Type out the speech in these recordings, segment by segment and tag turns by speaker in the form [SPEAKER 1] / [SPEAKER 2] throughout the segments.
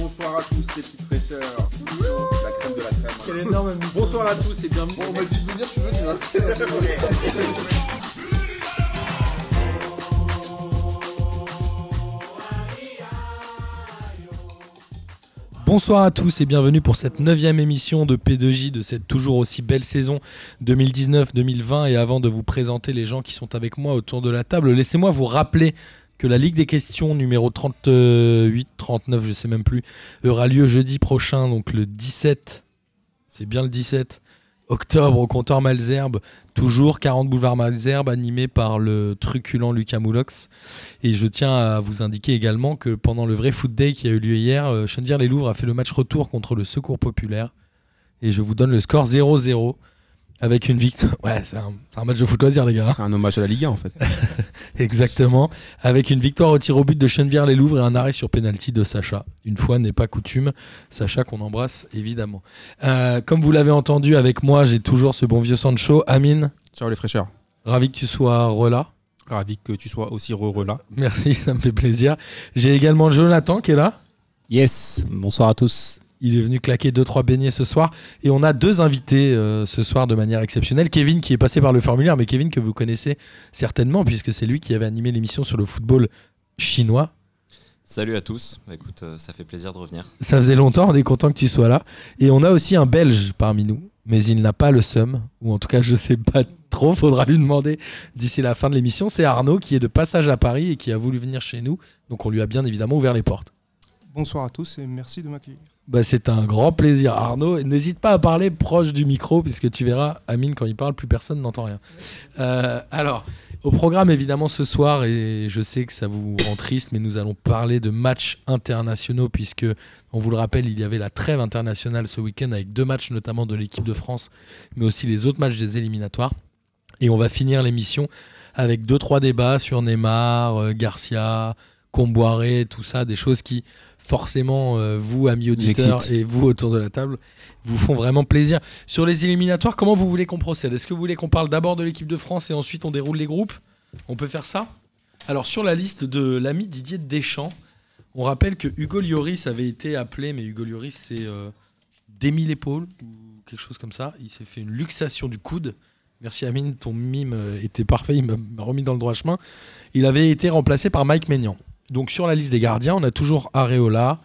[SPEAKER 1] Bonsoir à tous les petites fraîcheurs. La crème de la crème.
[SPEAKER 2] Quel énorme
[SPEAKER 3] Bonsoir à tous et bienvenue.
[SPEAKER 1] Bon, on m'a dit de venir, je suis venu. Hein.
[SPEAKER 3] Bonsoir à tous et bienvenue pour cette neuvième émission de P2J de cette toujours aussi belle saison 2019-2020. Et avant de vous présenter les gens qui sont avec moi autour de la table, laissez-moi vous rappeler que la Ligue des questions numéro 38, 39, je sais même plus, aura lieu jeudi prochain, donc le 17, c'est bien le 17 octobre au comptoir Malzerbe, toujours 40 boulevard Malzerbe, animé par le truculent Lucas Moulox. Et je tiens à vous indiquer également que pendant le vrai Foot Day qui a eu lieu hier, euh, Chenevière-les-Louvres a fait le match retour contre le Secours Populaire. Et je vous donne le score 0-0 avec une victoire. Ouais, c'est un, match de foot loisir, les gars. hein.
[SPEAKER 4] C'est un hommage à la Ligue 1 en fait.
[SPEAKER 3] Exactement. Avec une victoire au tir au but de Chenevière-les-Louvres et un arrêt sur pénalty de Sacha. Une fois n'est pas coutume. Sacha qu'on embrasse évidemment. Euh, comme vous l'avez entendu avec moi, j'ai toujours ce bon vieux Sancho. Amine,
[SPEAKER 4] Ciao les fraîcheurs.
[SPEAKER 3] ravi que tu sois relâ.
[SPEAKER 4] Ravi que tu sois aussi heureux là.
[SPEAKER 3] Merci, ça me fait plaisir. J'ai également Jonathan qui est là.
[SPEAKER 5] Yes, bonsoir à tous.
[SPEAKER 3] Il est venu claquer 2-3 beignets ce soir. Et on a deux invités euh, ce soir de manière exceptionnelle. Kevin qui est passé par le formulaire, mais Kevin que vous connaissez certainement puisque c'est lui qui avait animé l'émission sur le football chinois.
[SPEAKER 6] Salut à tous, Bah, écoute, euh, ça fait plaisir de revenir.
[SPEAKER 3] Ça faisait longtemps, on est content que tu sois là. Et on a aussi un Belge parmi nous, mais il n'a pas le seum, ou en tout cas je sais pas trop, faudra lui demander d'ici la fin de l'émission. C'est Arnaud qui est de passage à Paris et qui a voulu venir chez nous, donc on lui a bien évidemment ouvert les portes.
[SPEAKER 2] Bonsoir à tous et merci de m'accueillir.
[SPEAKER 3] Bah, c'est un grand plaisir Arnaud. N'hésite pas à parler proche du micro, puisque tu verras, Amine, quand il parle, plus personne n'entend rien. Euh, alors, au programme évidemment ce soir, et je sais que ça vous rend triste, mais nous allons parler de matchs internationaux, puisque, on vous le rappelle, il y avait la trêve internationale ce week-end avec deux matchs notamment de l'équipe de France, mais aussi les autres matchs des éliminatoires. Et on va finir l'émission avec deux, trois débats sur Neymar, euh, Garcia, Comboiré, tout ça, des choses qui, forcément, euh, vous, amis auditeurs, et vous autour de la table, vous font vraiment plaisir. Sur les éliminatoires, comment vous voulez qu'on procède? Est-ce que vous voulez qu'on parle d'abord de l'équipe de France et ensuite on déroule les groupes? On peut faire ça? Alors, sur la liste de l'ami Didier Deschamps, on rappelle que Hugo Lloris avait été appelé, mais Hugo Lloris, c'est euh, démis l'épaule ou quelque chose comme ça. Il s'est fait une luxation du coude. Merci Amine, ton mime euh, était parfait, il m'a m'a remis dans le droit chemin. Il avait été remplacé par Mike Maignan. Donc sur la liste des gardiens, on a toujours Areola,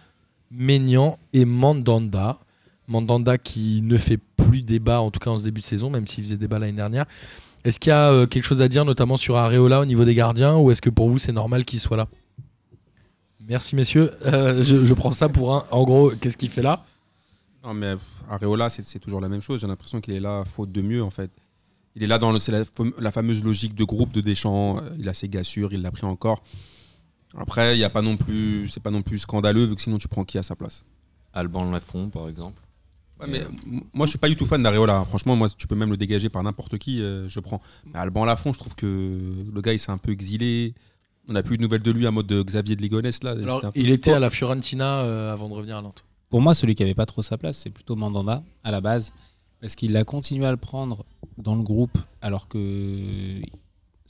[SPEAKER 3] Maignan et Mandanda. Mandanda qui ne fait plus débat, en tout cas en ce début de saison, même s'il faisait débat l'année dernière. Est-ce qu'il y a euh, quelque chose à dire, notamment sur Areola au niveau des gardiens, ou est-ce que pour vous c'est normal qu'il soit là? Merci messieurs. Euh, je, prends ça pour un. En gros, qu'est-ce qu'il fait là?
[SPEAKER 4] Non mais Areola c'est toujours la même chose. J'ai l'impression qu'il est là faute de mieux en fait. Il est là dans la, fam- la fameuse logique de groupe de Deschamps. Il a ses gars sûrs, il l'a pris encore. Après il y a pas non plus c'est pas non plus scandaleux vu que sinon tu prends qui à sa place?
[SPEAKER 6] Alban Lafont, par exemple.
[SPEAKER 4] Ouais, mais moi je suis pas du tout fan d'Areola. Franchement moi tu peux même le dégager par n'importe qui, euh, je prends. Mais Alban Lafont je trouve que le gars il s'est un peu exilé. On n'a plus eu de nouvelles de lui à mode de Xavier de Ligonès là.
[SPEAKER 3] Alors, Il était à la Fiorentina euh, avant de revenir à Nantes.
[SPEAKER 5] Pour moi, celui qui avait pas trop sa place, c'est plutôt Mandanda à la base, parce qu'il a continué à le prendre dans le groupe, alors que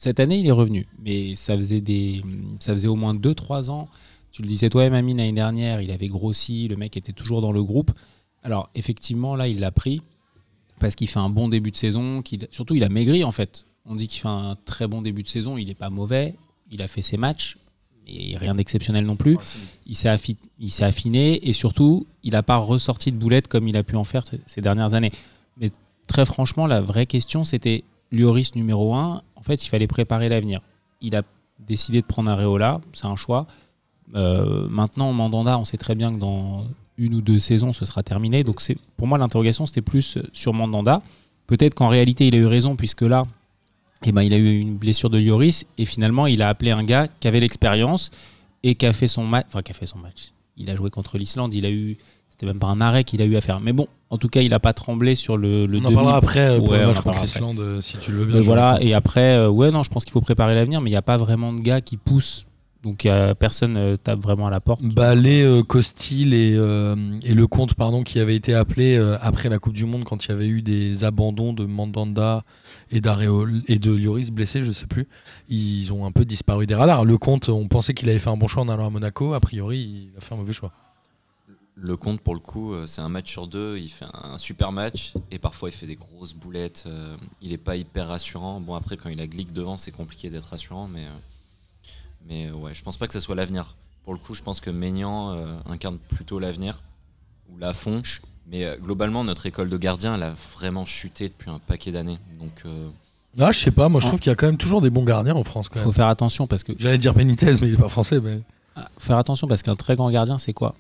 [SPEAKER 5] cette année il est revenu, mais ça faisait des, ça faisait au moins 2-3 ans. Tu le disais toi-même, Amine, l'année dernière, il avait grossi, le mec était toujours dans le groupe. Alors effectivement, là, il l'a pris parce qu'il fait un bon début de saison, surtout il a maigri en fait. On dit qu'il fait un très bon début de saison, il n'est pas mauvais, il a fait ses matchs, mais rien d'exceptionnel non plus il s'est affiné et surtout, il n'a pas ressorti de boulettes comme il a pu en faire ces dernières années. Mais très franchement, la vraie question, c'était Lloris numéro 1. En fait, il fallait préparer l'avenir. Il a décidé de prendre Areola, c'est un choix. Euh, maintenant, Mandanda, on sait très bien que dans une ou deux saisons, ce sera terminé. Donc, c'est pour moi, l'interrogation, c'était plus sur Mandanda. Peut-être qu'en réalité, il a eu raison, puisque là, eh ben, il a eu une blessure de Lloris et finalement, il a appelé un gars qui avait l'expérience et fait son match. Qui a fait son match. Il a joué contre l'Islande. Il a eu. C'était même pas un arrêt qu'il a eu à faire. Mais bon, en tout cas, il n'a pas tremblé sur le, le
[SPEAKER 3] on en parlera après euh, pour
[SPEAKER 5] Ouais,
[SPEAKER 3] le match contre l'Islande, euh, si tu le veux bien.
[SPEAKER 5] Voilà, et après, euh, ouais, non, je pense qu'il faut préparer l'avenir, mais il n'y a pas vraiment de gars qui poussent. Donc, euh, personne euh, tape vraiment à la porte.
[SPEAKER 3] Euh, Costil et, et le compte pardon, qui avait été appelé euh, après la Coupe du Monde quand il y avait eu des abandons de Mandanda et d'Areol et de Lloris blessés, je sais plus. Ils ont un peu disparu des radars. Le compte, on pensait qu'il avait fait un bon choix en allant à Monaco. A priori, il a fait un mauvais choix.
[SPEAKER 6] Le compte, pour le coup, euh, c'est un match sur deux. Il fait un super match et parfois il fait des grosses boulettes. euh, il n'est pas hyper rassurant. Bon, après, quand il a Glick devant, c'est compliqué d'être rassurant. Mais, euh, mais ouais, je pense pas que ça soit l'avenir. Pour le coup, je pense que Maignan euh, incarne plutôt l'avenir ou Lafont. Mais euh, globalement, notre école de gardien, elle a vraiment chuté depuis un paquet d'années. Donc, euh,
[SPEAKER 3] Ah, je sais pas, moi je trouve qu'il y a quand même toujours des bons gardiens en France. Quand
[SPEAKER 5] Faut
[SPEAKER 3] même.
[SPEAKER 5] faire attention parce que
[SPEAKER 3] J'allais dire Benitez, mais il est pas français. Mais...
[SPEAKER 5] Ah, faire attention parce qu'un très grand gardien, c'est quoi?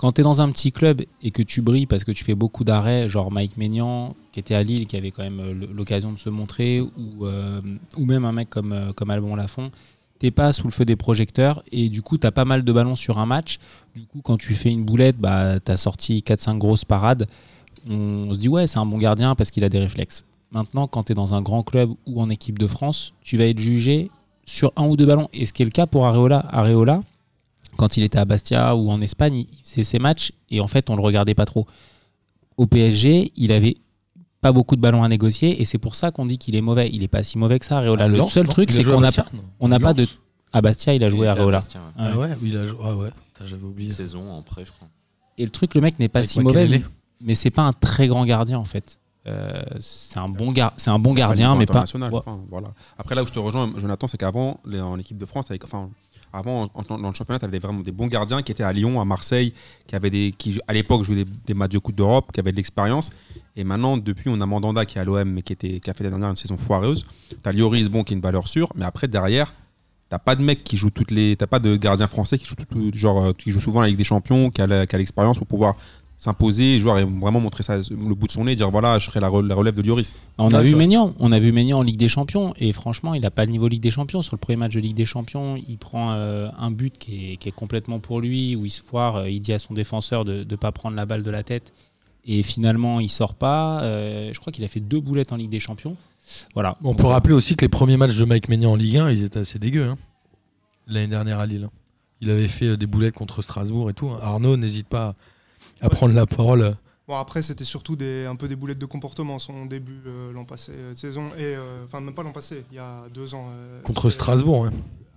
[SPEAKER 5] Quand tu es dans un petit club et que tu brilles parce que tu fais beaucoup d'arrêts, genre Mike Maignan, qui était à Lille, qui avait quand même euh, l'occasion de se montrer, ou, euh, même un mec comme, euh, comme Albon Lafont, t'es pas sous le feu des projecteurs et du coup, tu as pas mal de ballons sur un match. Du coup, quand tu fais une boulette, bah, tu as sorti 4-5 grosses parades. On se dit, ouais, c'est un bon gardien parce qu'il a des réflexes. Maintenant, quand tu es dans un grand club ou en équipe de France, tu vas être jugé sur un ou deux ballons. Et ce qui est le cas pour Areola. Areola, quand il était à Bastia ou en Espagne, il faisait ses matchs et en fait, on le regardait pas trop. Au PSG, il avait pas beaucoup de ballons à négocier et c'est pour ça qu'on dit qu'il est mauvais. Il est pas si mauvais que ça, Areola. le seul
[SPEAKER 3] non
[SPEAKER 5] truc,
[SPEAKER 3] a
[SPEAKER 5] c'est qu'on n'a pas, on n'a pas de. À Bastia, il a joué
[SPEAKER 6] à
[SPEAKER 5] Areola.
[SPEAKER 6] Bastia, ouais.
[SPEAKER 3] Ah ouais, il a joué. Ah ouais, j'avais oublié.
[SPEAKER 6] Une saison en prêt, je crois.
[SPEAKER 5] Et le truc, le mec n'est pas
[SPEAKER 3] Avec
[SPEAKER 5] si mauvais, mais c'est pas un très grand gardien en fait. Euh, c'est un bon gar- c'est un bon gardien,
[SPEAKER 4] Pas
[SPEAKER 5] mais pas.
[SPEAKER 4] enfin, voilà. Après, là où je te rejoins, Jonathan, c'est qu'avant, en équipe de France, avec, enfin, avant, dans le championnat, tu avais vraiment des bons gardiens qui étaient à Lyon, à Marseille, qui, avaient des, qui à l'époque jouaient des, matchs de Coupe d'Europe, qui avaient de l'expérience. Et maintenant, depuis, on a Mandanda qui est à l'OM, mais qui, était, qui a fait l'année dernière une saison foireuse. Tu as Lloris, bon, qui est une valeur sûre. Mais après, derrière, T'as pas de mec qui joue toutes les. T'as pas de gardien français qui joue, tout- tout- genre, euh, qui joue souvent avec des champions, la- qui a l'expérience pour pouvoir s'imposer et jouer et vraiment montrer ça, le bout de son nez, dire voilà, je serai la, re- la relève de Lloris.
[SPEAKER 5] On a vu. Maignan, on a vu Maignan en Ligue des Champions et franchement, il n'a pas le niveau Ligue des Champions. Sur le premier match de Ligue des Champions, il prend euh, un but qui est, qui est complètement pour lui, où il se foire, euh, il dit à son défenseur de ne pas prendre la balle de la tête et finalement il sort pas. Euh, je crois qu'il a fait deux boulettes en Ligue des Champions. Voilà.
[SPEAKER 3] On peut rappeler aussi que les premiers matchs de Mike Maignan en Ligue 1, ils étaient assez dégueux. hein. L'année dernière à Lille. hein. Il avait fait des boulettes contre Strasbourg et tout. hein. Arnaud, n'hésite pas à
[SPEAKER 2] Ouais.
[SPEAKER 3] prendre la parole.
[SPEAKER 2] Bon, après, c'était surtout des, un peu des boulettes de comportement, son début euh, l'an passé euh, de saison. Et, euh, enfin, même pas l'an passé, il y a deux ans.
[SPEAKER 3] Contre Strasbourg, ouais.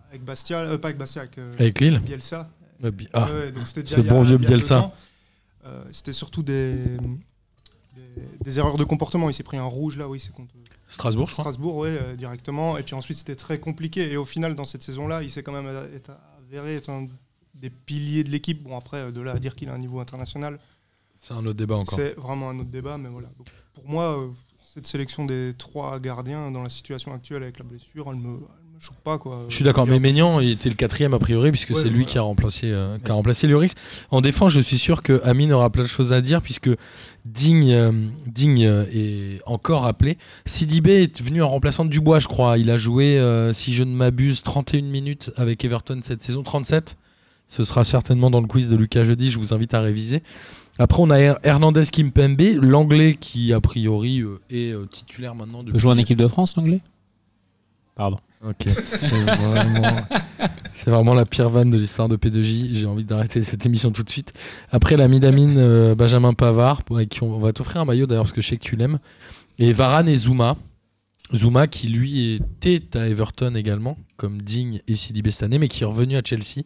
[SPEAKER 2] Avec Bastia, euh, pas avec Bastia, avec,
[SPEAKER 3] avec Lille.
[SPEAKER 2] Bielsa.
[SPEAKER 3] Bi- Ah, ce bon vieux Bielsa.
[SPEAKER 2] c'était surtout des, des, des erreurs de comportement. Il s'est pris un rouge là, oui, c'est contre
[SPEAKER 3] Strasbourg, je crois.
[SPEAKER 2] Strasbourg, euh, directement. Et puis ensuite, c'était très compliqué. Et au final, dans cette saison-là, il s'est quand même avéré être un des piliers de l'équipe. Bon, après, euh, de là à dire qu'il a un niveau international,
[SPEAKER 3] C'est un autre débat encore.
[SPEAKER 2] c'est vraiment un autre débat. Mais voilà. Donc, pour moi, euh, cette sélection des trois gardiens dans la situation actuelle avec la blessure, elle me, elle me choque pas. Quoi.
[SPEAKER 3] Je suis d'accord, mais Maignan il était le quatrième a priori, puisque
[SPEAKER 2] Ouais,
[SPEAKER 3] c'est lui
[SPEAKER 2] voilà.
[SPEAKER 3] qui a remplacé, euh, qui a remplacé Lloris. En défense, je suis sûr que Amine aura plein de choses à dire, puisque Digne, euh, Digne est encore appelé. Sidibé est venu en remplaçant Dubois, je crois. Il a joué, euh, si je ne m'abuse, 31 minutes avec Everton cette saison, 37. Ce sera certainement dans le quiz de Lucas jeudi, je vous invite à réviser. Après, on a Her- Hernandez Kimpembe, l'anglais qui, a priori, euh, est euh, titulaire maintenant. Depuis...
[SPEAKER 5] peut jouer en équipe de France, l'anglais? Pardon.
[SPEAKER 3] Ok, c'est vraiment, la pire vanne de l'histoire de P2J. J'ai envie d'arrêter cette émission tout de suite. Après la midamine, euh, Benjamin Pavard, avec qui on, on va t'offrir un maillot d'ailleurs parce que je sais que tu l'aimes. Et Varane et Zuma. Zuma qui lui était à Everton également, comme Digne et Sidibé cette année, mais qui est revenu à Chelsea.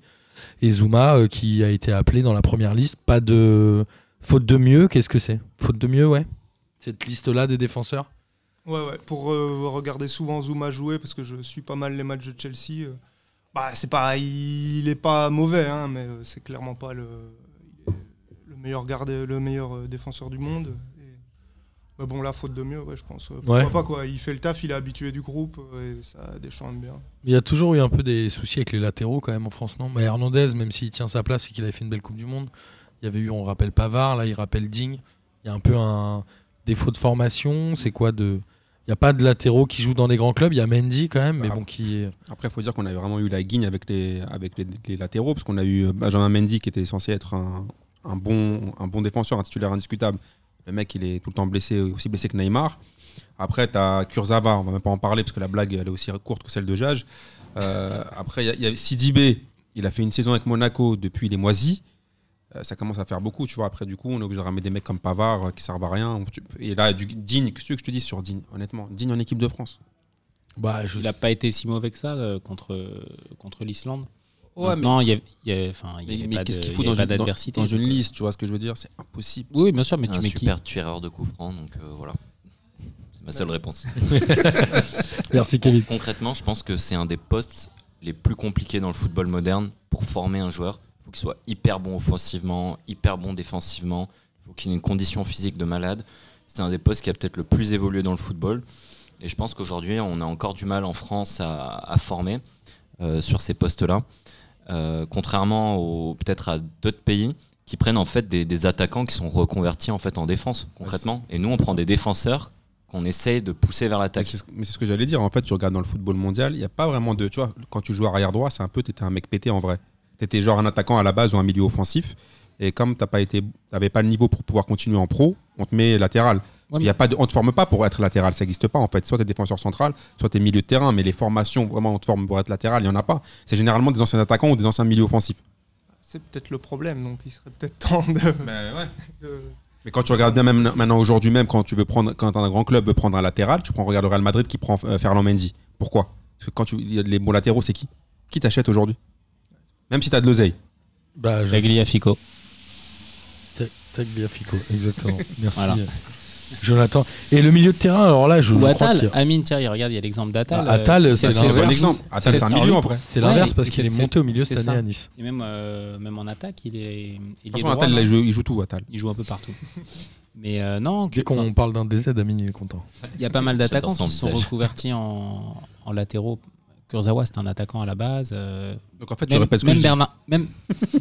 [SPEAKER 3] Et Zuma euh, qui a été appelé dans la première liste. Pas de faute de mieux, qu'est-ce que c'est? Faute de mieux, ouais. Cette liste-là des défenseurs?
[SPEAKER 2] Ouais, ouais. Pour euh, regarder souvent Zuma jouer, parce que je suis pas mal les matchs de Chelsea, euh, bah, c'est pas, il est pas mauvais, hein, mais c'est clairement pas le, meilleur gardé, le meilleur défenseur du monde. Mais bon, là, faute de mieux, ouais, je pense. Pourquoi
[SPEAKER 3] Ouais.
[SPEAKER 2] pas, quoi. Il fait le taf, il est habitué du groupe, euh, et ça déchante bien.
[SPEAKER 3] Il y a toujours eu un peu des soucis avec les latéraux quand même en France, non? Mais Hernandez, même s'il tient sa place et qu'il avait fait une belle Coupe du Monde, il y avait eu, on rappelle Pavard, là il rappelle Digne. Il y a un peu un défaut de formation. C'est quoi de Il n'y a pas de latéraux qui jouent dans les grands clubs. Il y a Mendy quand même, mais
[SPEAKER 4] Ah.
[SPEAKER 3] bon qui est.
[SPEAKER 4] Après, il faut dire qu'on a vraiment eu la guigne avec les, avec les, les latéraux, parce qu'on a eu Benjamin Mendy qui était censé être un, un bon, un bon défenseur, un titulaire indiscutable. Le mec, il est tout le temps blessé, aussi blessé que Neymar. Après, tu as Kurzawa, on va même pas en parler, parce que la blague, elle est aussi courte que celle de Jage. Euh, après, il y a- a Sidibé, il a fait une saison avec Monaco depuis les moisis. Euh, ça commence à faire beaucoup, tu vois. Après, du coup, on est obligé de ramener des mecs comme Pavard euh, qui servent à rien. Et là, du Digne, qu'est-ce que je te dis sur Digne, honnêtement Digne en équipe de France.
[SPEAKER 3] Bah, je...
[SPEAKER 5] Il n'a pas été si mauvais que ça euh, contre, contre l'Islande.
[SPEAKER 4] Ouais, mais,
[SPEAKER 5] Non, il y avait- enfin, il y
[SPEAKER 4] mais-
[SPEAKER 5] avait
[SPEAKER 4] mais
[SPEAKER 5] pas
[SPEAKER 4] qu'est-ce qu'il
[SPEAKER 5] il
[SPEAKER 4] faut dans une, dans-
[SPEAKER 5] d'adversité.
[SPEAKER 4] dans une liste Tu vois ce que je veux dire? C'est impossible.
[SPEAKER 5] Oui, bien sûr, mais tu
[SPEAKER 6] un
[SPEAKER 5] mets qui?
[SPEAKER 6] super tueur de coups francs, donc euh, voilà. C'est ma seule réponse.
[SPEAKER 3] Merci Kevin.
[SPEAKER 6] Concrètement, je pense que c'est un des postes les plus compliqués dans le football moderne pour former un joueur. Il faut qu'il soit hyper bon offensivement, hyper bon défensivement. Il faut qu'il ait une condition physique de malade. C'est un des postes qui a peut-être le plus évolué dans le football. Et je pense qu'aujourd'hui, on a encore du mal en France à, à former euh, sur ces postes-là. Euh, contrairement peut-être à d'autres pays qui prennent en fait des, des attaquants qui sont reconvertis en fait en défense concrètement. Et nous, on prend des défenseurs qu'on essaye de pousser vers l'attaque.
[SPEAKER 4] mais c'est ce que j'allais dire. En fait, tu regardes dans le football mondial, il n'y a pas vraiment de. Tu vois, quand tu joues arrière droit, c'est un peu. Tu étais un mec pété en vrai. Tu étais genre un attaquant à la base ou un milieu offensif. Et comme tu n'avais pas le niveau pour pouvoir continuer en pro, on te met latéral. Parce y a pas de, on ne te forme pas pour être latéral, ça n'existe pas en fait. Soit tu es défenseur central, soit tu es milieu de terrain, mais les formations, vraiment, on te forme pour être latéral, il n'y en a pas. C'est généralement des anciens attaquants ou des anciens milieux offensifs.
[SPEAKER 2] C'est peut-être le problème, donc il serait peut-être temps de. de-
[SPEAKER 4] Mais quand tu regardes bien même maintenant aujourd'hui même quand tu veux prendre quand un grand club veut prendre un latéral, tu prends regarde le Real Madrid qui prend euh, Ferland Mendy. Pourquoi? Parce que quand tu il y a les bons latéraux, c'est qui? Qui t'achète aujourd'hui? Même si tu as de l'oseille.
[SPEAKER 3] Bah,
[SPEAKER 5] Tagliafico.
[SPEAKER 3] Tagliafico, exactement. Merci.
[SPEAKER 5] Voilà.
[SPEAKER 3] Jonathan. Et le milieu de terrain, alors là, je,
[SPEAKER 5] Ou
[SPEAKER 3] je crois a-
[SPEAKER 5] Amine, tiens, regarde, il y a l'exemple d'Attal.
[SPEAKER 3] Ah, Attal,
[SPEAKER 5] euh,
[SPEAKER 3] c'est
[SPEAKER 4] un exemple. Attal, c'est un milieu en vrai.
[SPEAKER 3] C'est l'inverse parce qu'il est monté au milieu cette année
[SPEAKER 5] ça.
[SPEAKER 3] à Nice.
[SPEAKER 5] Et même, euh, même en attaque, il est. Il
[SPEAKER 4] De toute façon, Attal,
[SPEAKER 5] non
[SPEAKER 4] il joue, il joue tout, Attal.
[SPEAKER 5] il joue un peu partout. Mais euh, non,
[SPEAKER 3] Dès qu'on parle d'un DZ, Amine, il est content.
[SPEAKER 5] il y a pas mal d'attaquants qui se sont reconvertis en, en latéraux. Kurzawa, c'est un attaquant à la base. euh,
[SPEAKER 4] Donc en fait, tu
[SPEAKER 5] même,
[SPEAKER 4] répètes ce que
[SPEAKER 5] même
[SPEAKER 4] je dis.
[SPEAKER 5] Bernard, même,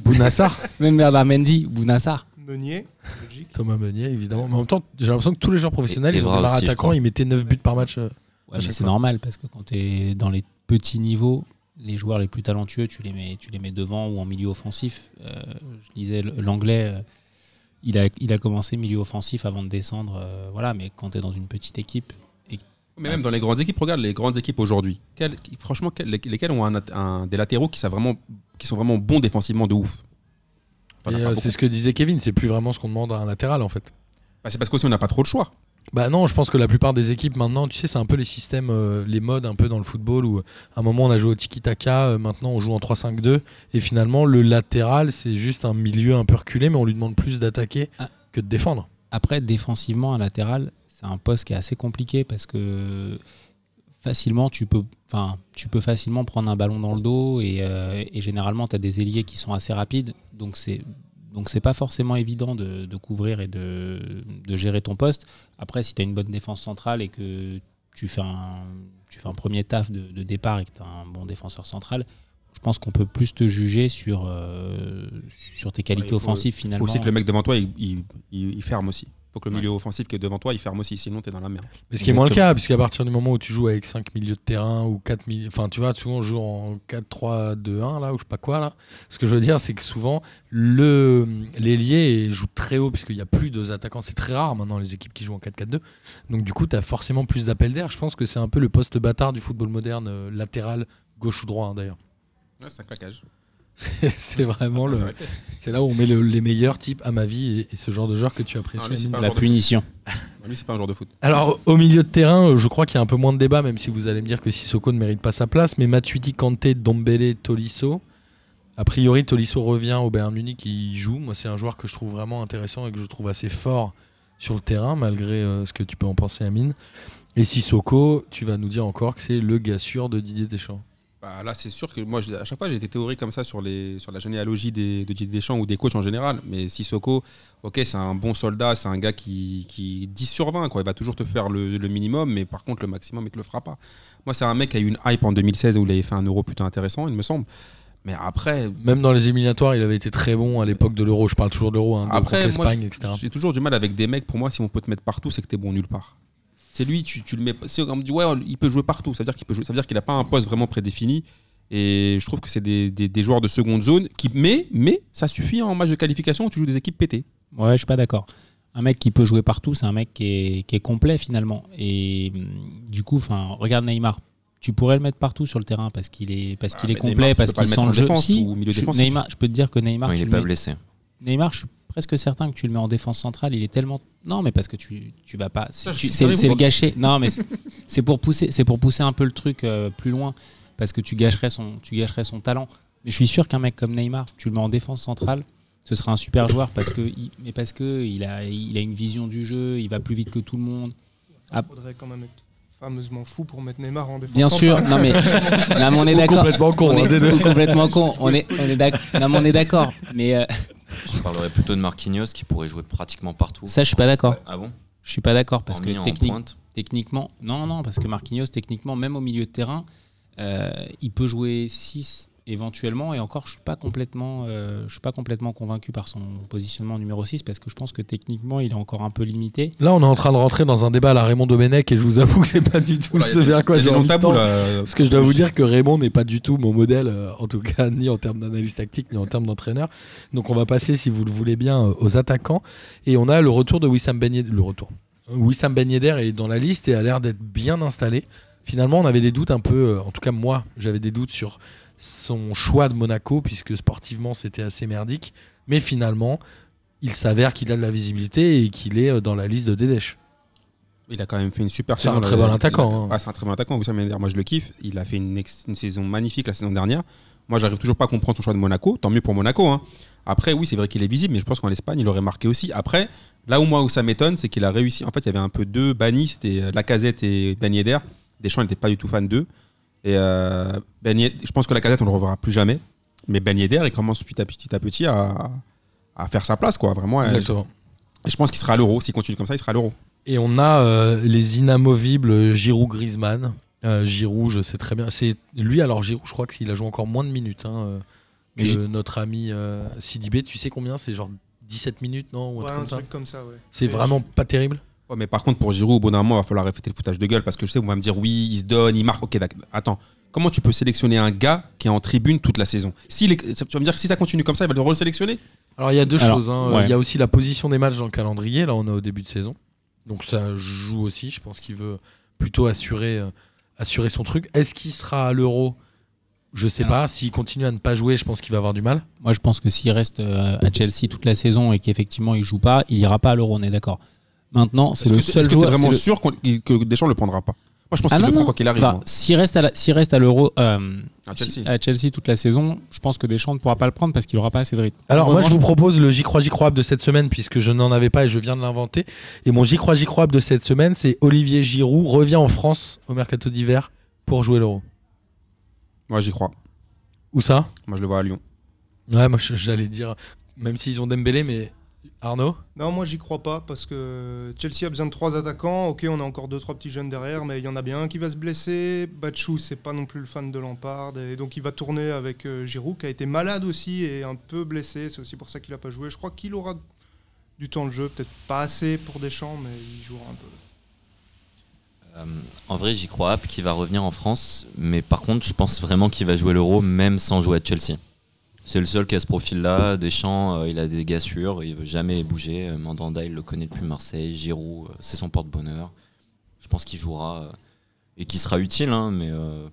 [SPEAKER 3] Bounassar,
[SPEAKER 5] même Bernard Mendy, Bounassar.
[SPEAKER 2] Meunier, Belgique.
[SPEAKER 3] Thomas Meunier, évidemment. Mais en même temps, j'ai l'impression que tous les joueurs professionnels,
[SPEAKER 6] Et
[SPEAKER 3] ils ont
[SPEAKER 6] Evra
[SPEAKER 3] démarré
[SPEAKER 6] aussi, je
[SPEAKER 3] attaquants,
[SPEAKER 6] crois.
[SPEAKER 3] ils mettaient 9 buts par match. euh.
[SPEAKER 5] Ouais,
[SPEAKER 3] À
[SPEAKER 5] mais
[SPEAKER 3] chaque
[SPEAKER 5] c'est
[SPEAKER 3] fois.
[SPEAKER 5] normal parce que quand tu es dans les petits niveaux, les joueurs les plus talentueux, tu les mets, tu les mets devant ou en milieu offensif. Euh, je disais, l- l'anglais, euh, il, a, il a commencé milieu offensif avant de descendre. euh, voilà, mais quand tu es dans une petite équipe,
[SPEAKER 4] Mais même dans les grandes équipes, regarde les grandes équipes aujourd'hui. Quelles- Franchement, quelles- lesquelles ont un, un- des latéraux qui, savent vraiment, qui sont vraiment bons défensivement de ouf T'en
[SPEAKER 3] Et,
[SPEAKER 4] as pas
[SPEAKER 3] euh, c'est ce que disait Kevin, c'est plus vraiment ce qu'on demande à un latéral en fait.
[SPEAKER 4] Bah, C'est parce qu'aussi on n'a pas trop de choix.
[SPEAKER 3] Bah non, je pense que la plupart des équipes maintenant, tu sais, c'est un peu les systèmes, euh, les modes un peu dans le football où à un moment on a joué au tiki-taka, euh, maintenant on joue en 3-5-2 et finalement le latéral c'est juste un milieu un peu reculé mais on lui demande plus d'attaquer
[SPEAKER 5] Ah.
[SPEAKER 3] que de défendre.
[SPEAKER 5] Après, défensivement, un latéral, c'est un poste qui est assez compliqué parce que facilement, tu peux, enfin, tu peux facilement prendre un ballon dans le dos et, euh, et généralement, tu as des ailiers qui sont assez rapides. Donc, c'est donc c'est pas forcément évident de, de couvrir et de, de gérer ton poste. Après, si tu as une bonne défense centrale et que tu fais un, tu fais un premier taf de, de départ et que tu as un bon défenseur central, je pense qu'on peut plus te juger sur, euh, sur tes qualités
[SPEAKER 4] il faut-
[SPEAKER 5] offensives
[SPEAKER 4] Il
[SPEAKER 5] finalement.
[SPEAKER 4] faut aussi que le mec devant toi, il, il- il- il ferme aussi. Faut que le
[SPEAKER 5] Ouais.
[SPEAKER 4] milieu offensif qui est devant toi, il ferme aussi. Sinon, t'es dans la merde.
[SPEAKER 3] Mais ce qui est moins le cas, puisqu'à partir du moment où tu joues avec 5 milieux de terrain ou 4 milieux. Enfin, tu vois, souvent on joue en 4-3-2-1, là, ou je sais pas quoi, là. Ce que je veux dire, c'est que souvent, le l'ailier joue très haut, puisqu'il n'y a plus deux attaquants. C'est très rare maintenant, les équipes qui jouent en 4-4-2. Donc, du coup, tu as forcément plus d'appels d'air. Je pense que c'est un peu le poste bâtard du football moderne, euh, latéral, gauche ou droit, hein, d'ailleurs.
[SPEAKER 4] Ouais, c'est un claquage.
[SPEAKER 3] C'est vraiment le. C'est là où on met le- les meilleurs types, à ma vie, et, et ce genre de joueur que tu apprécies.
[SPEAKER 4] Ah, lui, un
[SPEAKER 5] La punition.
[SPEAKER 4] foot. Lui, c'est pas un joueur de foot.
[SPEAKER 3] Alors, au milieu de terrain, euh, je crois qu'il y a un peu moins de débat, même si vous allez me dire que Sissoko ne mérite pas sa place. Mais Matuidi, Kanté, Dombele, Tolisso. A priori, Tolisso revient au Bayern Munich, il joue. Moi, c'est un joueur que je trouve vraiment intéressant et que je trouve assez fort sur le terrain, malgré euh, ce que tu peux en penser, Amine. Et Sissoko, tu vas nous dire encore que c'est le gars sûr de Didier Deschamps.
[SPEAKER 4] Bah, là, c'est sûr que moi, à chaque fois, j'ai des théories comme ça sur, les, sur la généalogie des, de Didier Deschamps ou des coachs en général. Mais Sissoko, ok, c'est un bon soldat, c'est un gars qui, qui 10 sur 20, quoi. Il va toujours te faire le, le minimum, mais par contre, le maximum, il te le fera pas. Moi, c'est un mec qui a eu une hype en 2016 où il avait fait un euro putain intéressant, il me semble. Mais après,
[SPEAKER 3] Même dans les éliminatoires, il avait été très bon à l'époque de l'Euro. Je parle toujours de l'Euro, hein, de
[SPEAKER 4] Après,
[SPEAKER 3] l'Espagne, etc.
[SPEAKER 4] j'ai toujours du mal avec des mecs. Pour moi, si on peut te mettre partout, c'est que t'es bon nulle part. C'est lui, tu, tu le mets. c'est- On me dit, ouais, il peut jouer partout. Ça veut dire qu'il peut jouer. Ça veut dire qu'il n'a pas un poste vraiment prédéfini. Et je trouve que c'est des, des- des joueurs de seconde zone qui. Mais, mais ça suffit en match de qualification où tu joues des équipes pétées.
[SPEAKER 5] Ouais, je suis pas d'accord. Un mec qui peut jouer partout, c'est un mec qui est, qui est complet finalement. Et hum, du coup, enfin, regarde Neymar. Tu pourrais le mettre partout sur le terrain parce qu'il est, parce
[SPEAKER 4] Ah,
[SPEAKER 5] qu'il est complet,
[SPEAKER 4] Neymar,
[SPEAKER 5] parce qu'il
[SPEAKER 4] le
[SPEAKER 5] sent le
[SPEAKER 4] en
[SPEAKER 5] jeu.
[SPEAKER 4] défense
[SPEAKER 5] Si,
[SPEAKER 4] ou au milieu
[SPEAKER 5] je,
[SPEAKER 4] défensif.
[SPEAKER 5] Neymar, je peux te dire que Neymar,
[SPEAKER 6] Non, il n'est
[SPEAKER 5] le
[SPEAKER 6] pas
[SPEAKER 5] mets-
[SPEAKER 6] blessé.
[SPEAKER 5] Neymar, je suis presque certain que tu le mets en défense centrale. Il est tellement. Non, mais parce que tu, tu vas pas. C'est le gâcher. Non, mais c'est- pour pousser, c'est pour pousser un peu le truc euh, plus loin parce que tu gâcherais son, tu gâcherais son talent. Mais je suis sûr qu'un mec comme Neymar, tu le mets en défense centrale, ce sera un super joueur parce que, il- mais parce que il a, il a une vision du jeu, il va plus vite que tout le monde.
[SPEAKER 2] Il
[SPEAKER 5] Ah.
[SPEAKER 2] faudrait quand même être fameusement fou pour mettre Neymar en défense.
[SPEAKER 5] Bien sûr, non mais, non, mais on est d'accord.
[SPEAKER 3] complètement con,
[SPEAKER 5] On
[SPEAKER 3] hein,
[SPEAKER 5] est complètement con. On est, on est d'accord. Non, mais on est d'accord. Mais euh,
[SPEAKER 6] Je parlerais plutôt de Marquinhos qui pourrait jouer pratiquement partout.
[SPEAKER 5] ça, je suis pas d'accord.
[SPEAKER 6] Ah bon?
[SPEAKER 5] Je suis pas d'accord parce que technique, techniquement, non, non, parce que Marquinhos, techniquement, même au milieu de terrain, euh, il peut jouer 6 éventuellement, et encore, je suis pas complètement, euh, je suis pas complètement convaincu par son positionnement numéro 6 parce que je pense que techniquement, il est encore un peu limité.
[SPEAKER 3] Là, on est en train de rentrer dans un débat à la Raymond Domenech et je vous avoue que c'est pas du tout ce vers quoi j'ai envie de. Parce que je dois vous dire que Raymond n'est pas du tout mon modèle, euh, en tout cas ni en termes d'analyse tactique, ni en termes d'entraîneur. Donc on va passer, si vous le voulez bien, euh, aux attaquants. Et on a le retour de Wissam Ben Yedder. Le retour. Wissam Ben Yedder est dans la liste et a l'air d'être bien installé. Finalement, on avait des doutes un peu, en tout cas moi, j'avais des doutes sur son choix de Monaco, puisque sportivement c'était assez merdique. Mais finalement, il s'avère qu'il a de la visibilité et qu'il est euh, dans la liste de Dédèche.
[SPEAKER 4] Il a quand même fait une super
[SPEAKER 3] C'est
[SPEAKER 4] saison.
[SPEAKER 3] un très bon attaquant, hein.
[SPEAKER 4] Ah, c'est un très bon attaquant. Moi je le kiffe. Il a fait une saison magnifique la saison dernière. Moi, j'arrive toujours pas à comprendre son choix de Monaco. Tant mieux pour Monaco. hein. Après, oui, c'est vrai qu'il est visible, mais je pense qu'en Espagne, il aurait marqué aussi. Après, là où moi où ça m'étonne, c'est qu'il a réussi. En fait, il y avait un peu deux bannis. C'était euh, Lacazette et Ben Yedder. Deschamps n'était pas du tout fan d'eux. Et euh, Ben Yedder- je pense que Lacazette, on le reverra plus jamais. Mais Ben Yedder, il commence petit à petit à petit à, à faire sa place, quoi. Vraiment. euh,
[SPEAKER 3] Exactement.
[SPEAKER 4] je pense qu'il sera à l'euro. S'il continue comme ça, il sera à l'euro.
[SPEAKER 3] Et on a euh, les inamovibles Giroud Griezmann. Euh, Giroud, je sais très bien. C'est lui, alors Giroud, je crois qu'il a joué encore moins de minutes hein, euh, que notre ami euh, Sidibé. Tu sais combien? C'est genre 17 minutes, non? Ou un
[SPEAKER 2] Ouais,
[SPEAKER 3] truc
[SPEAKER 2] un
[SPEAKER 3] comme ça
[SPEAKER 2] truc comme ça, ouais.
[SPEAKER 3] C'est
[SPEAKER 2] Et
[SPEAKER 3] vraiment pas terrible
[SPEAKER 4] Ouais, mais par contre, pour Giroud, au bout d'un moment, il va falloir répéter le foutage de gueule parce que je sais, vous allez me dire oui, il se donne, il marque. Ok, d'accord. Attends, comment tu peux sélectionner un gars qui est en tribune toute la saison? Est- Tu vas me dire que si ça continue comme ça, il va le resélectionner?
[SPEAKER 3] Alors il y a deux
[SPEAKER 5] Alors,
[SPEAKER 3] choses. hein.
[SPEAKER 5] ouais.
[SPEAKER 3] Il y a aussi la position des matchs dans le calendrier. Là, on est au début de saison. Donc ça joue aussi. Je pense qu'il veut plutôt assurer, euh, assurer son truc. Est-ce qu'il sera à l'euro? Je sais
[SPEAKER 5] Alors-
[SPEAKER 3] pas. S'il continue à ne pas jouer, je pense qu'il va avoir du mal.
[SPEAKER 5] Moi, je pense que s'il reste euh, à Chelsea toute la saison et qu'effectivement il joue pas, il ira pas à l'Euro. On est d'accord. Maintenant, c'est le
[SPEAKER 4] que-
[SPEAKER 5] seul
[SPEAKER 4] Est-ce que tu es
[SPEAKER 5] joueur.
[SPEAKER 4] vraiment
[SPEAKER 5] le-
[SPEAKER 4] sûr que Deschamps ne le prendra pas? Moi, je pense
[SPEAKER 5] Ah
[SPEAKER 4] qu'il le prend quoi qu'il arrive.
[SPEAKER 5] Enfin,
[SPEAKER 4] moi.
[SPEAKER 5] s'il reste à l'Euro euh,
[SPEAKER 4] À
[SPEAKER 5] si-
[SPEAKER 4] Chelsea.
[SPEAKER 5] à Chelsea toute la saison, je pense que Deschamps ne pourra pas le prendre parce qu'il aura pas assez de rythme.
[SPEAKER 3] Alors moi je vous propose le J'y crois J'y crois de cette semaine puisque je n'en avais pas et je viens de l'inventer. Et mon J'y crois J'y crois de cette semaine c'est Olivier Giroud revient en France au mercato d'hiver pour jouer l'Euro.
[SPEAKER 4] Moi, j'y crois.
[SPEAKER 3] Où ça?
[SPEAKER 4] Moi, je le vois à Lyon.
[SPEAKER 3] Ouais moi je- j'allais dire même s'ils ont Dembélé mais Arnaud
[SPEAKER 2] Non, moi j'y crois pas parce que Chelsea a besoin de trois attaquants. Ok, on a encore deux trois petits jeunes derrière, mais il y en a bien un qui va se blesser. Bachou, c'est pas non plus le fan de Lampard, et donc il va tourner avec euh, Giroud qui a été malade aussi et un peu blessé. C'est aussi pour ça qu'il a pas joué. Je crois qu'il aura du temps de jeu, peut-être pas assez pour Deschamps, mais il jouera un peu.
[SPEAKER 6] Euh, en vrai, j'y crois qu'il va revenir en France, mais par contre, je pense vraiment qu'il va jouer l'Euro même sans jouer à Chelsea. C'est le seul qui a ce profil-là. Deschamps, euh, il a des gars sûrs, il veut jamais bouger. Euh, Mandanda, il le connaît depuis Marseille. Giroud, euh, c'est son porte-bonheur. Je pense qu'il jouera euh, et qu'il sera utile, hein, mais, euh,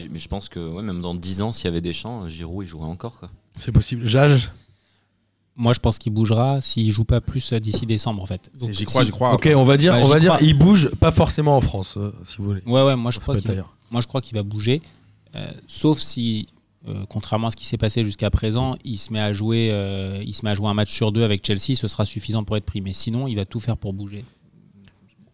[SPEAKER 6] mais, mais je pense que ouais, même dans 10 ans, s'il y avait Deschamps, euh, Giroud, il jouerait encore.
[SPEAKER 3] C'est possible. Jage
[SPEAKER 5] Moi, je pense qu'il bougera s'il joue pas plus d'ici décembre en fait.
[SPEAKER 4] J'y crois,
[SPEAKER 5] si-
[SPEAKER 4] j'y crois.
[SPEAKER 3] Ok on va dire
[SPEAKER 5] Bah,
[SPEAKER 3] on va dire
[SPEAKER 5] crois.
[SPEAKER 3] il bouge pas forcément en France euh, si vous voulez.
[SPEAKER 5] Ouais, ouais. Moi, je crois. Moi, je crois qu'il va bouger, euh, sauf si, euh, contrairement à ce qui s'est passé jusqu'à présent, il se met à jouer, euh, il se met à jouer un match sur deux avec Chelsea, ce sera suffisant pour être pris. Mais sinon, il va tout faire pour bouger.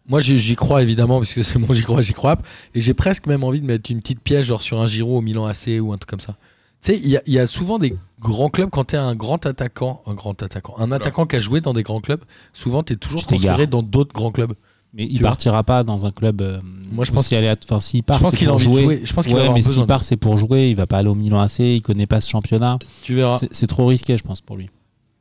[SPEAKER 3] Moi j'y crois évidemment parce que c'est mon J'y crois J'y crois et j'ai presque même envie de mettre une petite pièce genre sur un Giroud au Milan AC ou un truc comme ça. Tu sais, il y, a- il y a souvent des grands clubs quand tu es un grand attaquant, un grand attaquant, un attaquant qui a joué dans des grands clubs, souvent tu es toujours
[SPEAKER 5] Tu t'égares.
[SPEAKER 3] transféré dans d'autres grands clubs.
[SPEAKER 5] Mais
[SPEAKER 3] Tu
[SPEAKER 5] il
[SPEAKER 3] vois.
[SPEAKER 5] partira pas dans un club. euh,
[SPEAKER 3] Moi, je pense
[SPEAKER 5] aussi aléat- Enfin, s'il part,
[SPEAKER 3] je pense qu'il de
[SPEAKER 5] jouer.
[SPEAKER 3] jouer. Je pense qu'il
[SPEAKER 5] Ouais, mais s'il part, c'est pour jouer. Il va pas aller au Milan AC. Il connaît pas ce championnat.
[SPEAKER 3] Tu verras.
[SPEAKER 5] C'est- trop risqué, je pense, pour lui.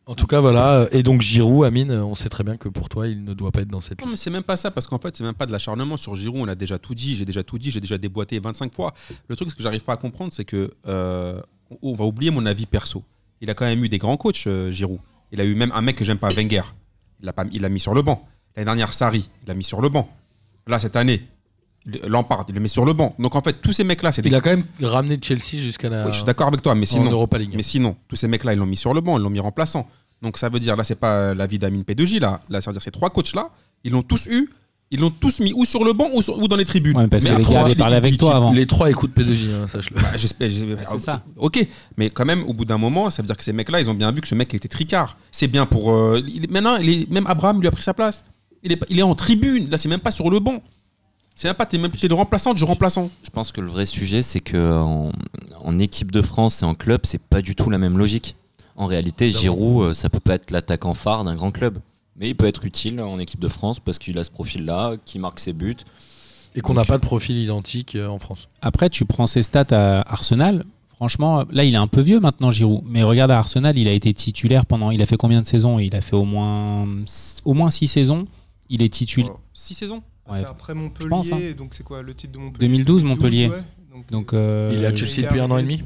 [SPEAKER 3] En tout cas, voilà. Et donc Giroud, Amine, on sait très bien que pour toi, il ne doit pas être dans cette
[SPEAKER 4] Non, mais c'est même pas ça, parce qu'en fait, c'est même pas de l'acharnement sur Giroud. On a déjà tout dit, j'ai déjà tout dit, j'ai déjà déboîté 25 fois. Le truc, ce que j'arrive pas à comprendre, c'est que euh, on va oublier mon avis perso. Il a quand même eu des grands coachs, euh, Giroud. Il a eu même un mec que j'aime pas, Wenger. Il l'a pas- il l'a mis sur le banc. L'année dernière, Sarri, il l'a mis sur le banc. Là, cette année, Lampard, il le met sur le banc. Donc en fait, tous ces mecs-là, c'est des.
[SPEAKER 3] Il a quand même ramené Chelsea jusqu'à la
[SPEAKER 4] Oui, je suis d'accord avec toi, mais sinon,
[SPEAKER 3] Europa League.
[SPEAKER 4] mais sinon, tous ces mecs-là, ils l'ont mis sur le banc, ils l'ont mis remplaçant. Donc ça veut dire, là, c'est pas l'avis d'Amine P2J, là. Là, ça veut dire ces trois coachs-là, ils l'ont tous eu Ils l'ont tous mis ou sur le banc ou, sur- ou dans les tribunes.
[SPEAKER 5] Ouais, parce que les gars avaient parlé avec toi avant.
[SPEAKER 3] Les trois écoutent P2J, hein, sache-le.
[SPEAKER 4] Bah, j'espère. j'espère-
[SPEAKER 5] Bah, c'est ça.
[SPEAKER 4] Ok, mais quand même, au bout d'un moment, ça veut dire que ces mecs-là, ils ont bien vu que ce mec était tricard. C'est bien pour. euh, maintenant, il est- même Abraham lui a pris sa place. Il est, il est en tribune. Là, c'est même pas sur le banc. C'est même pas. T'es même t'es de remplaçant, du remplaçant.
[SPEAKER 6] Je pense que le vrai sujet, c'est que en, en équipe de France et en club, c'est pas du tout la même logique. En réalité, Giroud, euh, ça peut pas être l'attaquant phare d'un grand club. Mais il peut être utile en équipe de France parce qu'il a ce profil-là, qui marque ses buts.
[SPEAKER 3] Et qu'on n'a pas de profil identique euh, en France.
[SPEAKER 5] Après, tu prends ses stats à Arsenal. Franchement, là, il est un peu vieux maintenant, Giroud. Mais regarde à Arsenal, il a été titulaire pendant. Il a fait combien de saisons? Il a fait au moins au moins six saisons. Il est titulaire.
[SPEAKER 4] Oh, Six saisons.
[SPEAKER 5] Ouais.
[SPEAKER 2] C'est après Montpellier,
[SPEAKER 5] pense, hein.
[SPEAKER 2] donc c'est quoi le titre de Montpellier
[SPEAKER 5] 2012, Montpellier.
[SPEAKER 2] ouais. Donc,
[SPEAKER 5] Donc,
[SPEAKER 2] euh,
[SPEAKER 5] euh,
[SPEAKER 3] il est à Chelsea depuis un an et demi.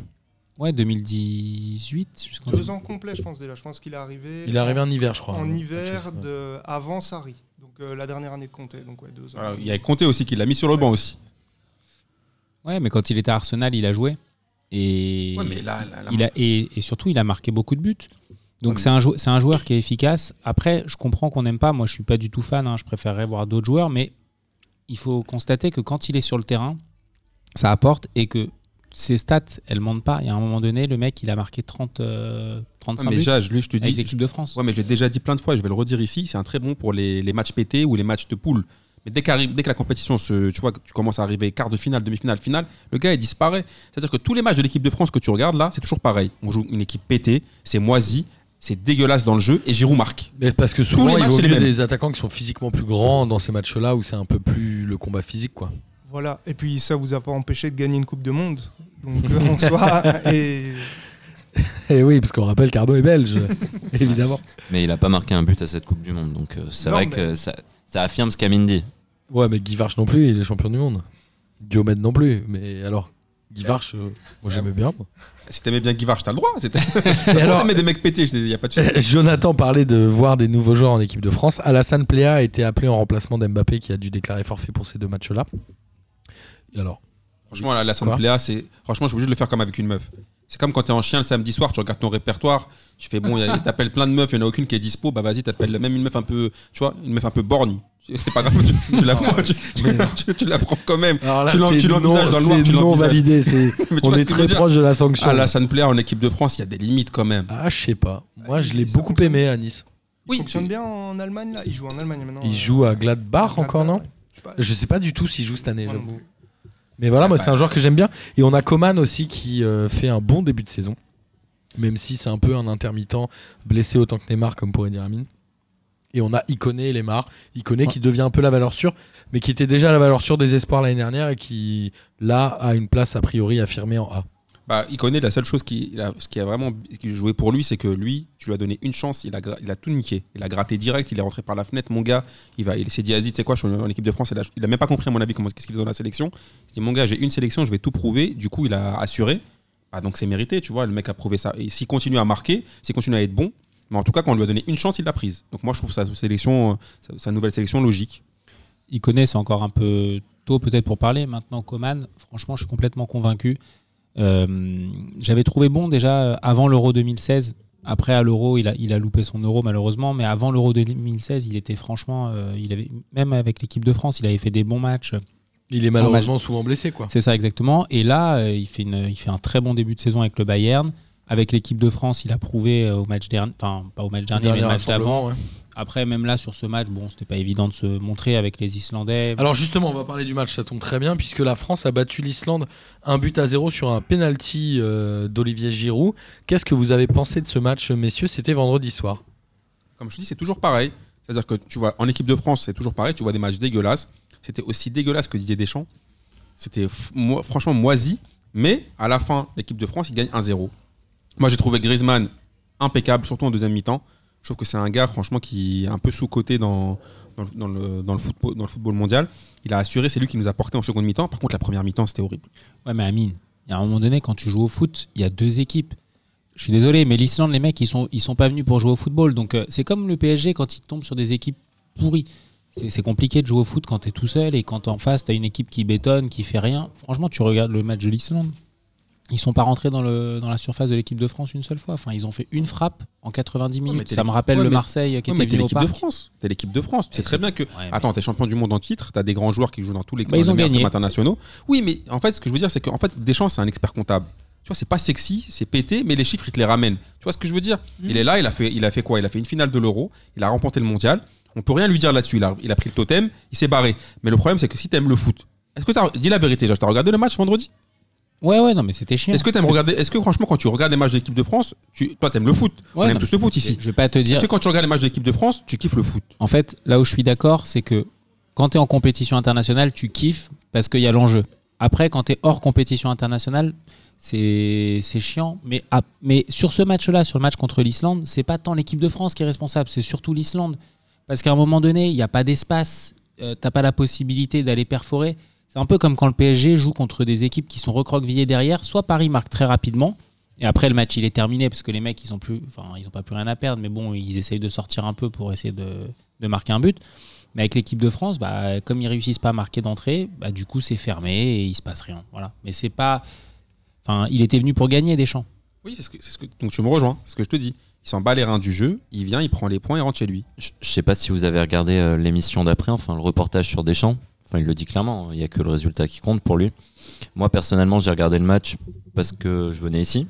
[SPEAKER 5] ouais, 2018 jusqu'en
[SPEAKER 2] deux ans complets, je pense déjà. Je pense qu'il est arrivé.
[SPEAKER 3] Il est arrivé en hiver, je crois.
[SPEAKER 2] en hiver de avant Sarri. Donc euh, la dernière année de Conte. Donc ouais, deux ans.
[SPEAKER 4] Voilà, il y a Conte aussi qui l'a mis sur le banc aussi.
[SPEAKER 5] Ouais, mais quand il était à Arsenal, il a joué. Et,
[SPEAKER 4] Ouais, mais là, là, là-
[SPEAKER 5] il a, et, et surtout, il a marqué beaucoup de buts. Donc c'est un, jou- un joueur qui est efficace. Après, je comprends qu'on n'aime pas. Moi, je suis pas du tout fan. hein. Je préférerais voir d'autres joueurs. Mais il faut constater que quand il est sur le terrain, ça apporte et que ses stats, elles montent pas. Il y a un moment donné, le mec, il a marqué 30, euh, 35
[SPEAKER 4] Ouais, mais Jage, lui, je te
[SPEAKER 5] avec
[SPEAKER 4] dis.
[SPEAKER 5] l'équipe de France.
[SPEAKER 4] Ouais, mais je l'ai déjà dit plein de fois, je vais le redire ici, c'est un très bon pour les, les matchs pétés ou les matchs de poule. Mais dès, dès que la compétition, se, tu vois, que tu commences à arriver quart de finale, demi-finale, finale, le gars, il disparaît. C'est-à-dire que tous les matchs de l'équipe de France que tu regardes là, c'est toujours pareil. On joue une équipe pétée, c'est moisi, c'est dégueulasse dans le jeu, et Giroud marque.
[SPEAKER 3] Mais parce que souvent, il vaut mieux des attaquants qui sont physiquement plus grands dans ces matchs-là où c'est un peu plus le combat physique, quoi.
[SPEAKER 2] Voilà. Et puis ça vous a pas empêché de gagner une Coupe de Monde. Donc euh, en soi. Et
[SPEAKER 3] Et oui, parce qu'on rappelle Cardo est belge, évidemment.
[SPEAKER 6] Mais il a pas marqué un but à cette Coupe du Monde. Donc euh, c'est
[SPEAKER 2] Non,
[SPEAKER 6] vrai
[SPEAKER 2] mais-
[SPEAKER 6] que ça, ça affirme ce qu'Amine dit.
[SPEAKER 3] Ouais, mais Guy Varche non plus, il est champion du monde. Diomède non plus. Mais alors, Guy Varche, euh, moi j'aimais bien. moi.
[SPEAKER 4] Si t'aimais bien Guy Varche, t'as le droit. C'était-
[SPEAKER 3] alors,
[SPEAKER 4] t'aimais des mecs pétés, il n'y a pas de souci.
[SPEAKER 3] Jonathan parlait de voir des nouveaux joueurs en équipe de France. Alassane Pléa a été appelé en remplacement d'Mbappé qui a dû déclarer forfait pour ces deux matchs-là. Et alors?
[SPEAKER 4] Franchement, la, la
[SPEAKER 3] Quoi?
[SPEAKER 4] Pléa, c'est. Franchement, je suis obligé de le faire comme avec une meuf. C'est comme quand t'es en chien le samedi soir, tu regardes ton répertoire, tu fais bon, il y a- t'appelles plein de meufs, il n'y en a aucune qui est dispo, bah vas-y, t'appelles même une meuf un peu, tu vois, une meuf un peu borgne. C'est pas grave, tu, tu la prends, tu, tu- tu- tu la prends quand même.
[SPEAKER 3] Là,
[SPEAKER 4] Tu tu l'envisages dans le noir, tu
[SPEAKER 3] non
[SPEAKER 4] l'envisages.
[SPEAKER 3] validé.
[SPEAKER 4] tu
[SPEAKER 3] On est très proche de la sanction.
[SPEAKER 4] Ah, la Pléa en équipe de France, il y a des limites quand même.
[SPEAKER 3] Ah, je sais pas. Moi, je l'ai
[SPEAKER 2] Ça
[SPEAKER 3] beaucoup aimé à Nice.
[SPEAKER 2] il fonctionne bien en Allemagne là. Il joue en Allemagne maintenant.
[SPEAKER 3] Il
[SPEAKER 2] euh,
[SPEAKER 3] joue à Gladbach encore, non
[SPEAKER 2] ouais. Je sais pas.
[SPEAKER 3] Je sais pas du tout s'il joue cette année, j'avoue. Mais voilà, moi, c'est un joueur que j'aime bien. Et on a Coman aussi qui euh, fait un bon début de saison. Même si c'est un peu un intermittent, blessé autant que Neymar, comme pourrait dire Amine. Et on a Iconé et Lemar. Iconé qui devient un peu la valeur sûre, mais qui était déjà la valeur sûre des espoirs l'année dernière et qui, là, a une place a priori affirmée en A.
[SPEAKER 4] Bah, il connaît la seule chose qui, a- ce qui a vraiment joué pour lui, c'est que lui, tu lui as donné une chance, il a, tout niqué. Il a gratté direct, il est rentré par la fenêtre. Mon gars, il il s'est dit, vas-y, tu sais quoi, je suis en équipe de France. Il a, il même pas compris, à mon avis, qu'est-ce qu'il faisait dans la sélection. Il dit, mon gars, j'ai une sélection, je vais tout prouver. Du coup, il a assuré. Bah, donc, c'est mérité, tu vois, le mec a prouvé ça. Et s'il continue à marquer, s'il continue à être bon, mais en tout cas, quand on lui a donné une chance, il l'a prise. Donc, moi, je trouve sa sélection, euh, sa nouvelle sélection logique.
[SPEAKER 5] il connaît, c'est encore un peu tôt peut-être pour parler. Maintenant, Coman, franchement, je suis complètement convaincu. Euh, J'avais trouvé bon déjà euh, avant l'Euro 2016. Après, à l'Euro, il a, il a loupé son Euro malheureusement, mais avant l'Euro 2016, il était franchement, euh, il avait même avec l'équipe de France, il avait fait des bons matchs.
[SPEAKER 3] Il est malheureusement souvent blessé, quoi.
[SPEAKER 5] C'est ça exactement. Et là, euh, il fait, une, il fait un très bon début de saison avec le Bayern. Avec l'équipe de France, il a prouvé euh, au match dernier, enfin pas au match dernier, mais le match d'avant.
[SPEAKER 3] ouais.
[SPEAKER 5] Après, même là sur ce match, bon, c'était pas évident de se montrer avec les Islandais.
[SPEAKER 3] Alors justement, on va parler du match, ça tombe très bien, puisque la France a battu l'Islande un but à zéro sur un penalty euh, d'Olivier Giroud. Qu'est-ce que vous avez pensé de ce match, messieurs? C'était vendredi soir.
[SPEAKER 4] Comme je dis, c'est toujours pareil. C'est-à-dire que tu vois, en équipe de France, c'est toujours pareil. Tu vois des matchs dégueulasses. C'était aussi dégueulasse que Didier Deschamps. C'était mo- franchement moisi. Mais à la fin, l'équipe de France, il gagne 1-0. Moi, j'ai trouvé Griezmann impeccable, surtout en deuxième mi-temps. Je trouve que c'est un gars, franchement, qui est un peu sous-coté dans, dans, le- football, mondial. Il a assuré, c'est lui qui nous a porté en seconde mi-temps. Par contre, la première mi-temps, c'était horrible.
[SPEAKER 5] Ouais, mais Amine, a un moment donné, quand tu joues au foot, il y a deux équipes. Je suis désolé, mais l'Islande, les mecs, ils sont, sont pas venus pour jouer au football. Donc, euh, c'est comme le PSG quand il tombe sur des équipes pourries. C'est c'est compliqué de jouer au foot quand tu es tout seul et quand en face, tu as une équipe qui bétonne, qui fait rien. Franchement, tu regardes le match de l'Islande. Ils sont pas rentrés dans, le, dans la surface de l'équipe de France une seule fois. Enfin, ils ont fait une frappe en 90
[SPEAKER 4] mais
[SPEAKER 5] minutes.
[SPEAKER 4] t'es
[SPEAKER 5] Ça me rappelle
[SPEAKER 4] ouais,
[SPEAKER 5] le
[SPEAKER 4] mais-
[SPEAKER 5] Marseille qui
[SPEAKER 4] mais
[SPEAKER 5] était
[SPEAKER 4] t'es
[SPEAKER 5] venu au
[SPEAKER 4] l'équipe de
[SPEAKER 5] parc.
[SPEAKER 4] France. T'es l'équipe de France. Tu sais très bien que.
[SPEAKER 5] Mais-
[SPEAKER 4] Attends, t'es champion du monde en titre, t'as des grands joueurs qui jouent dans tous les
[SPEAKER 5] Bah,
[SPEAKER 4] clubs internationaux. Oui, mais en fait, ce que je veux dire, c'est qu'en fait, Deschamps, c'est un expert comptable. Tu vois, c'est pas sexy, c'est pété, mais les chiffres, il te les ramène. Tu vois ce que je veux dire?
[SPEAKER 5] Mm.
[SPEAKER 4] Il est là, il a, fait, il a fait quoi? Il a fait une finale de l'Euro, il a remporté le mondial. On peut rien lui dire là-dessus. Il a, il a pris le totem, il s'est barré. Mais le problème, c'est que si t'aimes le foot, est-ce que t'as. Dis la vérité, t'as regardé le match vendredi?
[SPEAKER 5] Ouais, ouais, non, mais c'était chiant.
[SPEAKER 4] Est-ce que t'aimes regarder Est-ce que franchement, quand tu regardes les matchs de l'équipe de France, tu, toi, t'aimes le foot
[SPEAKER 5] Ouais,
[SPEAKER 4] On aime
[SPEAKER 5] non,
[SPEAKER 4] tous le foot ici.
[SPEAKER 5] Je vais pas te dire.
[SPEAKER 4] Est-ce que quand tu regardes les matchs de l'équipe de France, tu kiffes le foot?
[SPEAKER 5] En fait, là où je suis d'accord, c'est que quand tu es en compétition internationale, tu kiffes parce qu'il y a l'enjeu. Après, quand tu es hors compétition internationale, c'est c'est chiant. Mais, ah, mais sur ce match-là, sur le match contre l'Islande, c'est pas tant l'équipe de France qui est responsable, c'est surtout l'Islande. Parce qu'à un moment donné, il n'y a pas d'espace, euh, t'as pas la possibilité d'aller perforer. C'est un peu comme quand le PSG joue contre des équipes qui sont recroquevillées derrière. Soit Paris marque très rapidement, et après le match il est terminé parce que les mecs ils ont plus, enfin ils ont pas plus rien à perdre, mais bon ils essayent de sortir un peu pour essayer de, de marquer un but. Mais avec l'équipe de France, bah, comme ils réussissent pas à marquer d'entrée, bah, du coup c'est fermé et il se passe rien. Voilà. Mais c'est pas, enfin il était venu pour gagner Deschamps.
[SPEAKER 4] Oui, c'est ce que, c'est ce que- donc tu me rejoins, c'est ce que je te dis. Il s'en bat les reins du jeu, il vient, il prend les points et rentre chez lui.
[SPEAKER 6] Je je sais pas si vous avez regardé euh, l'émission d'après, enfin le reportage sur Deschamps. Enfin, il le dit clairement, il n'y a que le résultat qui compte pour lui. Moi, personnellement, j'ai regardé le match parce que je venais ici.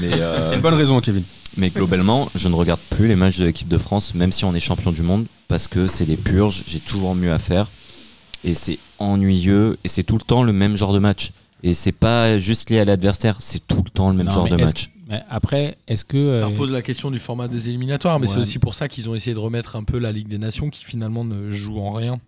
[SPEAKER 6] Mais, euh,
[SPEAKER 4] C'est une bonne raison, Kevin.
[SPEAKER 6] mais globalement, je ne regarde plus les matchs de l'équipe de France, même si on est champion du monde, parce que c'est des purges, j'ai toujours mieux à faire. Et c'est ennuyeux, et c'est tout le temps le même genre de match. Et c'est pas juste lié à l'adversaire, c'est tout le temps le même
[SPEAKER 5] Non,
[SPEAKER 6] genre de match.
[SPEAKER 5] Mais après, est-ce que
[SPEAKER 3] Ça
[SPEAKER 5] euh,
[SPEAKER 3] repose la question du format des éliminatoires, mais
[SPEAKER 5] Ouais.
[SPEAKER 3] c'est aussi pour ça qu'ils ont essayé de remettre un peu la Ligue des Nations qui finalement ne joue en rien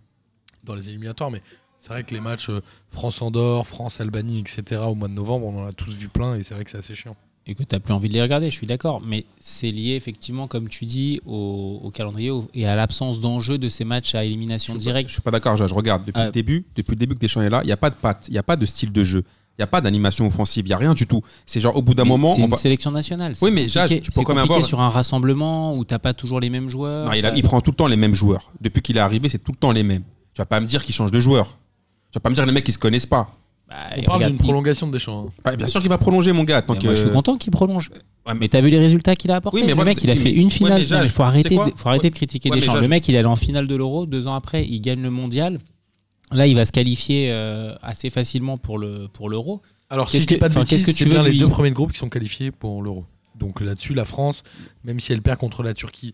[SPEAKER 3] dans les éliminatoires. Mais c'est vrai que les matchs euh, France-Andorre, France-Albanie, etc. au mois de novembre, on en a tous vu plein et c'est vrai que c'est assez chiant.
[SPEAKER 5] et que tu n'as plus envie de les regarder, je suis d'accord. Mais c'est lié effectivement, comme tu dis, au, au calendrier au- et à l'absence d'enjeu de ces matchs à élimination
[SPEAKER 4] Je suis pas-
[SPEAKER 5] directe.
[SPEAKER 4] Je suis pas d'accord, je je regarde. Depuis, le début, depuis le début que Deschamps est là, il n'y a pas de patte, il n'y a pas de style de jeu, il n'y a pas d'animation offensive, il n'y a rien du tout. C'est genre au bout d'un moment.
[SPEAKER 5] c'est une
[SPEAKER 4] va-
[SPEAKER 5] sélection nationale.
[SPEAKER 4] Oui, mais Jade,
[SPEAKER 5] compliqué-
[SPEAKER 4] tu peux quand même
[SPEAKER 5] compliqué
[SPEAKER 4] avoir-
[SPEAKER 5] sur un rassemblement où t'as pas toujours les mêmes joueurs.
[SPEAKER 4] Non, il, a-
[SPEAKER 5] t'as-
[SPEAKER 4] il prend tout le temps les mêmes joueurs. Depuis qu'il est arrivé, c'est tout le temps les mêmes. Tu vas pas me dire qu'il change de joueur. Tu vas pas me dire les mecs qui se connaissent pas.
[SPEAKER 5] Bah,
[SPEAKER 3] On parle d'une prolongation de Deschamps. hein.
[SPEAKER 4] Bah, bien sûr qu'il va prolonger, mon gars. Tant
[SPEAKER 5] Mais
[SPEAKER 4] que...
[SPEAKER 5] moi, je suis content qu'il prolonge.
[SPEAKER 4] Ouais, mais-
[SPEAKER 5] Mais t'as vu les résultats qu'il a apportés
[SPEAKER 4] Oui, mais
[SPEAKER 5] Le mec, il a fait une
[SPEAKER 4] ouais,
[SPEAKER 5] finale. Non, mais faut arrêter, de, faut arrêter de critiquer
[SPEAKER 4] Ouais,
[SPEAKER 5] Deschamps.
[SPEAKER 4] Jade,
[SPEAKER 5] Le mec, il est allé en finale de l'Euro. Deux ans après, il gagne le mondial. Là, il va se qualifier euh, assez facilement pour le pour l'Euro.
[SPEAKER 3] Alors,
[SPEAKER 5] Qu'est-ce
[SPEAKER 3] si
[SPEAKER 5] que-
[SPEAKER 3] pas de bêtises,
[SPEAKER 5] que tu veux
[SPEAKER 3] bien les deux premiers groupes qui sont qualifiés pour l'Euro. Donc là-dessus, la France, même si elle perd contre la Turquie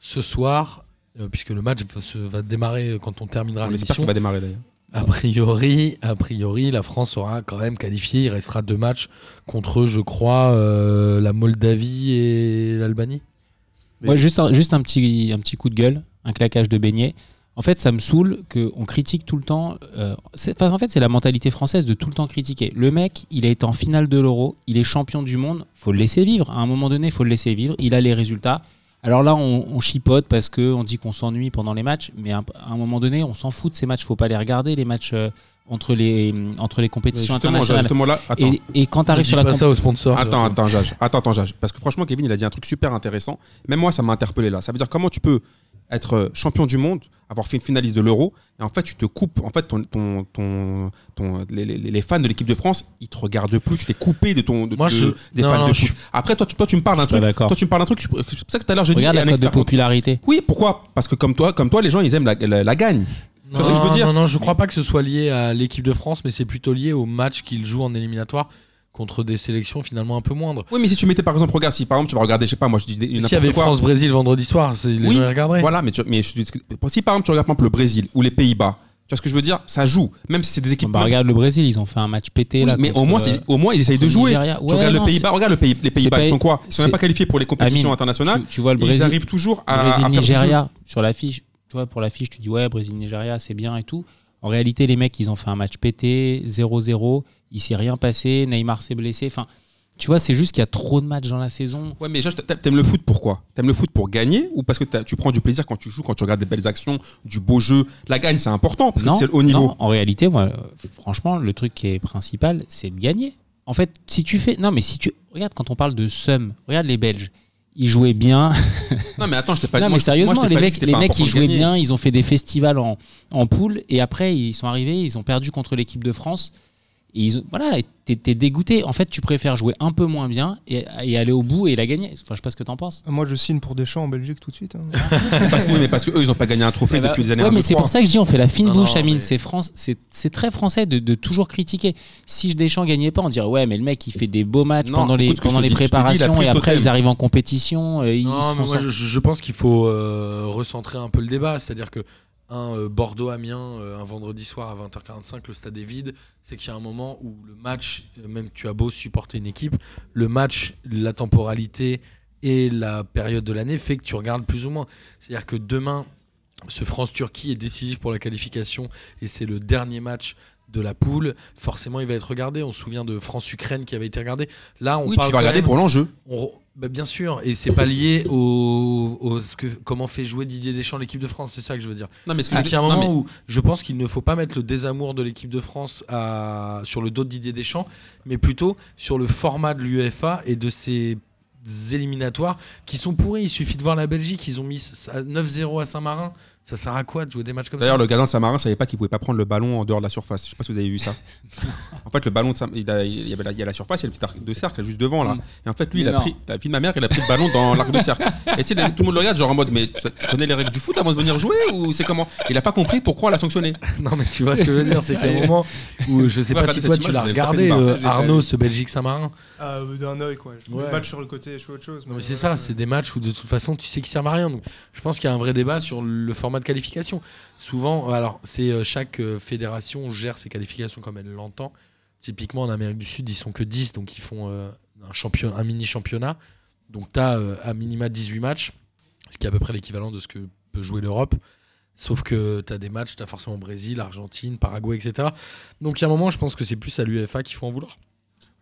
[SPEAKER 3] ce soir, euh, puisque le match va, se- va démarrer quand on terminera
[SPEAKER 4] On espère
[SPEAKER 3] l'émission,
[SPEAKER 4] qu'il va démarrer d'ailleurs.
[SPEAKER 3] a priori, a priori, la France sera quand même qualifiée. Il restera deux matchs contre, je crois, euh, la Moldavie et l'Albanie.
[SPEAKER 4] Mais-
[SPEAKER 5] Ouais, juste un, juste un petit un petit coup de gueule, un claquage de beignet. En fait, ça me saoule qu'on critique tout le temps. euh, en fait, c'est la mentalité française de tout le temps critiquer. Le mec, il a été en finale de l'Euro, il est champion du monde. faut le laisser vivre. À un moment donné, il faut le laisser vivre. Il a les résultats. Alors là, on, on chipote parce qu'on dit qu'on s'ennuie pendant les matchs, mais à, un moment donné, on s'en fout de ces matchs. faut pas les regarder, les matchs euh, entre, les, entre les compétitions
[SPEAKER 4] Justement,
[SPEAKER 5] internationales.
[SPEAKER 4] justement là, attends.
[SPEAKER 5] Et, et quand tu arrives sur la
[SPEAKER 3] pas ça aux sponsors.
[SPEAKER 4] Attends, attends, Jage. Attends, attends, Jage. Parce que franchement, Kevin, il a dit un truc super intéressant. Même moi, ça m'a interpellé là. Ça veut dire comment tu peux être euh, champion du monde, avoir fait une finaliste de l'Euro, et en fait, tu te coupes. En fait, ton, ton, ton, ton- les, les- fans de l'équipe de France, ils te regardent plus. Tu t'es coupé de ton, de,
[SPEAKER 3] Moi,
[SPEAKER 4] de-
[SPEAKER 3] je-
[SPEAKER 4] des
[SPEAKER 3] non,
[SPEAKER 4] fans
[SPEAKER 3] non,
[SPEAKER 4] de
[SPEAKER 3] je
[SPEAKER 4] foot. Après, toi, tu, toi, tu me parles d'un truc. Toi, tu me parles d'un truc. C'est pour ça que tout à l'heure, j'ai dit.
[SPEAKER 5] Regarde la cote de popularité.
[SPEAKER 4] Oui, pourquoi? Parce que comme toi, comme toi, les gens, ils aiment la, la- la gagne.
[SPEAKER 3] Non,
[SPEAKER 4] je veux dire?
[SPEAKER 3] non, non, je crois pas que ce soit lié à l'équipe de France, mais c'est plutôt lié au match qu'ils jouent en éliminatoire contre des sélections finalement un peu moindres.
[SPEAKER 4] Oui, mais si tu mettais par exemple, regarde, si par exemple tu vas regarder, je sais pas, moi je dis des-
[SPEAKER 3] S'il y avait. France-Brésil vendredi soir, c'est- les
[SPEAKER 4] Oui,
[SPEAKER 3] gens y regarderaient.
[SPEAKER 4] Voilà, mais, tu, mais je, si par exemple tu regardes par exemple le Brésil ou les Pays-Bas, tu vois ce que je veux dire? Ça joue, même si c'est des équipes.
[SPEAKER 5] Bah, regarde le Brésil, ils ont fait un match pété
[SPEAKER 4] Oui,
[SPEAKER 5] là.
[SPEAKER 4] mais au moins,
[SPEAKER 5] euh,
[SPEAKER 4] au moins ils essayent de jouer.
[SPEAKER 5] Nigeria.
[SPEAKER 4] tu regardes le Pays-Bas, regarde le pays, les Pays-Bas, ils sont quoi? Ils sont même pas qualifiés pour les compétitions
[SPEAKER 5] Amine,
[SPEAKER 4] internationales.
[SPEAKER 5] Tu, tu vois le
[SPEAKER 4] et ils
[SPEAKER 5] Brésil,
[SPEAKER 4] arrivent toujours à, à faire du jeu.
[SPEAKER 5] Brésil-Nigeria sur l'affiche. Tu vois, pour l'affiche, tu dis ouais, Brésil-Nigeria, c'est bien et tout. En réalité, les mecs, ils ont fait un match pété, 0-0. Il s'est rien passé. Neymar s'est blessé. Enfin, tu vois, c'est juste qu'il y a trop de matchs dans la saison.
[SPEAKER 4] Ouais, mais t'aimes le foot pourquoi T'aimes le foot pour gagner ou parce que tu prends du plaisir quand tu joues, quand tu regardes des belles actions, du beau jeu? La gagne, c'est important parce que
[SPEAKER 5] non,
[SPEAKER 4] c'est le haut niveau.
[SPEAKER 5] non, en réalité, moi, franchement, le truc qui est principal, c'est de gagner. En fait, si tu fais. Non, mais si tu. Regarde, quand on parle de somme, regarde les Belges. Ils jouaient bien.
[SPEAKER 4] Non, mais attends, je t'ai pas
[SPEAKER 5] non,
[SPEAKER 4] dit.
[SPEAKER 5] mais
[SPEAKER 4] moi, je-
[SPEAKER 5] sérieusement,
[SPEAKER 4] moi,
[SPEAKER 5] les mecs, les mecs ils jouaient bien, ils ont fait des festivals en, en poule, et après, ils sont arrivés, ils ont perdu contre l'équipe de France. Et ils ont, voilà, t'es t'es dégoûté. En fait, tu préfères jouer un peu moins bien et, et aller au bout et la gagner. Enfin, je sais pas ce que t'en penses.
[SPEAKER 2] Moi, je signe pour Deschamps en Belgique tout de suite. hein.
[SPEAKER 4] parce que, oui, mais parce qu'eux, ils n'ont pas gagné un trophée
[SPEAKER 5] Eh bah,
[SPEAKER 4] depuis des années.
[SPEAKER 5] ouais, mais c'est pour ça que je dis on fait la fine
[SPEAKER 3] Non,
[SPEAKER 5] bouche,
[SPEAKER 3] non,
[SPEAKER 5] Amine.
[SPEAKER 3] mais-
[SPEAKER 5] C'est France, c'est c'est très français de, de toujours critiquer. Si Deschamps gagnait pas, on dirait ouais, mais le mec il fait des beaux matchs
[SPEAKER 4] Non,
[SPEAKER 5] pendant les pendant
[SPEAKER 4] dis. Dis,
[SPEAKER 5] préparations et après
[SPEAKER 4] totem.
[SPEAKER 5] ils arrivent en compétition. euh, ils
[SPEAKER 3] Non, mais moi, je pense qu'il faut euh, recentrer un peu le débat. C'est-à-dire que un euh, Bordeaux-Amiens, euh, un vendredi soir à 20h45, le stade est vide. C'est qu'il y a un moment où le match, euh, même tu as beau supporter une équipe, le match, la temporalité et la période de l'année fait que tu regardes plus ou moins. C'est-à-dire que demain, ce France-Turquie est décisif pour la qualification et c'est le dernier match de la poule. Forcément, il va être regardé. On se souvient de France-Ukraine qui avait été regardé. Là, on
[SPEAKER 4] Oui,
[SPEAKER 3] parle
[SPEAKER 4] tu vas regarder pour l'enjeu.
[SPEAKER 3] on bah, bien sûr, et c'est pas lié au, au- ce que, comment fait jouer Didier Deschamps l'équipe de France, c'est ça que je veux dire.
[SPEAKER 4] Non, mais ce que je-
[SPEAKER 3] qu'il y a un
[SPEAKER 4] non,
[SPEAKER 3] moment
[SPEAKER 4] mais-
[SPEAKER 3] où je pense qu'il ne faut pas mettre le désamour de l'équipe de France à- sur le dos de Didier Deschamps, mais plutôt sur le format de l'UEFA et de ses éliminatoires qui sont pourris. Il suffit de voir la Belgique, ils ont mis ça- 9-0 à Saint-Marin. Ça sert à quoi de jouer des matchs comme ça?
[SPEAKER 4] D'ailleurs, le gardien de Saint-Marin savait pas qu'il pouvait pas prendre le ballon en dehors de la surface. Je sais pas si vous avez vu ça. en fait, le ballon de il, a- il y avait la, il y a la surface, il y a le petit arc de cercle juste devant là.
[SPEAKER 5] Mm.
[SPEAKER 4] Et en fait, lui, il a pris la fille de ma mère, il a pris le ballon dans l'arc de cercle. Et tu sais, tout le monde le regarde genre en mode, mais tu connais les règles du foot avant de venir jouer ou c'est comment? Il a pas compris pourquoi on l'a sanctionné.
[SPEAKER 3] Non, mais tu vois ce que je veux dire, c'est qu'il y a un moment où je sais
[SPEAKER 4] Ouais,
[SPEAKER 3] pas
[SPEAKER 4] pas
[SPEAKER 3] si toi tu l'as regardé, euh, Arnaud, ce Belgique-Saint-Marin.
[SPEAKER 2] Ah, euh, d'un œil, quoi. Je
[SPEAKER 3] Ouais.
[SPEAKER 2] le match sur le côté, je fais autre chose.
[SPEAKER 3] Non, mais
[SPEAKER 2] mais
[SPEAKER 3] c'est
[SPEAKER 2] voilà,
[SPEAKER 3] ça, c'est des matchs où de toute façon tu sais qu'ils servent à rien. Donc, je pense qu'il y a un vrai débat sur le format de qualification. Souvent, euh, alors c'est euh, chaque euh, fédération gère ses qualifications comme elle l'entend. Typiquement en Amérique du Sud, ils sont que 10, donc ils font euh, un, champion, un mini championnat. Donc tu as à minima 18 matchs, ce qui est à peu près l'équivalent de ce que peut jouer l'Europe. Sauf que tu as des matchs, tu as forcément Brésil, Argentine, Paraguay, etc. Donc il y a un moment, je pense que c'est plus à l'UEFA qu'il faut en vouloir.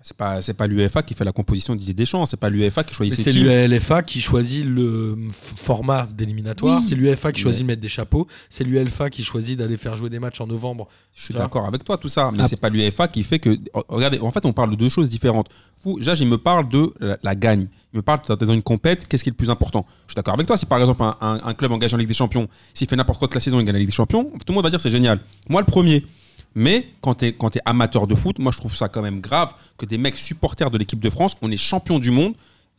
[SPEAKER 4] C'est pas, c'est pas l'UEFA qui fait la composition de Didier Deschamps, c'est pas l'UEFA qui choisit
[SPEAKER 3] c'est l'UEFA qui choisit le format d'éliminatoire,
[SPEAKER 4] Oui.
[SPEAKER 3] c'est l'UEFA qui choisit
[SPEAKER 4] Mais-
[SPEAKER 3] de mettre des chapeaux, c'est l'UEFA qui choisit d'aller faire jouer des matchs en novembre.
[SPEAKER 4] Je suis d'accord avec toi, tout ça, mais
[SPEAKER 5] Ah.
[SPEAKER 4] c'est pas l'UEFA qui fait que. oh, Regardez, en fait, on parle de deux choses différentes. Vous, Jage, il me parle de la, la gagne. Il me parle dans une compète, qu'est-ce qui est le plus important? Je suis d'accord avec toi. Si par exemple un, un- un club engage en Ligue des Champions, s'il fait n'importe quoi toute la saison, il gagne la Ligue des Champions, tout le monde va dire c'est génial. Moi, le premier. Mais quand tu es, quand t'es amateur de foot, moi je trouve ça quand même grave que des mecs supporters de l'équipe de France, on est champion du monde,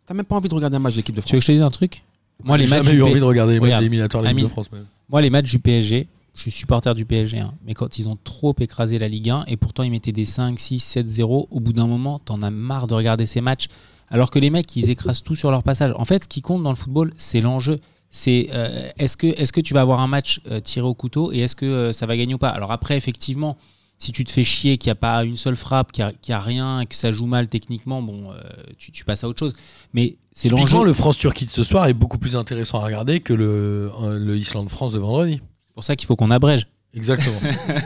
[SPEAKER 4] t'as même pas envie de regarder un match de l'équipe de
[SPEAKER 5] Tu veux
[SPEAKER 4] France.
[SPEAKER 5] que je te dise un truc? Moi,
[SPEAKER 3] J'ai
[SPEAKER 5] les matchs
[SPEAKER 3] jamais
[SPEAKER 5] du
[SPEAKER 3] eu
[SPEAKER 5] P-
[SPEAKER 3] envie de regarder les matchs éliminatoires de Ligue de. France.
[SPEAKER 5] Moi, les matchs du PSG, je suis supporter du PSG, hein, mais quand ils ont trop écrasé la Ligue 1 et pourtant ils mettaient des 5, 6, 7, 0, au bout d'un moment, t'en as marre de regarder ces matchs. Alors que les mecs, ils écrasent tout sur leur passage. En fait, ce qui compte dans le football, c'est l'enjeu. C'est euh, est-ce que, est que tu vas avoir un match euh, tiré au couteau et est-ce que euh, ça va gagner ou pas? Alors après, effectivement, si tu te fais chier, qu'il n'y a pas une seule frappe, qu'il n'y a, a rien, que ça joue mal techniquement, bon, euh, tu, tu passes à autre chose. Mais c'est l'enjeu.
[SPEAKER 3] le France-Turquie de ce soir est beaucoup plus intéressant à regarder que le, le Islande-France de vendredi.
[SPEAKER 5] C'est pour ça qu'il faut qu'on abrège.
[SPEAKER 3] Exactement.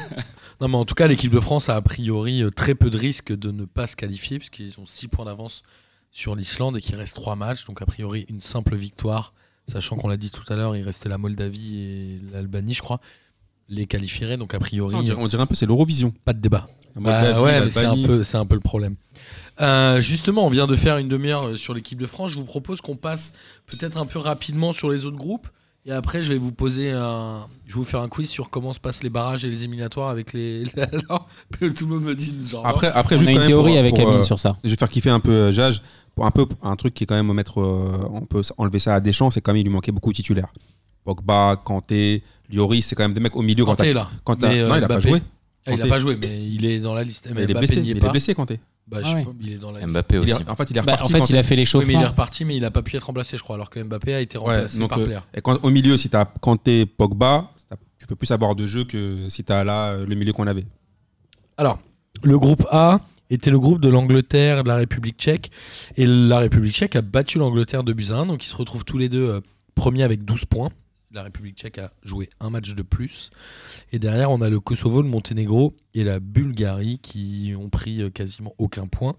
[SPEAKER 3] non, mais en tout cas, l'équipe de France a a priori très peu de risques de ne pas se qualifier, puisqu'ils ont 6 points d'avance sur l'Islande et qu'il reste 3 matchs. Donc, a priori, une simple victoire, sachant qu'on l'a dit tout à l'heure, il restait la Moldavie et l'Albanie, je crois, les qualifieraient. Donc, a priori,
[SPEAKER 4] Ça, on, dirait, on dirait un peu c'est l'Eurovision.
[SPEAKER 3] pas de débat. Bah, ouais, c'est un, peu, c'est un peu le problème. Euh, justement, on vient de faire une demi-heure euh, sur l'équipe de France. Je vous propose qu'on passe peut-être un peu rapidement sur les autres groupes. Et après, je vais vous poser un. Je vais vous faire un quiz sur comment se passent les barrages et les éliminatoires avec les. Alors, tout le monde me dit genre.
[SPEAKER 4] Après, après
[SPEAKER 5] On
[SPEAKER 4] juste
[SPEAKER 5] a une théorie
[SPEAKER 4] pour-
[SPEAKER 5] avec
[SPEAKER 4] pour,
[SPEAKER 5] Amine
[SPEAKER 4] euh,
[SPEAKER 5] sur ça.
[SPEAKER 4] Je vais faire kiffer un peu euh, Jage. Pour un peu un truc qui est quand même mettre, euh, on peut enlever ça à Deschamps, c'est quand même il lui manquait beaucoup de titulaires. Pogba, Kanté, Lloris, c'est quand même des mecs au milieu quand
[SPEAKER 3] Kanté
[SPEAKER 4] t'as-
[SPEAKER 3] là.
[SPEAKER 4] quand
[SPEAKER 3] Mais, euh,
[SPEAKER 4] non, il a pas joué.
[SPEAKER 3] Ah, il a
[SPEAKER 4] Kanté.
[SPEAKER 3] pas joué, mais il est dans la liste.
[SPEAKER 4] Mais il est blessé, il est
[SPEAKER 3] pas.
[SPEAKER 4] blessé Kanté.
[SPEAKER 3] Bah,
[SPEAKER 5] Ah ouais.
[SPEAKER 3] pas, il est dans la liste.
[SPEAKER 6] Mbappé aussi.
[SPEAKER 4] est- en fait, il est
[SPEAKER 5] Bah,
[SPEAKER 4] reparti.
[SPEAKER 5] en fait,
[SPEAKER 4] quand-
[SPEAKER 5] il a fait
[SPEAKER 3] Oui, mais il est reparti, mais il a pas pu être remplacé, je crois, alors que Mbappé a été remplacé
[SPEAKER 4] donc,
[SPEAKER 3] par
[SPEAKER 4] euh,
[SPEAKER 3] Player.
[SPEAKER 4] Et quand, au milieu, si t'as Kanté, Pogba, tu peux plus avoir de jeu que si t'as là euh, le milieu qu'on avait.
[SPEAKER 3] Alors, le groupe A était le groupe de l'Angleterre et de la République tchèque. Et la République tchèque a battu l'Angleterre de buts à 1, donc ils se retrouvent tous les deux euh, premiers avec 12 points. La République tchèque a joué un match de plus. Et derrière, on a le Kosovo, le Monténégro et la Bulgarie qui ont pris euh, quasiment aucun point.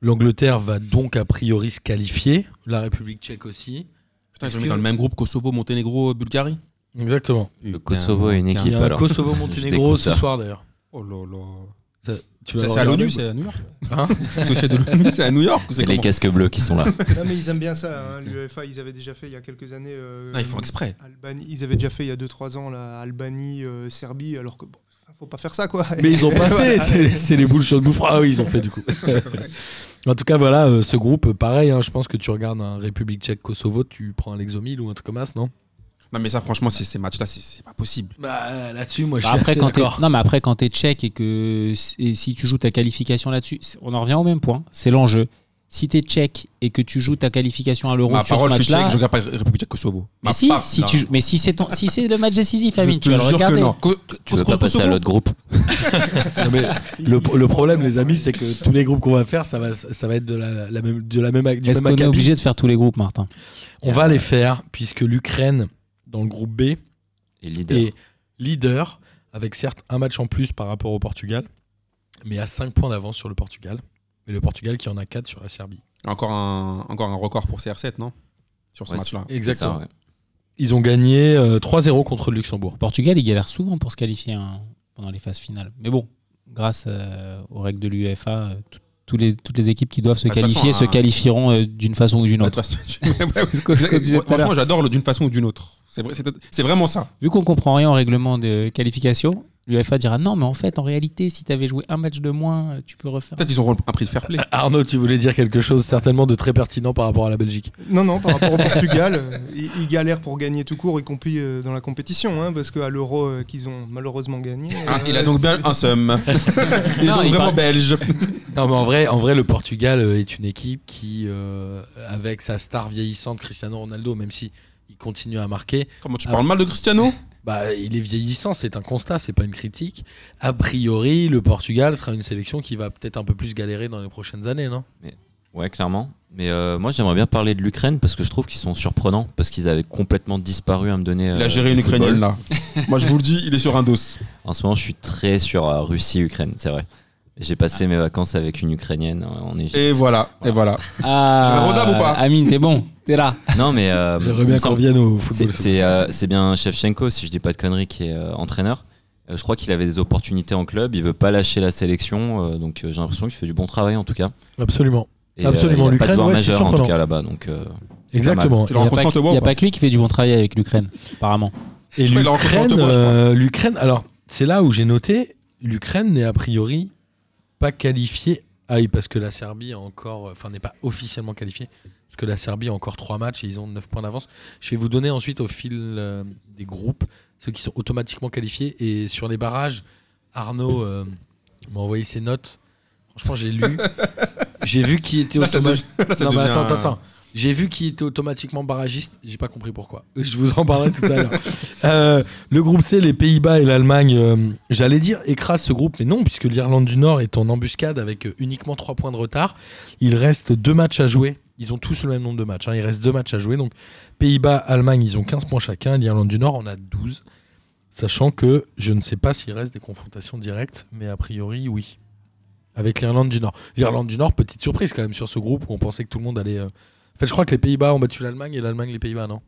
[SPEAKER 3] L'Angleterre va donc a priori se qualifier, la République tchèque aussi.
[SPEAKER 4] Putain, ils ont mis
[SPEAKER 3] que-
[SPEAKER 4] dans le même groupe Kosovo, Monténégro, Bulgarie?
[SPEAKER 3] Exactement.
[SPEAKER 6] Le Kosovo est une
[SPEAKER 4] Putain.
[SPEAKER 3] Il y
[SPEAKER 6] équipe
[SPEAKER 3] a un
[SPEAKER 6] alors.
[SPEAKER 3] Kosovo-Monténégro
[SPEAKER 6] Je
[SPEAKER 3] ce soir d'ailleurs.
[SPEAKER 4] Oh là là.
[SPEAKER 3] Ça- tu vas
[SPEAKER 4] C'est c'est à l'ONU, c'est à New York
[SPEAKER 3] Hein
[SPEAKER 4] chez de l'ONU, c'est à New York c'est
[SPEAKER 6] C'est les casques bleus qui sont là.
[SPEAKER 2] Non, mais ils aiment bien ça. Hein. L'UEFA, ils avaient déjà fait il y a quelques années. euh,
[SPEAKER 4] Non, ils font exprès.
[SPEAKER 2] Albanie, ils avaient déjà fait il y a 2-3 ans la Albanie, euh, Serbie, alors que bon, faut pas faire ça quoi.
[SPEAKER 3] Mais ils ont pas fait,
[SPEAKER 2] Voilà.
[SPEAKER 3] c'est c'est les boules chaudes bouffres. Ah oui, ils ont fait du coup. en tout cas, voilà, euh, ce groupe, pareil, hein, je pense que tu regardes un République tchèque Kosovo, tu prends un Lexomil ou un truc comme ça, non?
[SPEAKER 4] Non, mais ça, franchement, c'est- ces matchs-là, c'est- c'est pas possible.
[SPEAKER 3] Bah là-dessus, moi je
[SPEAKER 5] Bah,
[SPEAKER 3] suis
[SPEAKER 5] après,
[SPEAKER 3] assez
[SPEAKER 5] quand t'es-
[SPEAKER 3] d'accord.
[SPEAKER 5] non, mais après, quand tu es tchèque et que et si tu joues ta qualification là-dessus, on en revient au même point. C'est l'enjeu. Si tu es tchèque et que tu joues ta qualification à l'euro
[SPEAKER 4] Ma
[SPEAKER 5] sur
[SPEAKER 4] parole,
[SPEAKER 5] ce
[SPEAKER 4] je
[SPEAKER 5] match-là.
[SPEAKER 4] tchèque, je regarde pas République tchèque Kosovo.
[SPEAKER 5] Mais
[SPEAKER 4] Ma
[SPEAKER 5] si,
[SPEAKER 4] part,
[SPEAKER 5] si tu, mais si c'est si c'est le match décisif,
[SPEAKER 4] Je
[SPEAKER 5] Amine, tu vas le
[SPEAKER 4] jure que
[SPEAKER 5] regarder.
[SPEAKER 4] non. Co-
[SPEAKER 6] Tu veux pas passer à l'autre groupe
[SPEAKER 3] Non, mais le, le problème, les amis, c'est que tous les groupes qu'on va faire, ça va, ça va être de la, la même, de la même, du
[SPEAKER 5] Est-ce
[SPEAKER 3] même
[SPEAKER 5] qu'on est obligé de faire tous les groupes, Martin?
[SPEAKER 3] On va les faire, puisque l'Ukraine, dans le groupe B,
[SPEAKER 6] Et leader.
[SPEAKER 3] est leader, avec certes un match en plus par rapport au Portugal, mais à 5 points d'avance sur le Portugal. Mais le Portugal qui en a 4 sur la Serbie.
[SPEAKER 4] Encore un, encore un record pour CR7, non? Sur ce
[SPEAKER 6] Ouais,
[SPEAKER 4] match-là.
[SPEAKER 3] Exactement.
[SPEAKER 6] ça, ouais.
[SPEAKER 3] Ils ont gagné euh, 3-0 contre le Luxembourg.
[SPEAKER 5] Portugal, il galère souvent pour se qualifier hein, pendant les phases finales. Mais bon, grâce euh, aux règles de l'UEFA, euh, tout- tous les, toutes les équipes qui doivent se
[SPEAKER 4] Bah,
[SPEAKER 5] qualifier
[SPEAKER 4] façon,
[SPEAKER 5] se
[SPEAKER 4] un-
[SPEAKER 5] qualifieront euh, d'une façon ou d'une
[SPEAKER 4] Bah,
[SPEAKER 5] autre.
[SPEAKER 4] Franchement, j'adore le d'une façon ou d'une autre. C'est vrai- c'est c'est vraiment ça.
[SPEAKER 5] Vu qu'on comprend rien au règlement de qualification, l'UEFA dira non, mais en fait, en réalité, si tu avais joué un match de moins, euh, tu peux refaire.
[SPEAKER 4] Peut-être ils auront un prix de fair play.
[SPEAKER 3] Arnaud, tu voulais dire quelque chose certainement de très pertinent par rapport à la Belgique.
[SPEAKER 2] Non, non, par rapport au Portugal, euh, ils, ils galèrent pour gagner tout court, y compris euh, dans la compétition, hein, parce qu'à l'euro euh, qu'ils ont malheureusement gagné.
[SPEAKER 4] Ah,
[SPEAKER 2] euh,
[SPEAKER 4] il a donc bien un seum. Il est
[SPEAKER 5] Non,
[SPEAKER 4] donc
[SPEAKER 5] il
[SPEAKER 4] vraiment
[SPEAKER 5] parle-
[SPEAKER 4] belge.
[SPEAKER 3] Non, mais en vrai, en vrai, le Portugal est une équipe qui, euh, avec sa star vieillissante Cristiano Ronaldo, même si il continue à marquer,
[SPEAKER 4] Comment tu parles mal de Cristiano?
[SPEAKER 3] Bah, il est vieillissant, c'est un constat, c'est pas une critique. A priori, le Portugal sera une sélection qui va peut-être un peu plus galérer dans les prochaines années, non?
[SPEAKER 6] Ouais, clairement. Mais euh, moi, j'aimerais bien parler de l'Ukraine parce que je trouve qu'ils sont surprenants parce qu'ils avaient complètement disparu à me donner.
[SPEAKER 4] Il a
[SPEAKER 6] euh,
[SPEAKER 4] géré une. Ukrainienne là. Moi je vous le dis, il est sur un dos.
[SPEAKER 6] En ce moment, je suis très sur euh, Russie-Ukraine, c'est vrai. J'ai passé mes vacances avec une Ukrainienne en Égypte.
[SPEAKER 4] Et voilà, et voilà.
[SPEAKER 5] Ah,
[SPEAKER 4] Je vais rodave ou pas
[SPEAKER 5] Amine, t'es bon, t'es là.
[SPEAKER 6] Non, mais euh,
[SPEAKER 3] J'aimerais
[SPEAKER 6] il
[SPEAKER 3] bien qu'on revienne au
[SPEAKER 6] c'est
[SPEAKER 3] football.
[SPEAKER 6] c'est, euh, c'est bien Shevchenko, si je dis pas de conneries, qui est euh, entraîneur. Euh, je crois qu'il avait des opportunités en club. Il veut pas lâcher la sélection, euh, donc euh, j'ai l'impression qu'il fait du bon travail en tout cas.
[SPEAKER 3] Absolument.
[SPEAKER 6] Et,
[SPEAKER 3] Absolument,
[SPEAKER 6] il y a pas de
[SPEAKER 3] l'Ukraine, c'est
[SPEAKER 6] majeur en tout cas là-bas, donc euh,
[SPEAKER 3] Exactement.
[SPEAKER 5] Il n'y a, pas que- y a
[SPEAKER 4] pas
[SPEAKER 5] que lui qui fait du bon travail avec l'Ukraine, apparemment.
[SPEAKER 3] Et l'Ukraine, alors c'est là où j'ai noté, l'Ukraine n'est a priori pas qualifiée. Ah oui, parce que la Serbie a encore, enfin n'est pas officiellement qualifiée, parce que la Serbie a encore 3 matchs et ils ont 9 points d'avance. Je vais vous donner ensuite au fil euh, des groupes ceux qui sont automatiquement qualifiés et sur les barrages, Arnaud euh, m'a envoyé ses notes. Franchement, j'ai lu, j'ai vu qui était automatiquement.
[SPEAKER 4] devient-
[SPEAKER 3] Non, mais attends, attends. J'ai vu qu'il était automatiquement barragiste, j'ai pas compris pourquoi. Je vous en parlerai tout à l'heure. Euh, le groupe C, les Pays-Bas et l'Allemagne, euh, j'allais dire écrase ce groupe, mais non, puisque l'Irlande du Nord est en embuscade avec euh, uniquement 3 points de retard. Il reste deux matchs à jouer. Ils ont tous le même nombre de matchs. hein. Il reste deux matchs à jouer. Donc Pays-Bas, Allemagne, ils ont 15 points chacun. L'Irlande du Nord en a 12. Sachant que je ne sais pas s'il reste des confrontations directes, mais a priori, oui. Avec l'Irlande du Nord. L'Irlande du Nord, petite surprise quand même sur ce groupe où on pensait que tout le monde allait. euh, En fait, je crois que les Pays-Bas ont battu l'Allemagne et l'Allemagne les Pays-Bas, non?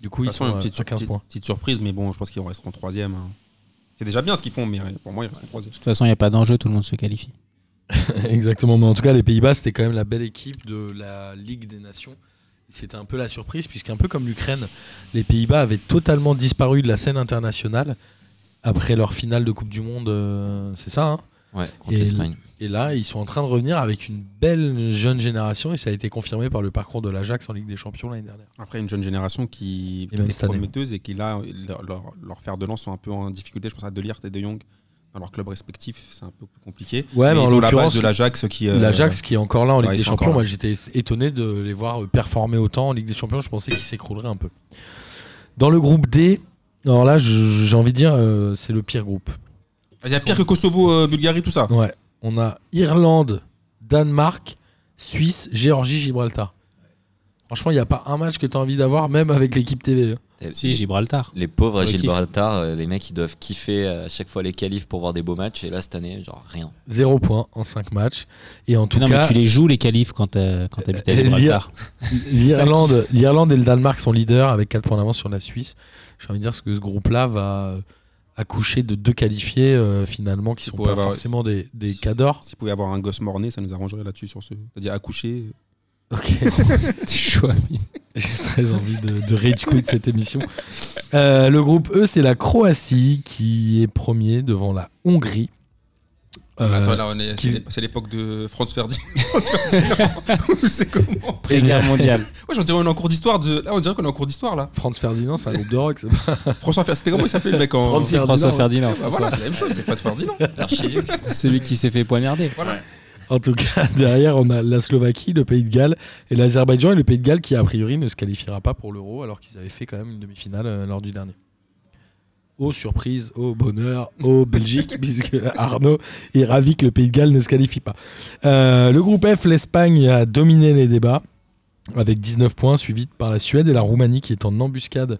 [SPEAKER 3] Du coup, ils sont
[SPEAKER 4] une petite,
[SPEAKER 3] à 15
[SPEAKER 4] petite-
[SPEAKER 3] points.
[SPEAKER 4] petite surprise, mais bon, je pense qu'ils resteront troisième. hein. C'est déjà bien ce qu'ils font, mais pour moi, ils resteront troisième.
[SPEAKER 5] De toute façon, il n'y a pas d'enjeu, tout le monde se qualifie.
[SPEAKER 3] Exactement, mais en tout cas, les Pays-Bas, c'était quand même la belle équipe de la Ligue des Nations. C'était un peu la surprise, puisqu'un peu comme l'Ukraine, les Pays-Bas avaient totalement disparu de la scène internationale après leur finale de Coupe du Monde. euh, c'est ça, hein?
[SPEAKER 6] Ouais, contre
[SPEAKER 3] Et
[SPEAKER 6] l'Espagne.
[SPEAKER 3] Et là, ils sont en train de revenir avec une belle jeune génération, et ça a été confirmé par le parcours de l'Ajax en Ligue des Champions l'année dernière.
[SPEAKER 4] Après, une jeune génération qui
[SPEAKER 3] Et
[SPEAKER 4] est prometteuse et qui, là, leur, leur, leur fer de lance sont un peu en difficulté. Je pense à Delirte et De Jong dans leur club respectif, c'est un peu plus compliqué.
[SPEAKER 3] Ouais, mais en
[SPEAKER 4] ils ont la base de l'Ajax qui. euh,
[SPEAKER 3] L'Ajax qui est encore là en Ligue
[SPEAKER 4] ouais,
[SPEAKER 3] des Champions, moi j'étais étonné de les voir performer autant en Ligue des Champions, je pensais qu'ils s'écrouleraient un peu. Dans le groupe D, alors là je- j'ai envie de dire euh, c'est le pire groupe.
[SPEAKER 4] Il y a pire que Kosovo, euh, Bulgarie, tout ça.
[SPEAKER 3] Ouais, on a Irlande, Danemark, Suisse, Géorgie, Gibraltar. Franchement, il n'y a pas un match que tu as envie d'avoir, même avec l'équipe TV. hein.
[SPEAKER 5] Si,
[SPEAKER 6] les-
[SPEAKER 5] Gibraltar.
[SPEAKER 6] Les pauvres à
[SPEAKER 5] Ouais.
[SPEAKER 6] Gibraltar, euh, les mecs ils doivent kiffer à chaque fois les qualifs pour voir des beaux matchs et là cette année genre rien.
[SPEAKER 3] Zéro point en 5 matchs. Et en tout
[SPEAKER 5] non,
[SPEAKER 3] cas,
[SPEAKER 5] mais tu les joues, les qualifs, quand t'as- quand t'habites à
[SPEAKER 3] Euh,
[SPEAKER 5] Gibraltar.
[SPEAKER 3] l'Irlande, l'Irlande et le Danemark sont leaders avec 4 points d'avance sur la Suisse. J'ai envie de dire que ce groupe-là va euh, accoucher de deux qualifiés euh, finalement qui sont pas
[SPEAKER 4] avoir-
[SPEAKER 3] forcément des, des cadors.
[SPEAKER 4] S'il pouvait y avoir un gosse mort-né, ça nous arrangerait là-dessus sur ce. C'est-à-dire accoucher.
[SPEAKER 3] Ok.
[SPEAKER 5] Chaud, ami.
[SPEAKER 3] J'ai très envie de, de rage quit cette émission. Euh, le groupe E, c'est la Croatie qui est premier devant la Hongrie. Euh,
[SPEAKER 4] Attends, là, on est,
[SPEAKER 3] qui-
[SPEAKER 4] c'est- l'époque de Franz Ferdinand.
[SPEAKER 2] c'est comment
[SPEAKER 5] Pré-guerre mondiale.
[SPEAKER 4] Ouais, j'en dirais on est en cours d'histoire de. Là, on dirait qu'on est en cours d'histoire là.
[SPEAKER 3] Franz Ferdinand, c'est un groupe de rock. c'est pas-
[SPEAKER 4] François Ferdinand, c'était comment il s'appelait le mec en.
[SPEAKER 3] Franz Ferdinand,
[SPEAKER 5] François
[SPEAKER 3] ouais.
[SPEAKER 5] Ferdinand.
[SPEAKER 4] Bah voilà, c'est la même chose, c'est Franz Ferdinand.
[SPEAKER 5] Celui qui s'est fait poignarder.
[SPEAKER 3] En tout cas, derrière, on a la Slovaquie, le Pays de Galles et l'Azerbaïdjan. Et le Pays de Galles qui, a priori, ne se qualifiera pas pour l'Euro alors qu'ils avaient fait quand même une demi-finale euh, lors du dernier. Aux surprises, au bonheur, au Belgique, puisque Arnaud est ravi que le Pays de Galles ne se qualifie pas. Euh, le groupe F, l'Espagne a dominé les débats avec 19 points, suivi par la Suède et la Roumanie qui est en embuscade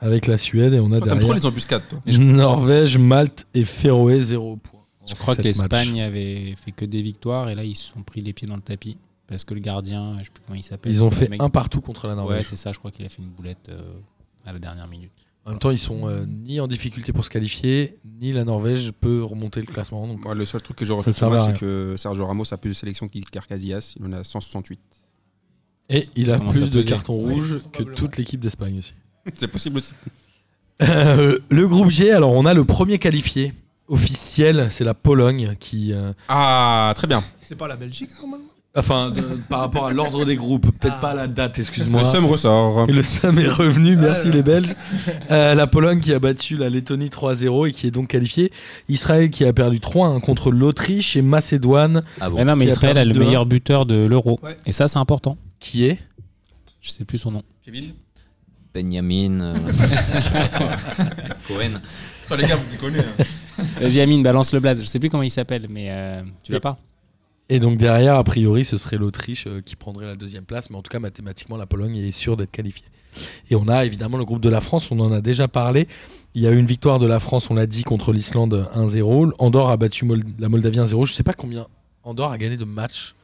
[SPEAKER 3] avec la Suède. Et on a
[SPEAKER 4] trop
[SPEAKER 3] derrière
[SPEAKER 4] les embuscades, toi.
[SPEAKER 3] Norvège, Malte et Féroé, 0 points.
[SPEAKER 5] Je crois que l'Espagne avait fait que des victoires et là ils se sont pris les pieds dans le tapis parce que le gardien, je sais plus comment il s'appelle.
[SPEAKER 3] Ils ont fait
[SPEAKER 5] mec-
[SPEAKER 3] un partout contre la
[SPEAKER 5] Ouais,
[SPEAKER 3] Norvège.
[SPEAKER 5] c'est ça. Je crois qu'il a fait une boulette euh, à la dernière minute.
[SPEAKER 3] En même temps, ils sont euh, ni en difficulté pour se qualifier, ni la Norvège peut remonter le classement. Donc,
[SPEAKER 4] Moi, le seul truc que je retiens c'est que Sergio Ramos a plus de sélections qu'Arcasillas. Il en a 168.
[SPEAKER 3] Et il a plus de cartons
[SPEAKER 2] Oui,
[SPEAKER 3] rouges que toute l'équipe d'Espagne aussi.
[SPEAKER 4] C'est possible aussi.
[SPEAKER 3] Euh, le groupe G, alors on a le premier qualifié officiel, c'est la Pologne qui. euh,
[SPEAKER 4] Ah, très bien.
[SPEAKER 2] C'est pas la Belgique normalement?
[SPEAKER 3] Enfin, de- par rapport à l'ordre des groupes, peut-être
[SPEAKER 2] Ah.
[SPEAKER 3] pas la date, excuse-moi.
[SPEAKER 4] Le seum ressort.
[SPEAKER 3] Et le Sam est revenu, merci
[SPEAKER 2] Ah,
[SPEAKER 3] les Belges. Euh, la Pologne qui a battu la Lettonie 3-0 et qui est donc qualifiée. Israël qui a perdu 3-1 contre l'Autriche et Macédoine
[SPEAKER 6] Ah bon.
[SPEAKER 5] Mais non, mais
[SPEAKER 3] Qui a
[SPEAKER 5] Israël a
[SPEAKER 3] perdu
[SPEAKER 5] le
[SPEAKER 3] 2-1.
[SPEAKER 5] meilleur buteur de l'Euro.
[SPEAKER 2] Ouais.
[SPEAKER 5] Et ça, c'est important.
[SPEAKER 3] qui est?
[SPEAKER 5] Je sais plus son nom.
[SPEAKER 4] Kevin?
[SPEAKER 6] Benjamin. euh, Cohen.
[SPEAKER 4] Attends, les gars, vous déconnez. hein.
[SPEAKER 5] Vas-y, Amine, balance le blaze. Je sais plus comment il s'appelle, mais euh, tu l'as pas?
[SPEAKER 3] Et donc derrière, a priori, ce serait l'Autriche euh, qui prendrait la deuxième place, mais en tout cas, mathématiquement, la Pologne est sûre d'être qualifiée. Et on a évidemment le groupe de la France, on en a déjà parlé. Il y a eu une victoire de la France, on l'a dit, contre l'Islande 1-0. Andorre a battu Mol- la Moldavie 1-0. Je sais pas combien Andorre a gagné de matchs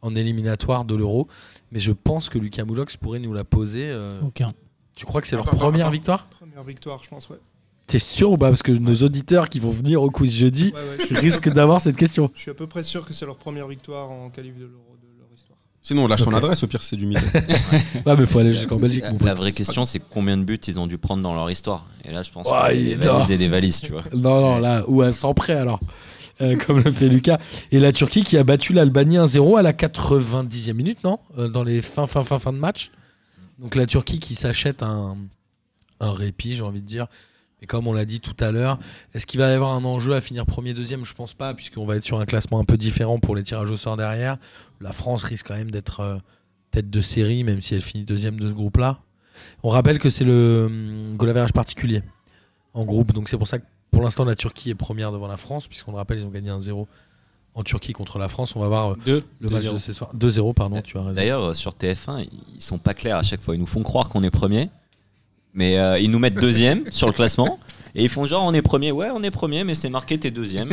[SPEAKER 3] en éliminatoire de l'Euro, mais je pense que Lucas Moulox pourrait nous la poser. euh,
[SPEAKER 5] Aucun.
[SPEAKER 3] Tu crois que c'est leur première victoire?
[SPEAKER 2] Première victoire, je pense, ouais.
[SPEAKER 3] T'es sûr ou pas Parce que nos auditeurs qui vont venir au quiz jeudi
[SPEAKER 2] Ouais, ouais, je,
[SPEAKER 3] risquent d'avoir cette question.
[SPEAKER 2] je suis à peu près sûr que c'est leur première victoire en qualif de l'Euro de leur histoire.
[SPEAKER 4] Sinon, on lâche son adresse, au pire, c'est du mythe.
[SPEAKER 3] Ouais, mais faut aller jusqu'en Belgique.
[SPEAKER 6] La, vraie question, c'est combien de buts ils ont dû prendre dans leur histoire. Et là, je pense des valises tu vois.
[SPEAKER 3] Non, non, là, ou à 100 près alors, Euh, comme le fait Lucas. Et la Turquie qui a battu l'Albanie 1-0 à la 90e minute, non Euh, Dans les fin, fin, fin, fin de match. Donc la Turquie qui s'achète un, un répit, j'ai envie de dire. Et comme on l'a dit tout à l'heure, est-ce qu'il va y avoir un enjeu à finir premier, deuxième? Je pense pas, puisqu'on va être sur un classement un peu différent pour les tirages au sort derrière. La France risque quand même d'être euh, tête de série, même si elle finit deuxième de ce groupe-là. On rappelle que c'est le hum, goal particulier en groupe, donc c'est pour ça que pour l'instant, la Turquie est première devant la France, puisqu'on le rappelle, ils ont gagné 1-0 en Turquie contre la France. On va voir euh,
[SPEAKER 5] Deux.
[SPEAKER 3] le match de ce soir. 2-0, pardon, tu as raison.
[SPEAKER 6] D'ailleurs, euh, sur TF1, ils sont pas clairs à chaque fois. Ils nous font croire qu'on est premier, mais euh, ils nous mettent deuxième sur le classement. Et ils font genre on est premier, ouais on est premier, mais c'est marqué t'es deuxième.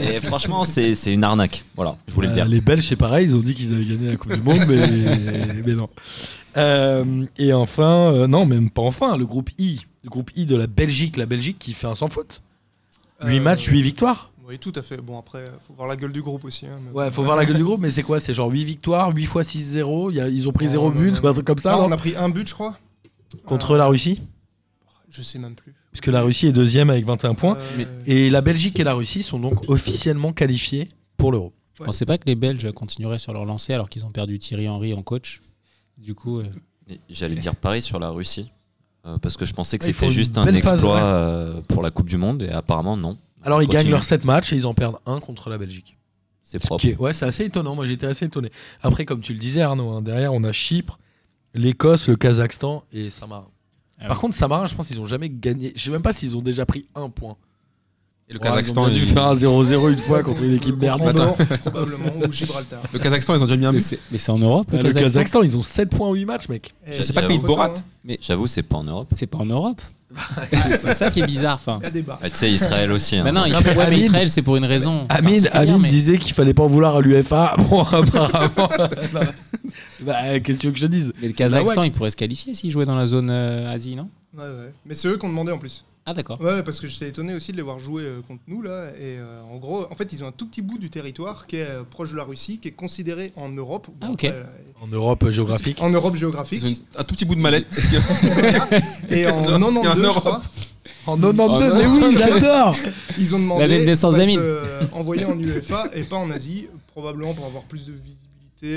[SPEAKER 6] Et franchement c'est c'est une arnaque. Voilà, je voulais le
[SPEAKER 3] Euh,
[SPEAKER 6] dire.
[SPEAKER 3] les Belges, c'est pareil, ils ont dit qu'ils avaient gagné la Coupe du Monde, mais, mais non. Euh, et enfin, euh, non, même pas enfin, le groupe I. Le groupe I de la Belgique, la Belgique qui fait un sans faute. 8
[SPEAKER 2] Euh,
[SPEAKER 3] matchs, 8 victoires.
[SPEAKER 2] Oui, tout à fait. Bon, après, faut voir la gueule du groupe aussi. hein, mais
[SPEAKER 3] Ouais,
[SPEAKER 2] bon.
[SPEAKER 3] faut voir la gueule du groupe, mais c'est quoi? C'est genre 8 victoires, 8 fois 6-0. il y a- Ils ont pris
[SPEAKER 2] Non,
[SPEAKER 3] 0
[SPEAKER 2] non,
[SPEAKER 3] but
[SPEAKER 2] non,
[SPEAKER 3] ou un truc comme ça,
[SPEAKER 2] Non,
[SPEAKER 3] non?
[SPEAKER 2] on a pris un but, je crois.
[SPEAKER 3] Contre
[SPEAKER 2] Euh,
[SPEAKER 3] la Russie
[SPEAKER 2] Je sais même plus.
[SPEAKER 3] Puisque la Russie est deuxième avec 21 points.
[SPEAKER 2] Euh,
[SPEAKER 5] Mais-
[SPEAKER 3] Et la Belgique et la Russie sont donc officiellement qualifiés pour l'Euro.
[SPEAKER 5] Je pensais pas que les Belges continueraient sur leur lancée alors qu'ils ont perdu Thierry Henry en coach. Du coup, euh,
[SPEAKER 6] J'allais dire pareil sur la Russie. euh, parce que je pensais que
[SPEAKER 3] Ouais,
[SPEAKER 6] c'était juste un
[SPEAKER 3] phase,
[SPEAKER 6] exploit euh, pour la Coupe du Monde et apparemment non.
[SPEAKER 3] Alors ils
[SPEAKER 6] Continue.
[SPEAKER 3] gagnent leurs 7 matchs et ils en perdent un contre la Belgique.
[SPEAKER 6] C'est
[SPEAKER 3] Ce
[SPEAKER 6] propre.
[SPEAKER 3] est- ouais, c'est assez étonnant. Moi j'étais assez étonné. Après, comme tu le disais Arnaud, hein, derrière on a Chypre, l'Écosse, le Kazakhstan et Saint-Marin.
[SPEAKER 5] Ah
[SPEAKER 3] Par
[SPEAKER 5] oui.
[SPEAKER 3] contre, Saint-Marin, je pense qu'ils ont jamais gagné. Je sais même pas s'ils ont déjà pris un point.
[SPEAKER 4] Et le
[SPEAKER 3] Ouais,
[SPEAKER 4] Kazakhstan,
[SPEAKER 3] ils ont dû faire un 0-0 une fois contre une équipe merde.
[SPEAKER 2] Probablement, ou Gibraltar.
[SPEAKER 4] le Kazakhstan, ils ont déjà mis un
[SPEAKER 5] mais
[SPEAKER 4] but.
[SPEAKER 5] c'est mais c'est en Europe le,
[SPEAKER 3] Le
[SPEAKER 5] Kazakhstan,
[SPEAKER 3] Kazakhstan, ils ont 7 points en 8 matchs, mec.
[SPEAKER 2] Et
[SPEAKER 4] C'est pas le pays de Borat.
[SPEAKER 2] hein.
[SPEAKER 6] J'avoue, c'est pas en Europe.
[SPEAKER 5] C'est pas en Europe. c'est ça qui est bizarre. Enfin,
[SPEAKER 2] Il y a débat.
[SPEAKER 6] Ah, tu sais, Israël aussi. hein.
[SPEAKER 5] Bah non,
[SPEAKER 3] mais
[SPEAKER 5] ouais, mais Israël, c'est pour une raison.
[SPEAKER 3] Amine,
[SPEAKER 5] mais-
[SPEAKER 3] disait qu'il fallait pas en vouloir à l'UFA. Bon, apparemment. bah, qu'est-ce que je dise?
[SPEAKER 5] Mais le Kazakhstan, il pourrait se qualifier s'il jouait dans la zone euh, Asie, non?
[SPEAKER 2] Ouais, ouais. Mais c'est eux qui ont demandé en plus.
[SPEAKER 5] Ah, d'accord.
[SPEAKER 2] Ouais, parce que j'étais étonné aussi de les voir jouer euh, contre nous là. Et euh, en gros, en fait, ils ont un tout petit bout du territoire qui est euh, proche de la Russie, qui est considéré en Europe.
[SPEAKER 5] Ah, ok.
[SPEAKER 2] après,
[SPEAKER 3] En Europe géographique.
[SPEAKER 2] en Europe
[SPEAKER 4] Ils
[SPEAKER 2] géographique.
[SPEAKER 4] ont une- un tout petit bout de mallette.
[SPEAKER 2] Et en
[SPEAKER 4] Il y a un
[SPEAKER 2] 92, je
[SPEAKER 4] Europe.
[SPEAKER 2] crois,
[SPEAKER 3] En 92,
[SPEAKER 5] Oh,
[SPEAKER 3] mais oui, j'adore
[SPEAKER 2] ils ont demandé
[SPEAKER 5] L'année de naissance
[SPEAKER 2] d'être,
[SPEAKER 5] d'Amine.
[SPEAKER 2] euh, envoyés en UEFA et pas en Asie, probablement pour avoir plus de visibilité,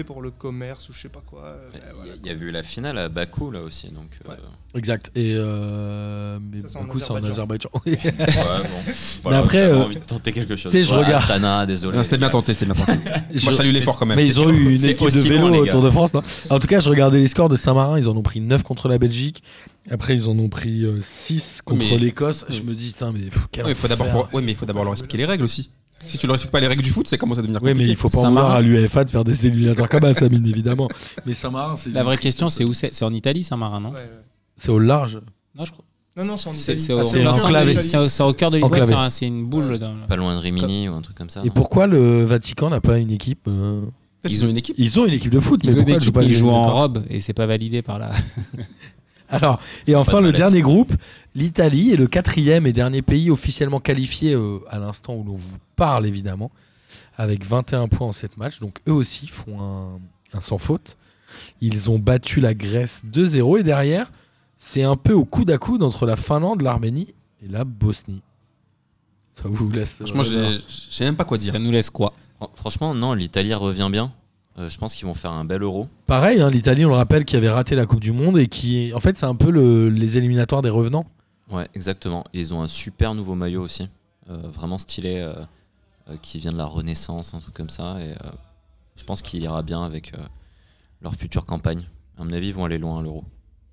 [SPEAKER 2] pour le commerce ou je sais pas quoi. euh,
[SPEAKER 6] Il
[SPEAKER 2] voilà.
[SPEAKER 6] y, a- il y avait eu la finale à Bakou là aussi, donc. euh.
[SPEAKER 3] Exact. Et euh, mais
[SPEAKER 2] Ça, c'est en
[SPEAKER 3] du coup, c'est en Azerbaïdjan.
[SPEAKER 6] ouais, bon. Voilà,
[SPEAKER 3] après, euh,
[SPEAKER 6] envie de tenter quelque chose.
[SPEAKER 3] tu sais, je regarde-
[SPEAKER 6] Astana, désolé.
[SPEAKER 4] C'était bien tenté, c'était bien tenté. Moi, je salue l'effort quand même.
[SPEAKER 3] Mais ils ont eu une équipe de vélo au. Tour de France. non? En tout cas, je regardais les scores de Saint-Marin. Ils en ont pris 9 contre la Belgique. Après, ils en ont pris 6 contre
[SPEAKER 4] Mais-
[SPEAKER 3] l'Écosse. Je me dis, mais
[SPEAKER 4] mais il faut d'abord leur expliquer les règles aussi. Si tu leur expliques pas les règles du foot, c'est comment ça devenir
[SPEAKER 3] Oui, mais
[SPEAKER 4] compliqué.
[SPEAKER 3] il faut pas en vouloir à l'UEFA de faire des éliminatoires comme à Samine, évidemment. Mais Saint-Marin, c'est.
[SPEAKER 5] La vraie question, c'est où c'est? C'est en Italie, Saint-Marin, non?
[SPEAKER 2] Ouais, ouais.
[SPEAKER 3] C'est au large.
[SPEAKER 5] Non, je crois.
[SPEAKER 2] Non, non, c'est en
[SPEAKER 5] C'est
[SPEAKER 2] Italie.
[SPEAKER 5] c'est au,
[SPEAKER 3] Ah, c'est
[SPEAKER 5] au- cœur de l'Italie. C'est une boule. Dans le-
[SPEAKER 6] Pas loin de Rimini ou un truc comme ça.
[SPEAKER 3] Et pourquoi le Vatican n'a pas une équipe euh,
[SPEAKER 4] ils ont une équipe.
[SPEAKER 3] Ils ont une équipe de foot, mais
[SPEAKER 5] Ils,
[SPEAKER 3] pourquoi ils jouent pas
[SPEAKER 5] ils jouent en robe et c'est pas validé par la.
[SPEAKER 3] Alors, et enfin,
[SPEAKER 6] de
[SPEAKER 3] le dernier groupe, l'Italie est le quatrième et dernier pays officiellement qualifié euh, à l'instant où l'on vous parle, évidemment, avec 21 points en 7 matchs. Donc, eux aussi font un, un sans faute. Ils ont battu la Grèce 2-0 et derrière, c'est un peu au coude à coude entre la Finlande, l'Arménie et la Bosnie. Ça vous laisse.
[SPEAKER 4] Franchement,
[SPEAKER 3] euh,
[SPEAKER 4] j'ai je sais même pas quoi dire.
[SPEAKER 5] Ça nous laisse quoi?
[SPEAKER 6] Fran- Franchement, non, l'Italie revient bien. Euh, je pense qu'ils vont faire un bel euro.
[SPEAKER 3] Pareil, hein, l'Italie, on le rappelle, qui avait raté la Coupe du Monde et qui, en fait, c'est un peu le- les éliminatoires des revenants.
[SPEAKER 6] Ouais, exactement. Et ils ont un super nouveau maillot aussi. Euh, vraiment stylé. euh, euh, qui vient de la Renaissance, un truc comme ça. Et euh, je pense qu'il ira bien avec euh, leur future campagne. À mon avis, ils vont aller loin à l'euro.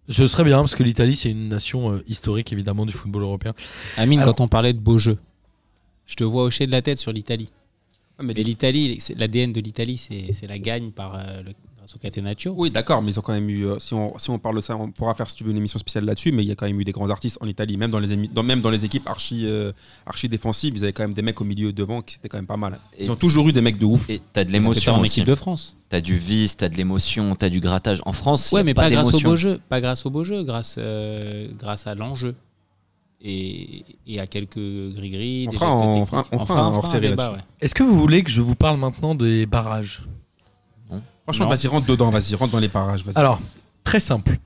[SPEAKER 3] Je serais bien parce que l'Italie, c'est une nation euh, historique, évidemment, du football européen.
[SPEAKER 5] Amine,
[SPEAKER 3] Alors-
[SPEAKER 5] quand on parlait de beaux jeux, je te vois hocher de la tête sur l'Italie.
[SPEAKER 4] Ah, mais
[SPEAKER 5] l'Italie, l'ADN de l'Italie, c'est c'est la gagne par euh, le, grâce au Catenaccio.
[SPEAKER 4] Oui, d'accord, mais ils ont quand même eu. euh, si, on, si on parle de ça, on pourra faire si tu veux une émission spéciale là-dessus, mais il y a quand même eu des grands artistes en Italie, même dans les, dans, même dans les équipes archi, euh, archi défensives, ils avaient quand même des mecs au milieu devant qui étaient quand même pas mal. Ils
[SPEAKER 6] Et
[SPEAKER 4] ont toujours eu des mecs de ouf.
[SPEAKER 6] Et t'as de l'émotion
[SPEAKER 5] en équipe de France.
[SPEAKER 6] T'as du vice, t'as de l'émotion, t'as du grattage. En France,
[SPEAKER 5] Ouais,
[SPEAKER 6] y a
[SPEAKER 5] mais pas, grâce au beau jeu. Pas grâce au beau jeu, grâce, euh, grâce à l'enjeu. Et, et à quelques gris-gris.
[SPEAKER 4] On
[SPEAKER 5] des
[SPEAKER 4] fera un- on fera- on fera un hors-série
[SPEAKER 5] débat,
[SPEAKER 4] là-dessus.
[SPEAKER 5] ouais.
[SPEAKER 3] Est-ce que vous voulez que je vous parle maintenant des barrages
[SPEAKER 4] Franchement,
[SPEAKER 5] Non.
[SPEAKER 4] vas-y, rentre dedans, vas-y, rentre dans les. Vas-y.
[SPEAKER 3] Alors, très simple.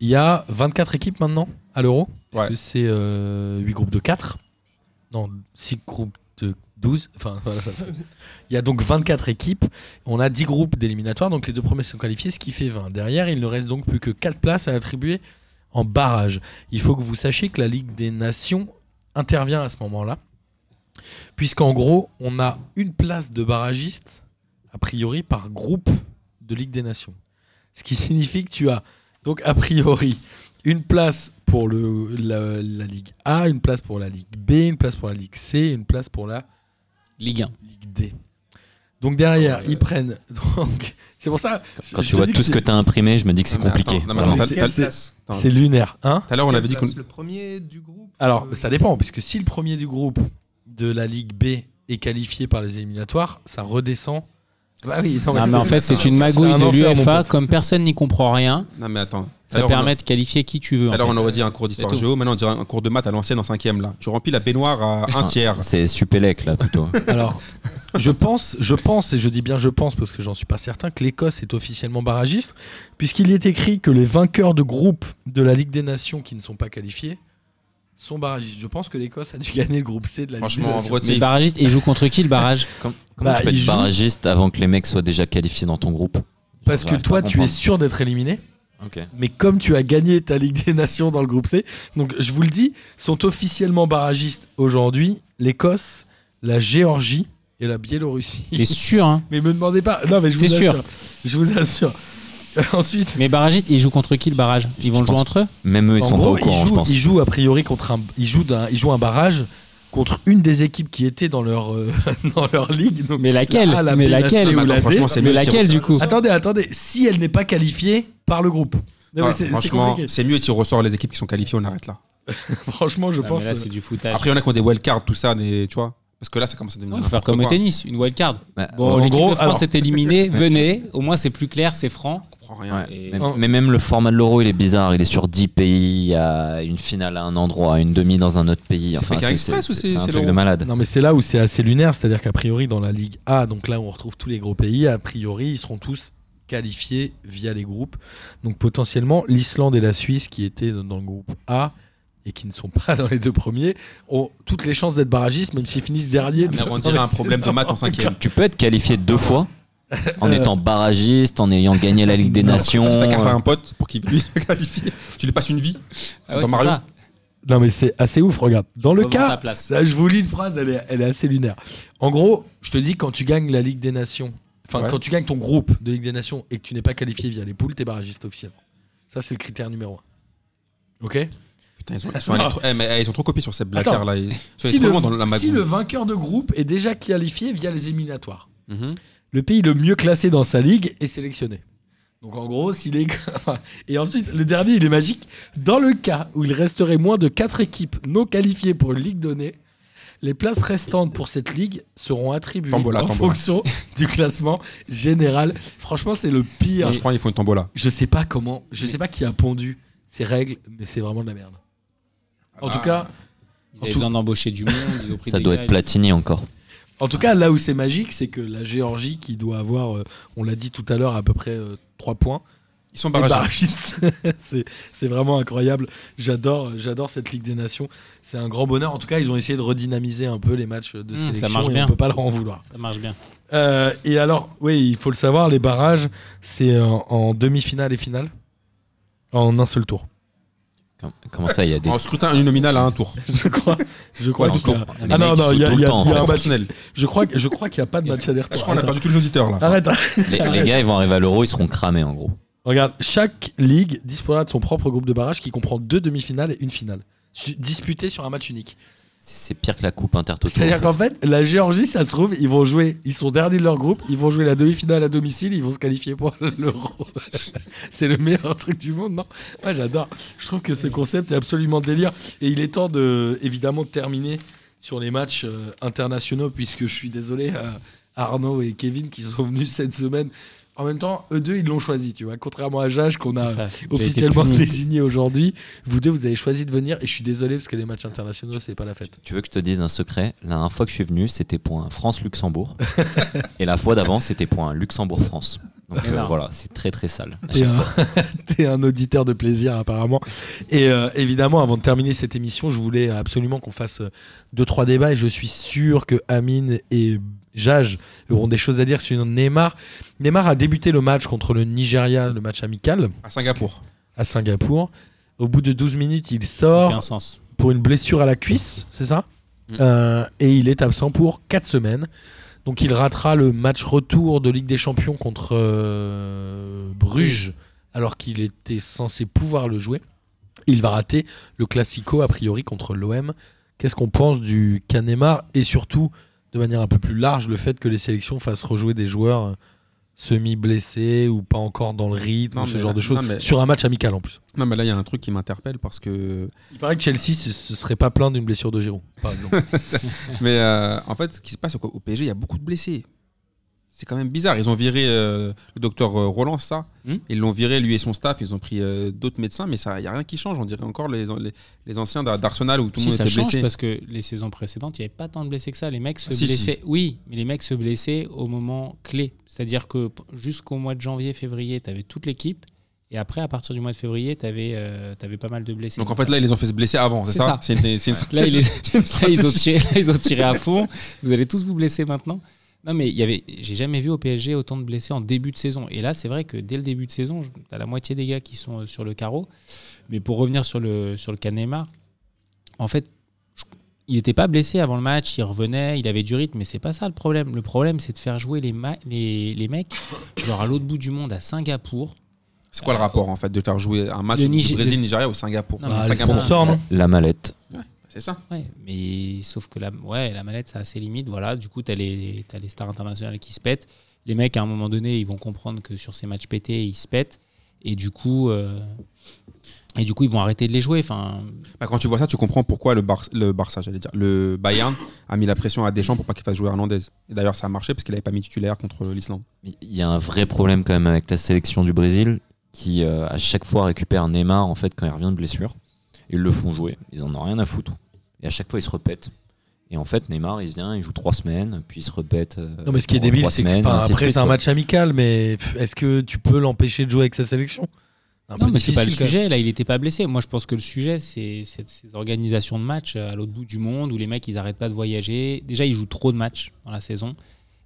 [SPEAKER 3] Il y a 24 équipes maintenant à l'Euro. Parce
[SPEAKER 4] Ouais.
[SPEAKER 3] que c'est 8 groupes de 4. Non, 6 groupes de 12. Enfin, voilà, ça fait- Il y a donc 24 équipes. On a 10 groupes d'éliminatoires. Donc les deux premiers sont qualifiés, ce qui fait 20. Derrière, il ne reste donc plus que 4 places à attribuer en barrage. Il faut que vous sachiez que la Ligue des Nations intervient à ce moment-là. Puisqu'en gros, on a une place de barragiste, a priori, par groupe de Ligue des Nations. Ce qui signifie que tu as donc a priori une place pour le, la, la Ligue A, une place pour la Ligue B, une place pour la Ligue C, une place pour la
[SPEAKER 5] Ligue 1.
[SPEAKER 3] Ligue D. Donc derrière, ils prennent. Donc, c'est pour ça.
[SPEAKER 6] Quand
[SPEAKER 3] je
[SPEAKER 6] tu vois tout ce que t'as imprimé, je me dis que c'est
[SPEAKER 4] mais
[SPEAKER 6] compliqué.
[SPEAKER 4] mais
[SPEAKER 2] C'est
[SPEAKER 3] lunaire, hein
[SPEAKER 4] Tout à l'heure, on avait dit qu'on.
[SPEAKER 2] place Le premier du groupe
[SPEAKER 3] Alors,
[SPEAKER 2] euh,
[SPEAKER 3] ça dépend, puisque si le premier du groupe de la Ligue B est qualifié par les éliminatoires, ça redescend. Bah oui, non,
[SPEAKER 5] Non, mais
[SPEAKER 3] c'est-
[SPEAKER 5] en fait, c'est une magouille
[SPEAKER 3] un
[SPEAKER 5] de l'UEFA. Comme personne n'y comprend rien,
[SPEAKER 4] Non, mais attends.
[SPEAKER 5] Ça
[SPEAKER 4] l'heure, on a-
[SPEAKER 5] permet de qualifier qui tu veux. en fait.
[SPEAKER 4] on aurait dit un cours d'histoire géo, maintenant on dirait un cours de maths à l'ancienne en cinquième là. Tu remplis la baignoire à un tiers.
[SPEAKER 6] C'est Supélec là plutôt.
[SPEAKER 3] Alors, je pense, je pense, et je dis bien je pense parce que j'en suis pas certain, que l'Écosse est officiellement barragiste, puisqu'il y est écrit que les vainqueurs de groupe de la Ligue des Nations qui ne sont pas qualifiés sont barragistes. Je pense que l'Écosse a dû gagner le groupe C de la Ligue
[SPEAKER 4] Franchement,
[SPEAKER 3] des
[SPEAKER 4] en
[SPEAKER 3] Nations.
[SPEAKER 4] vrai,
[SPEAKER 5] Mais
[SPEAKER 4] tu-
[SPEAKER 5] barragiste, et il joue contre qui le barrage
[SPEAKER 6] Comment comment
[SPEAKER 3] Bah,
[SPEAKER 6] tu peux être
[SPEAKER 3] joue-
[SPEAKER 6] barragiste avant que les mecs soient déjà qualifiés dans ton groupe
[SPEAKER 3] Parce que toi, tu es sûr d'être éliminé.
[SPEAKER 6] Ok.
[SPEAKER 3] Mais comme tu as gagné ta Ligue des Nations dans le groupe C, donc je vous le dis, sont officiellement barragistes aujourd'hui l'Écosse, la Géorgie et la Biélorussie.
[SPEAKER 5] T'es sûr, hein
[SPEAKER 3] mais me demandez pas. Non, mais je vous
[SPEAKER 5] T'es sûr
[SPEAKER 3] assure. Je vous assure. Ensuite,
[SPEAKER 5] Mais barragiste, il joue contre qui le barrage? Ils vont le jouer entre eux?
[SPEAKER 6] Même eux, ils
[SPEAKER 3] en
[SPEAKER 6] sont
[SPEAKER 3] gros,
[SPEAKER 6] pas au courant,
[SPEAKER 3] ils
[SPEAKER 6] je
[SPEAKER 3] jouent,
[SPEAKER 6] pense.
[SPEAKER 3] ils jouent a priori contre un, ils jouent d'un- ils jouent un barrage contre une des équipes qui étaient dans leur euh, dans leur ligue. Donc,
[SPEAKER 5] Mais laquelle
[SPEAKER 3] la A, la
[SPEAKER 5] Mais
[SPEAKER 3] B, la
[SPEAKER 5] laquelle
[SPEAKER 3] C ou
[SPEAKER 4] Attends,
[SPEAKER 3] la D.
[SPEAKER 4] franchement, c'est
[SPEAKER 5] Mais laquelle du coup
[SPEAKER 3] Attendez, attendez. Si elle n'est pas qualifiée par le groupe. Non, mais c'est- c'est
[SPEAKER 4] franchement, c'est mieux, tu ressors les équipes qui sont qualifiées, on arrête là.
[SPEAKER 3] Franchement, je
[SPEAKER 5] Ah,
[SPEAKER 3] pense.
[SPEAKER 5] mais là,
[SPEAKER 3] euh,
[SPEAKER 5] c'est du foutage.
[SPEAKER 4] Après, il y en a qui ont des wildcards, tout ça, des, tu vois. Parce que là, ça commence à devenir.
[SPEAKER 5] Faut faire comme au tennis, une wild card.
[SPEAKER 6] Bah,
[SPEAKER 5] Bon,
[SPEAKER 3] en
[SPEAKER 5] l'équipe
[SPEAKER 3] gros,
[SPEAKER 5] de France
[SPEAKER 3] alors-
[SPEAKER 5] est éliminée, venez, au moins c'est plus clair, c'est franc.
[SPEAKER 4] Je comprends rien.
[SPEAKER 6] Ouais.
[SPEAKER 5] Et-
[SPEAKER 6] Mais,
[SPEAKER 3] Oh.
[SPEAKER 6] mais même le format de l'euro, il est bizarre. Il est sur 10 pays. Il y a une finale à un endroit, une demi dans un autre pays.
[SPEAKER 4] C'est
[SPEAKER 6] Enfin, un truc de malade.
[SPEAKER 3] Non, mais c'est là où c'est assez lunaire, c'est-à-dire qu'a priori, dans la Ligue A, donc là où on retrouve tous les gros pays, a priori, ils seront tous qualifiés via les groupes. Donc potentiellement, l'Islande et la Suisse, qui étaient dans le groupe A et qui ne sont pas dans les deux premiers, ont toutes les chances d'être barragistes, même s'ils finissent dernier.
[SPEAKER 4] Mais on dirait un problème de maths en cinquième.
[SPEAKER 6] Tu peux être qualifié deux fois en
[SPEAKER 3] Euh.
[SPEAKER 6] étant barragiste, en ayant gagné la Ligue des
[SPEAKER 3] Non.
[SPEAKER 6] Nations.
[SPEAKER 4] T'as qu'à faire un pote pour qu'il lui se qualifie. Tu lui passes une vie.
[SPEAKER 5] Ah ouais,
[SPEAKER 4] Dans
[SPEAKER 5] c'est
[SPEAKER 4] Mario.
[SPEAKER 5] ça.
[SPEAKER 3] Non, mais c'est assez ouf, regarde. Dans le cas,
[SPEAKER 5] place.
[SPEAKER 3] Là, je vous lis une phrase, elle est, elle est assez lunaire. En gros, je te dis, quand tu gagnes la Ligue des Nations, enfin,
[SPEAKER 4] Ouais.
[SPEAKER 3] quand tu gagnes ton groupe de Ligue des Nations et que tu n'es pas qualifié via les poules, t'es barragiste officiellement. Ça, c'est le critère numéro un. Ok?
[SPEAKER 4] Putain, ils, ont- ils sont allés trop, eh, mais, eh, ils ont trop copié sur cette blague là. Ils sont allés
[SPEAKER 3] si
[SPEAKER 4] trop
[SPEAKER 3] le,
[SPEAKER 4] loin dans la
[SPEAKER 3] si le
[SPEAKER 4] magouille.
[SPEAKER 3] vainqueur de groupe est déjà qualifié via les éliminatoires,
[SPEAKER 4] Mhm.
[SPEAKER 3] le pays le mieux classé dans sa ligue est sélectionné. Donc en gros, s'il est. Et ensuite, le dernier, il est magique. Dans le cas où il resterait moins de 4 équipes non qualifiées pour une ligue donnée, les places restantes pour cette ligue seront attribuées
[SPEAKER 4] Tombola,
[SPEAKER 3] en
[SPEAKER 4] tombola.
[SPEAKER 3] fonction du classement général. Franchement, c'est le pire.
[SPEAKER 4] Je crois qu'il faut une tombola.
[SPEAKER 3] Je sais pas comment, je sais pas qui a pondu ces règles, mais c'est vraiment de la merde. En tout cas,
[SPEAKER 5] Ils avaient
[SPEAKER 3] tout-
[SPEAKER 5] besoin d'embaucher du monde, ils ont pris
[SPEAKER 6] Ça
[SPEAKER 5] des
[SPEAKER 6] doit
[SPEAKER 5] gars,
[SPEAKER 6] être Platini encore.
[SPEAKER 3] En tout cas, là où c'est magique, c'est que la Géorgie, qui doit avoir, euh, on l'a dit tout à l'heure, à peu près 3 points,
[SPEAKER 4] Ils sont
[SPEAKER 3] est barragiste. c'est, c'est vraiment incroyable. J'adore, j'adore cette Ligue des Nations. C'est un grand bonheur. En tout cas, ils ont essayé de redynamiser un peu les matchs de
[SPEAKER 5] Mmh, ça
[SPEAKER 3] sélection.
[SPEAKER 5] marche
[SPEAKER 3] et
[SPEAKER 5] bien.
[SPEAKER 3] On peut pas leur en vouloir.
[SPEAKER 5] Ça marche bien.
[SPEAKER 3] Euh, et alors, oui, il faut le savoir, les barrages, c'est en, en demi-finale et finale, en un seul tour.
[SPEAKER 6] Com- Comment ça, il y a des.
[SPEAKER 4] En scrutin uninominal à un tour.
[SPEAKER 3] Je crois. Je crois
[SPEAKER 4] Ouais,
[SPEAKER 3] Ah non, non, il y a- y
[SPEAKER 6] le
[SPEAKER 3] a-
[SPEAKER 6] temps,
[SPEAKER 3] y a un match. Je crois, que- je crois qu'il n'y a pas de match aller-retour.
[SPEAKER 4] Je crois qu'on a perdu tous les auditeurs là.
[SPEAKER 3] Arrête,
[SPEAKER 6] Les, les gars, ils vont arriver à l'euro, ils seront cramés en gros.
[SPEAKER 3] Regarde, chaque ligue disposera de son propre groupe de barrage qui comprend deux demi-finales et une finale, disputées sur un match unique.
[SPEAKER 6] C'est pire que la coupe intertoto.
[SPEAKER 3] C'est-à-dire
[SPEAKER 6] en
[SPEAKER 3] qu'en fait, la Géorgie, ça se trouve, ils vont jouer, ils sont derniers de leur groupe, ils vont jouer la demi-finale à domicile, ils vont se qualifier pour l'Euro. C'est le meilleur truc du monde, non? Ouais, j'adore. Je trouve que ce concept est absolument délire. Et il est temps de, évidemment, de terminer sur les matchs euh, internationaux, puisque je suis désolé à Arnaud et Kevin qui sont venus cette semaine. En même temps, eux deux, ils l'ont choisi, tu vois. Contrairement à Jage, qu'on a
[SPEAKER 5] ça.
[SPEAKER 3] Officiellement désigné aujourd'hui. Vous deux, vous avez choisi de venir et je suis désolé parce que les matchs internationaux, c'est pas la fête.
[SPEAKER 6] Tu veux que je te dise un secret? La dernière fois que je suis venu, c'était pour un France-Luxembourg. et la fois d'avant, c'était pour un Luxembourg-France. Donc euh,
[SPEAKER 5] Énorme.
[SPEAKER 6] voilà, c'est très très sale.
[SPEAKER 3] T'es un, un auditeur de plaisir apparemment. Et euh, évidemment, avant de terminer cette émission, je voulais absolument qu'on fasse euh, deux trois débats et je suis sûr que Amine et Jage auront des choses à dire sur Neymar. Neymar a débuté le match contre le Nigeria, le match amical
[SPEAKER 4] À Singapour.
[SPEAKER 3] à Singapour. Au bout de 12 minutes, il sort
[SPEAKER 5] sens.
[SPEAKER 3] pour une blessure à la cuisse, c'est ça
[SPEAKER 4] Mm.
[SPEAKER 3] Euh, Et il est absent pour 4 semaines. Donc il ratera le match retour de Ligue des Champions contre euh, Bruges, alors qu'il était censé pouvoir le jouer. Il va rater le Classico, a priori, contre l'OM. Qu'est-ce qu'on pense du Canemar Et surtout, de manière un peu plus large, le fait que les sélections fassent rejouer des joueurs euh, semi-blessés ou pas encore dans le rythme,
[SPEAKER 4] Non,
[SPEAKER 3] ce genre
[SPEAKER 4] là-
[SPEAKER 3] de choses,
[SPEAKER 4] mais-
[SPEAKER 3] sur un match amical en plus.
[SPEAKER 4] Non, mais là, il y a un truc qui m'interpelle parce que.
[SPEAKER 3] Il paraît que Chelsea se, se serait pas plaint d'une blessure de Giroud, par exemple.
[SPEAKER 4] Mais euh, en fait, ce qui se passe au PSG, il y a beaucoup de blessés. C'est quand même bizarre. Ils ont viré euh, le docteur euh, Roland, ça.
[SPEAKER 5] Hmm.
[SPEAKER 4] Ils l'ont viré, lui et son staff. Ils ont pris euh, d'autres médecins, mais il n'y a rien qui change. On dirait encore les, les, les anciens d'Ar- d'Arsenal où tout le
[SPEAKER 5] si
[SPEAKER 4] monde
[SPEAKER 5] ça
[SPEAKER 4] était
[SPEAKER 5] change
[SPEAKER 4] blessé.
[SPEAKER 5] parce que les saisons précédentes, il n'y avait pas tant de blessés que ça. Les mecs se
[SPEAKER 4] Ah, si,
[SPEAKER 5] blessaient. Oui, mais les mecs se blessaient au moment clé. C'est-à-dire que jusqu'au mois de janvier, février, tu avais toute l'équipe. Et après, à partir du mois de février, tu avais, pas mal de blessés.
[SPEAKER 4] Donc en fait, là, ils les ont fait se blesser avant, c'est ça
[SPEAKER 5] ça.
[SPEAKER 4] C'est une,
[SPEAKER 5] Là, ils,
[SPEAKER 4] stratégie.
[SPEAKER 5] là, ils ont tiré, là, ils ont tiré à fond. Vous allez tous vous blesser maintenant. Non, mais il y avait, j'ai jamais vu au PSG autant de blessés en début de saison. Et là, c'est vrai que dès le début de saison, tu as la moitié des gars qui sont euh, sur le carreau. Mais pour revenir sur le, sur le cas Neymar, en fait, il n'était pas blessé avant le match, il revenait, il avait du rythme, mais c'est pas ça le problème. Le problème, c'est de faire jouer les, ma- les, les mecs genre à l'autre bout du monde, à Singapour.
[SPEAKER 4] C'est quoi le rapport en fait de faire jouer un match du
[SPEAKER 5] Nigé-
[SPEAKER 4] Brésil, Nigeria ou Singapour?
[SPEAKER 5] Non,
[SPEAKER 3] les
[SPEAKER 4] Singapour.
[SPEAKER 3] sponsors, non
[SPEAKER 6] La mallette.
[SPEAKER 4] C'est ça.
[SPEAKER 5] Ouais, mais sauf que la, ouais, la mallette, ça a ses limites. Voilà, du coup, tu as, les t'as les stars internationales qui se pètent. Les mecs, à un moment donné, ils vont comprendre que sur ces matchs pétés, ils se pètent. Et du coup, euh, et du coup, ils vont arrêter de les jouer. Enfin,
[SPEAKER 4] Bah, quand tu vois ça, tu comprends pourquoi le, Bar- le Barça, j'allais dire, le Bayern a mis la pression à Deschamps pour pas qu'il fasse jouer Hernandez. Et d'ailleurs, ça a marché parce qu'il n'avait pas mis titulaire contre l'Islande.
[SPEAKER 6] Il y a un vrai problème quand même avec la sélection du Brésil qui euh, à chaque fois récupère Neymar en fait quand il revient de blessure. Ils le font jouer, ils en ont rien à foutre. Et à chaque fois ils se répètent. Et en fait Neymar il vient, il joue trois semaines, puis il se répète. euh,
[SPEAKER 3] Non, mais ce qui est débile, c'est que après, c'est un
[SPEAKER 6] quoi.
[SPEAKER 3] match amical, mais est-ce que tu peux l'empêcher de jouer avec sa sélection? Un
[SPEAKER 5] non, mais c'est pas le sujet. Là, il n'était pas blessé. Moi, je pense que le sujet, c'est ces organisations de matchs à l'autre bout du monde où les mecs, ils arrêtent pas de voyager. Déjà, ils jouent trop de matchs dans la saison.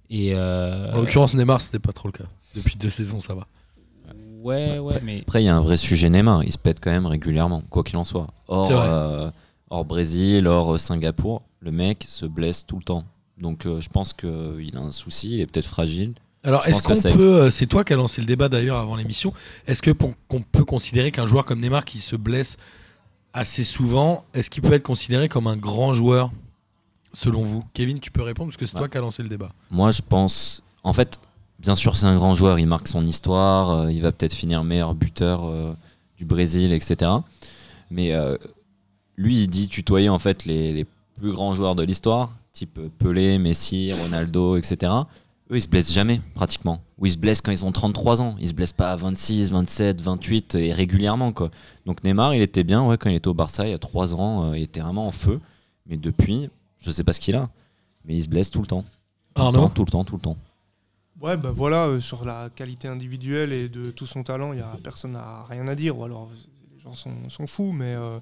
[SPEAKER 5] Et euh.
[SPEAKER 3] En l'occurrence, Neymar, c'était pas trop le cas. Depuis deux saisons, ça va.
[SPEAKER 5] ouais, ouais, mais
[SPEAKER 6] Après il y a un vrai sujet Neymar, il se pète quand même régulièrement, quoi qu'il en soit. Hors,
[SPEAKER 3] C'est vrai.
[SPEAKER 6] euh, hors Brésil, hors euh, Singapour, le mec se blesse tout le temps. Donc euh, je pense qu'il a un souci, il est peut-être fragile.
[SPEAKER 3] Alors, est-ce qu'on
[SPEAKER 6] ça
[SPEAKER 3] peut, euh, c'est toi qui as lancé le débat d'ailleurs avant l'émission, est-ce que qu'on peut considérer qu'un joueur comme Neymar qui se blesse assez souvent, est-ce qu'il peut être considéré comme un grand joueur selon vous? Kevin, tu peux répondre parce que c'est
[SPEAKER 6] Ouais.
[SPEAKER 3] toi qui as lancé le débat.
[SPEAKER 6] Moi, je pense. En fait, bien sûr, c'est un grand joueur. Il marque son histoire. euh, il va peut-être finir meilleur buteur euh, du Brésil, etc. Mais euh, lui, il dit tutoyer en fait les, les plus grands joueurs de l'histoire, type Pelé, Messi, Ronaldo, etc. Eux, ils se blessent jamais, pratiquement. Ou ils se blessent quand ils ont 33 ans. Ils se blessent pas à 26, 27, 28 et régulièrement, quoi. Donc Neymar, il était bien, ouais, quand il était au Barça il y a 3 ans, euh, il était vraiment en feu. Mais depuis, je sais pas ce qu'il a, mais il se blesse tout le temps. Tout le
[SPEAKER 3] Arnaud
[SPEAKER 6] temps, tout le temps, tout le temps.
[SPEAKER 2] Ouais, bah voilà, euh, sur la qualité individuelle et de tout son talent, il y a personne n'a rien à dire. Ou alors, les gens sont, sont fous, mais euh,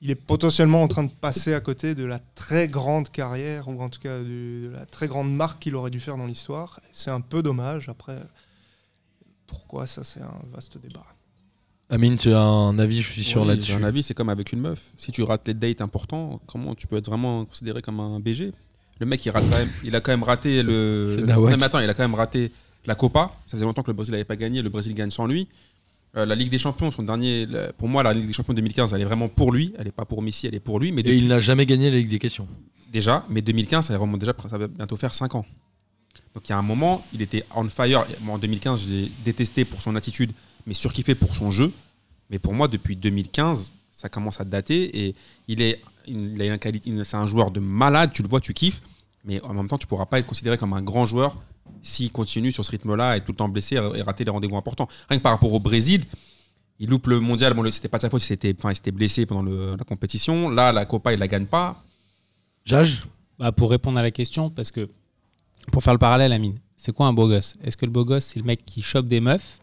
[SPEAKER 2] il est potentiellement en train de passer à côté de la très grande carrière, ou en tout cas de, de la très grande marque qu'il aurait dû faire dans l'histoire. C'est un peu dommage. Après, pourquoi ça, c'est un vaste débat.
[SPEAKER 3] Amine, tu as un avis, je suis sûr
[SPEAKER 4] Oui,
[SPEAKER 3] là-dessus.
[SPEAKER 4] j'ai un avis, c'est comme avec une meuf. Si tu rates les dates importants, comment tu peux être vraiment considéré comme un BG Le mec, il, rate quand même, il a quand même raté le.
[SPEAKER 3] C'est Nawak.
[SPEAKER 4] Non, mais attends, il a quand même raté la Copa. Ça faisait longtemps que le Brésil n'avait pas gagné. Le Brésil gagne sans lui. Euh, la Ligue des Champions, son dernier. Pour moi, la Ligue des Champions 2015, elle est vraiment pour lui. Elle n'est pas pour Messi, elle est pour lui. Mais
[SPEAKER 3] Et
[SPEAKER 4] depuis-
[SPEAKER 3] il n'a jamais gagné la Ligue des questions.
[SPEAKER 4] déjà, mais 2015, ça, remonte déjà, ça va bientôt faire 5 ans. Donc il y a un moment, il était on fire. Moi, en 2015, je l'ai détesté pour son attitude, mais surkiffé pour son jeu. Mais pour moi, depuis 2015, ça commence à dater et il est, il a une qualité, c'est un joueur de malade. Tu le vois, tu kiffes, mais en même temps, tu pourras pas être considéré comme un grand joueur s'il continue sur ce rythme-là, et tout le temps blessé et rater les rendez-vous importants. Rien que par rapport au Brésil, il loupe le mondial. C'était pas de sa faute, il s'était, enfin, il s'était blessé pendant la compétition. Là, la Copa, il la gagne pas.
[SPEAKER 3] Jage
[SPEAKER 5] Bah, pour répondre à la question, parce que pour faire le parallèle, Amine, c'est quoi un beau gosse? Est-ce que le beau gosse, c'est le mec qui chope des meufs?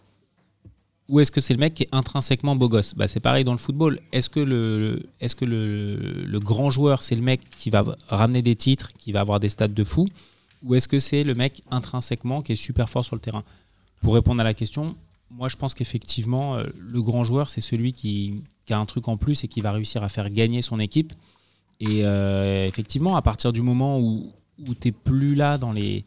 [SPEAKER 5] Ou est-ce que c'est le mec qui est intrinsèquement beau gosse? Bah, C'est pareil dans le football. Est-ce que, le, le- est-ce que le grand joueur, c'est le mec qui va ramener des titres, qui va avoir des stats de fou? Ou est-ce que c'est le mec intrinsèquement qui est super fort sur le terrain? Pour répondre à la question, moi je pense qu'effectivement, euh, le grand joueur, c'est celui qui, a un truc en plus et qui va réussir à faire gagner son équipe. Et euh, effectivement, à partir du moment où, tu n'es plus là dans les,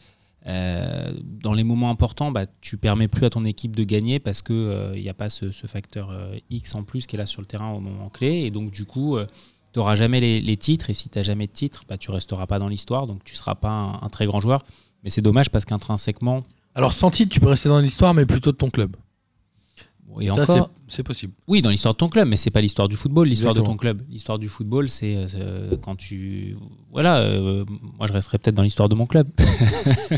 [SPEAKER 5] euh, dans les moments importants, bah, tu permets plus à ton équipe de gagner parce qu'il n'y a pas ce, ce facteur X en plus qui est là sur le terrain au moment clé. Et donc, du coup, tu n'auras jamais les, les titres. Et si tu n'as jamais de titres, bah, tu resteras pas dans l'histoire. Donc, tu ne seras pas un, un très grand joueur. Mais c'est dommage parce qu'intrinsèquement,
[SPEAKER 3] Alors sans titre, tu peux rester dans l'histoire, mais plutôt de ton club.
[SPEAKER 5] et
[SPEAKER 3] Ça,
[SPEAKER 5] encore,
[SPEAKER 3] c'est- possible.
[SPEAKER 5] Oui, dans l'histoire de ton club, mais c'est pas l'histoire du football, l'histoire de ton club. L'histoire du football, c'est euh, quand tu. Voilà, euh, moi je resterai peut-être dans l'histoire de mon club.